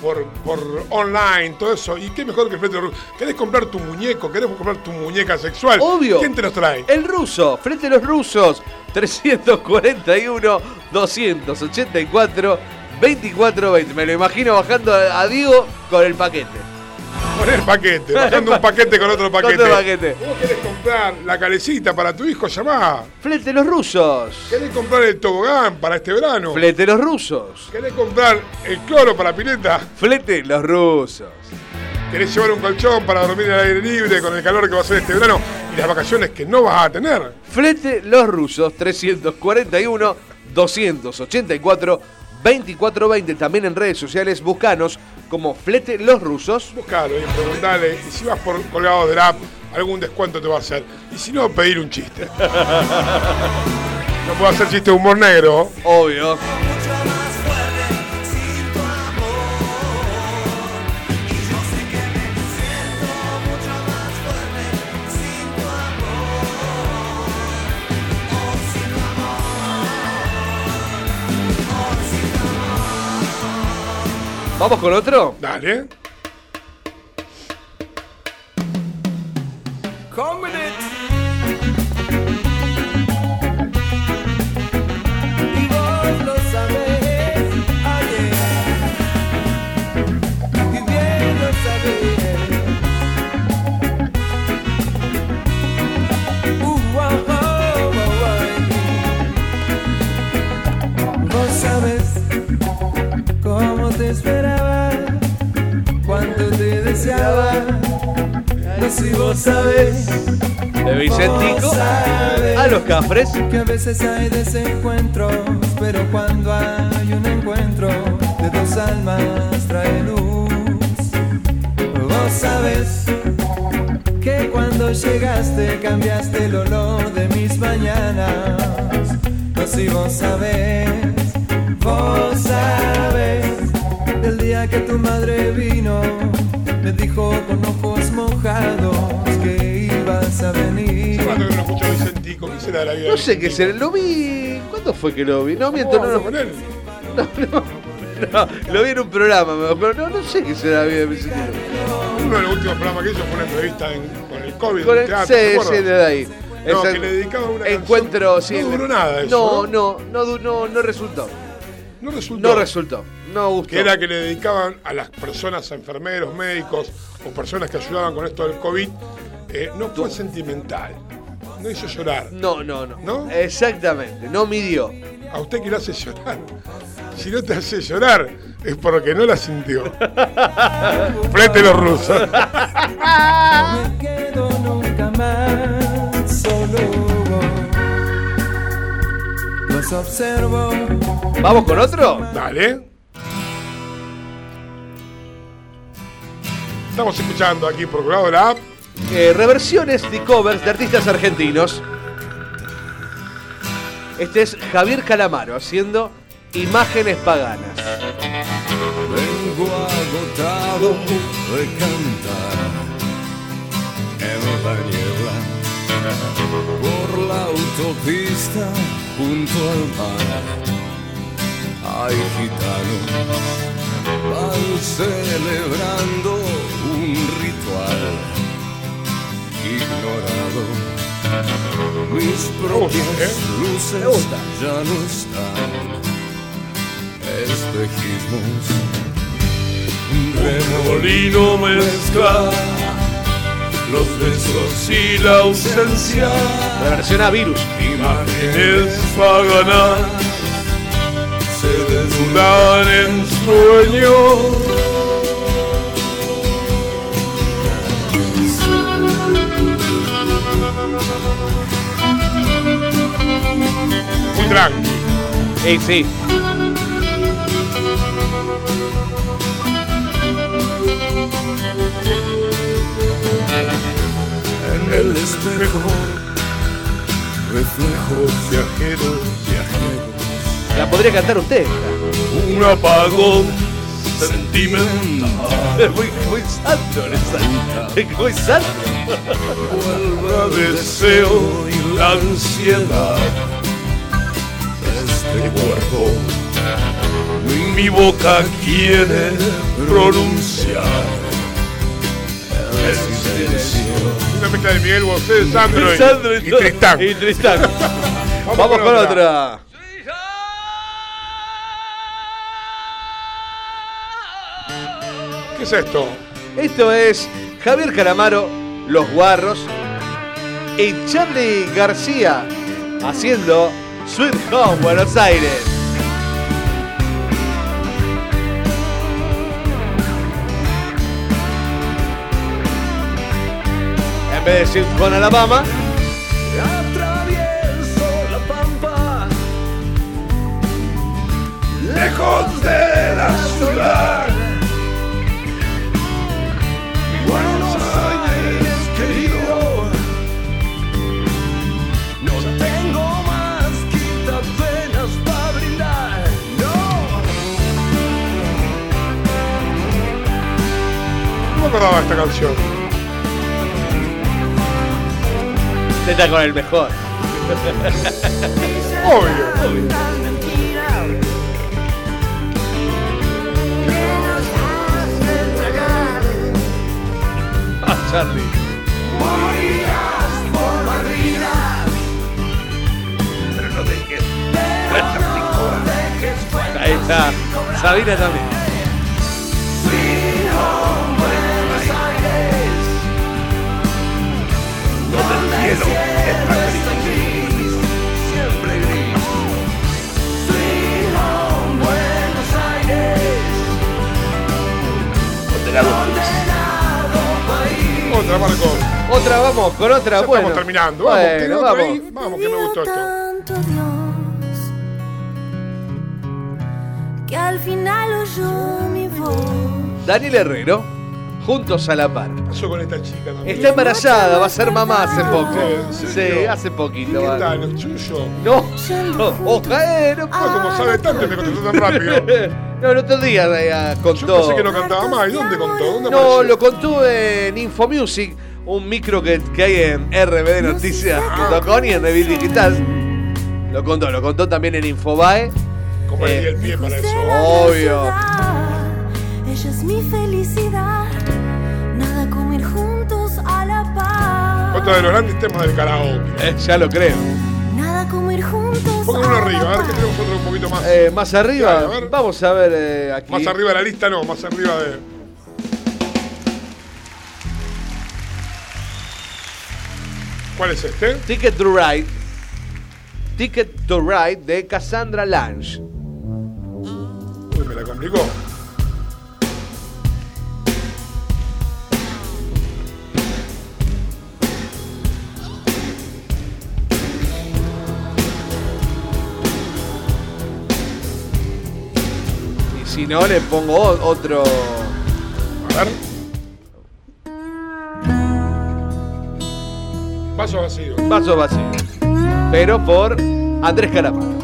por, por online, todo eso. Y qué mejor que el Flete Ruso. ¿Querés comprar tu muñeco? ¿Querés comprar tu muñeca sexual? Obvio. ¿Quién te los trae? El ruso, frente a los rusos, 341 284 24 20. Me lo imagino bajando a Diego con el paquete. Con el paquete, bajando un paquete con otro paquete. otro paquete. ¿Vos querés comprar la calecita para tu hijo? Llamá. Flete los rusos. ¿Querés comprar el tobogán para este verano? Flete los rusos. ¿Querés comprar el cloro para la pileta? Flete los rusos. ¿Querés llevar un colchón para dormir al aire libre con el calor que va a ser este verano y las vacaciones que no vas a tener? Flete los rusos, 341 284 2420. También en redes sociales, buscanos como Flete los rusos. Buscalo y preguntale. Y si vas por colgado del app, algún descuento te va a hacer. Y si no, pedir un chiste. No puedo hacer chiste de humor negro. Obvio. ¿Vamos con otro? Dale. Si vos sabés. De Vicentico a los cafres. Que a veces hay desencuentros, pero cuando hay un encuentro de dos almas trae luz. Vos sabés que cuando llegaste cambiaste el olor de mis mañanas. No si vos sabés, vos sabés del día que tu madre vino, me dijo con ojos mojados que ibas a venir. ¿Cuándo que no escucho a Vicentico? ¿Qué será de la vida? No sé qué será. Lo vi. ¿Cuándo fue que lo vi? No, miento, no, ¿Cómo no. con él? No, lo vi en un programa, pero no, no sé qué será la vida de Vicentico. Uno de los últimos programas que hizo fue una entrevista en- con el COVID. Con en el, teatro, sí, sí, de ahí. No, Esa- que le dedicaba una Encuentro, canción. sí. No duró nada eso, No, no, no, no, no resultó. No resultó. No resultó. No gustó. que era que le dedicaban a las personas, a enfermeros, médicos o personas que ayudaban con esto del COVID, eh, no fue sentimental, no hizo llorar. No, no, no. ¿No? Exactamente, no midió. A usted que lo hace llorar. Si no te hace llorar, es porque no la sintió. Frente los rusos. No me quedo nunca más solo. Los observo. ¿Vamos con otro? Dale. Estamos escuchando aquí por la. Eh, reversiones de covers de artistas argentinos. Este es Javier Calamaro haciendo Imágenes Paganas. Vengo agotado de cantar en la niebla por la autopista junto al mar. Hay gitanos van celebrando un ritual ignorado. Mis propias luces ya no están espejismos. Un remolino mezcla los besos y la ausencia. La versión a virus. Imágenes paganas desnudan en sueños. Muy tranqui. Sí, sí. En el espejo, reflejos viajeros, viajeros. La podría cantar usted. Un apagón sentimental. Muy, muy santo, esa. Muy santo. Vuelva deseo y la ansiedad de este cuerpo. Mi boca quiere pronunciar el silencio. Una mezcla de Miguel Bosé, Sandro, y- Sandro y, Tristán. Y Tristán. Vamos, con, otra. ¿Qué es esto? Esto es Javier Calamaro, Los Guarros y Charlie García haciendo Sweet Home Buenos Aires. En vez de Sweet Home Alabama, Atravieso la pampa, lejos de la ciudad. Acordaba de esta canción. usted está con el mejor. Obvio. Ah, Charlie. Pero no dejes. Ahí está. Sabina también. Cielo está gris, siempre gris. Otra, Marco. Otra, vamos con otra. Ya bueno. estamos terminando. Vamos, Bueno, ¿tiene otra vamos. ahí? Vamos, que me gustó esto. tanto Dios que al final oyó mi voz. Daniel Herrero, juntos a la par. ¿Qué pasó con esta chica también? Está embarazada, va a ser mamá hace poco. ¿En serio? Sí, hace poquito. ¿Qué va. tal? ¿El chuyo? No, no, ojalá, no, Ah, como sabe tanto me contestó tan rápido. No, el otro día eh, Yo contó. pensé que no cantaba más. ¿Y dónde contó? ¿Dónde No, apareció? lo contó en Infomusic, un micro que, que hay en RBD Noticias y en Revil Digital. Lo contó, lo contó también en Infobae. ¿Cómo le di Eh, el pie para eso? Obvio. Ella es mi felicidad. Nada como ir juntos a la paz. Otro de los grandes temas del karaoke. Eh, ya lo creo. Nada como ir juntos Pongan a uno arriba, a ver que tenemos otro un poquito más. Eh, más arriba, Dale, a ver. vamos a ver eh, aquí. Más arriba de la lista, no, más arriba de. ¿Cuál es este? Ticket to Ride. Ticket to Ride de Cassandra Lange. Uy, me la complicó. Si no, le pongo otro. A ver. Vaso vacío. Vaso vacío. Pero por Andrés Calamaro.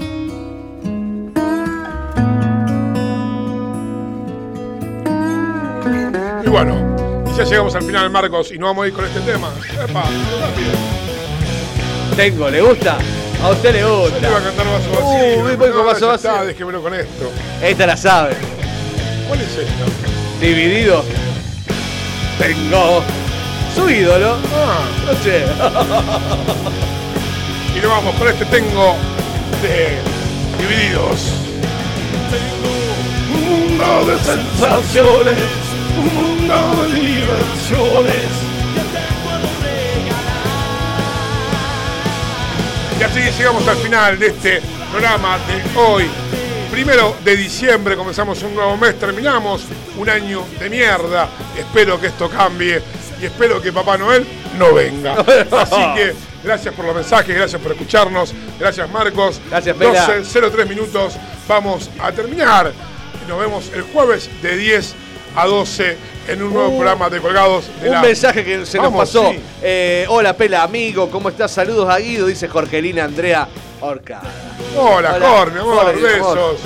Y bueno, y ya llegamos al final, Marcos, y no vamos a ir con este tema. Epa, rápido. Tengo, ¿le gusta? A usted le gusta. te iba a cantar vaso vacío. Uy, voy con vaso vacío. Está, déjemelo con esto. Esta la sabe. ¿Cuál es esta? Dividido. Tengo su ídolo. Ah, No sé. y nos vamos con este tengo de Divididos. Un mundo de sensaciones, un mundo de diversiones. Y así llegamos al final de este programa de hoy. Primero de diciembre comenzamos un nuevo mes, terminamos un año de mierda. Espero que esto cambie y espero que Papá Noel no venga. Así que gracias por los mensajes, gracias por escucharnos, gracias Marcos. Gracias, Pela. 12, 03 minutos, vamos a terminar. Nos vemos el jueves de 10 a 12 en un nuevo Uh, programa de Colgados de Un la- mensaje que se nos pasó. sí. Eh, hola, Pela, amigo, ¿cómo estás? Saludos a Guido, dice Jorgelina Andrea Orca. Hola, mi amor, besos. amor.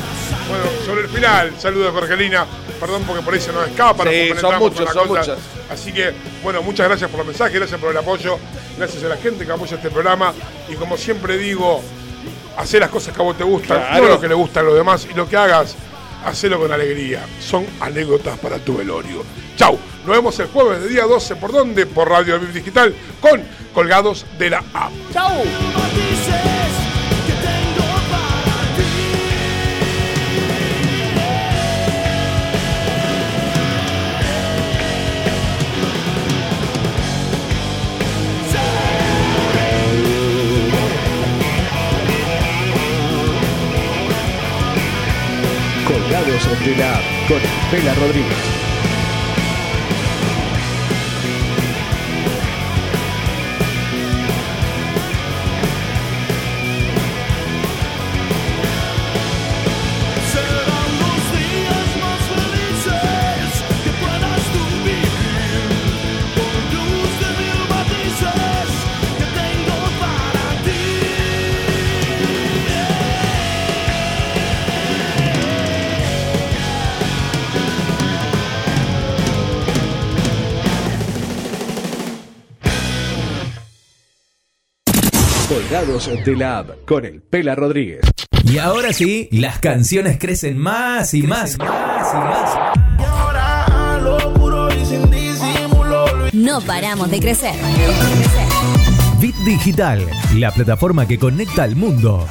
Bueno, sobre el final, saludos Jorgelina. Perdón porque por ahí se nos escapa, nos Sí, son compenetramos muchos, son cosa. muchos. Así que, bueno, muchas gracias por los mensajes, gracias por el apoyo, gracias a la gente que apoya este programa. Y como siempre digo, hacer las cosas que a vos te gustan, Claro. no lo que le gustan a los demás. Y lo que hagas, hacelo con alegría. Son anécdotas para tu velorio. Chau, nos vemos el jueves de día 12. ¿Por dónde? Por Radio Digital con Colgados de la App. ¡Chau! Con Pela Rodríguez. De la app con el Pela Rodríguez. Y ahora sí, las canciones crecen más y más. No paramos de crecer. Bit Digital, la plataforma que conecta al mundo.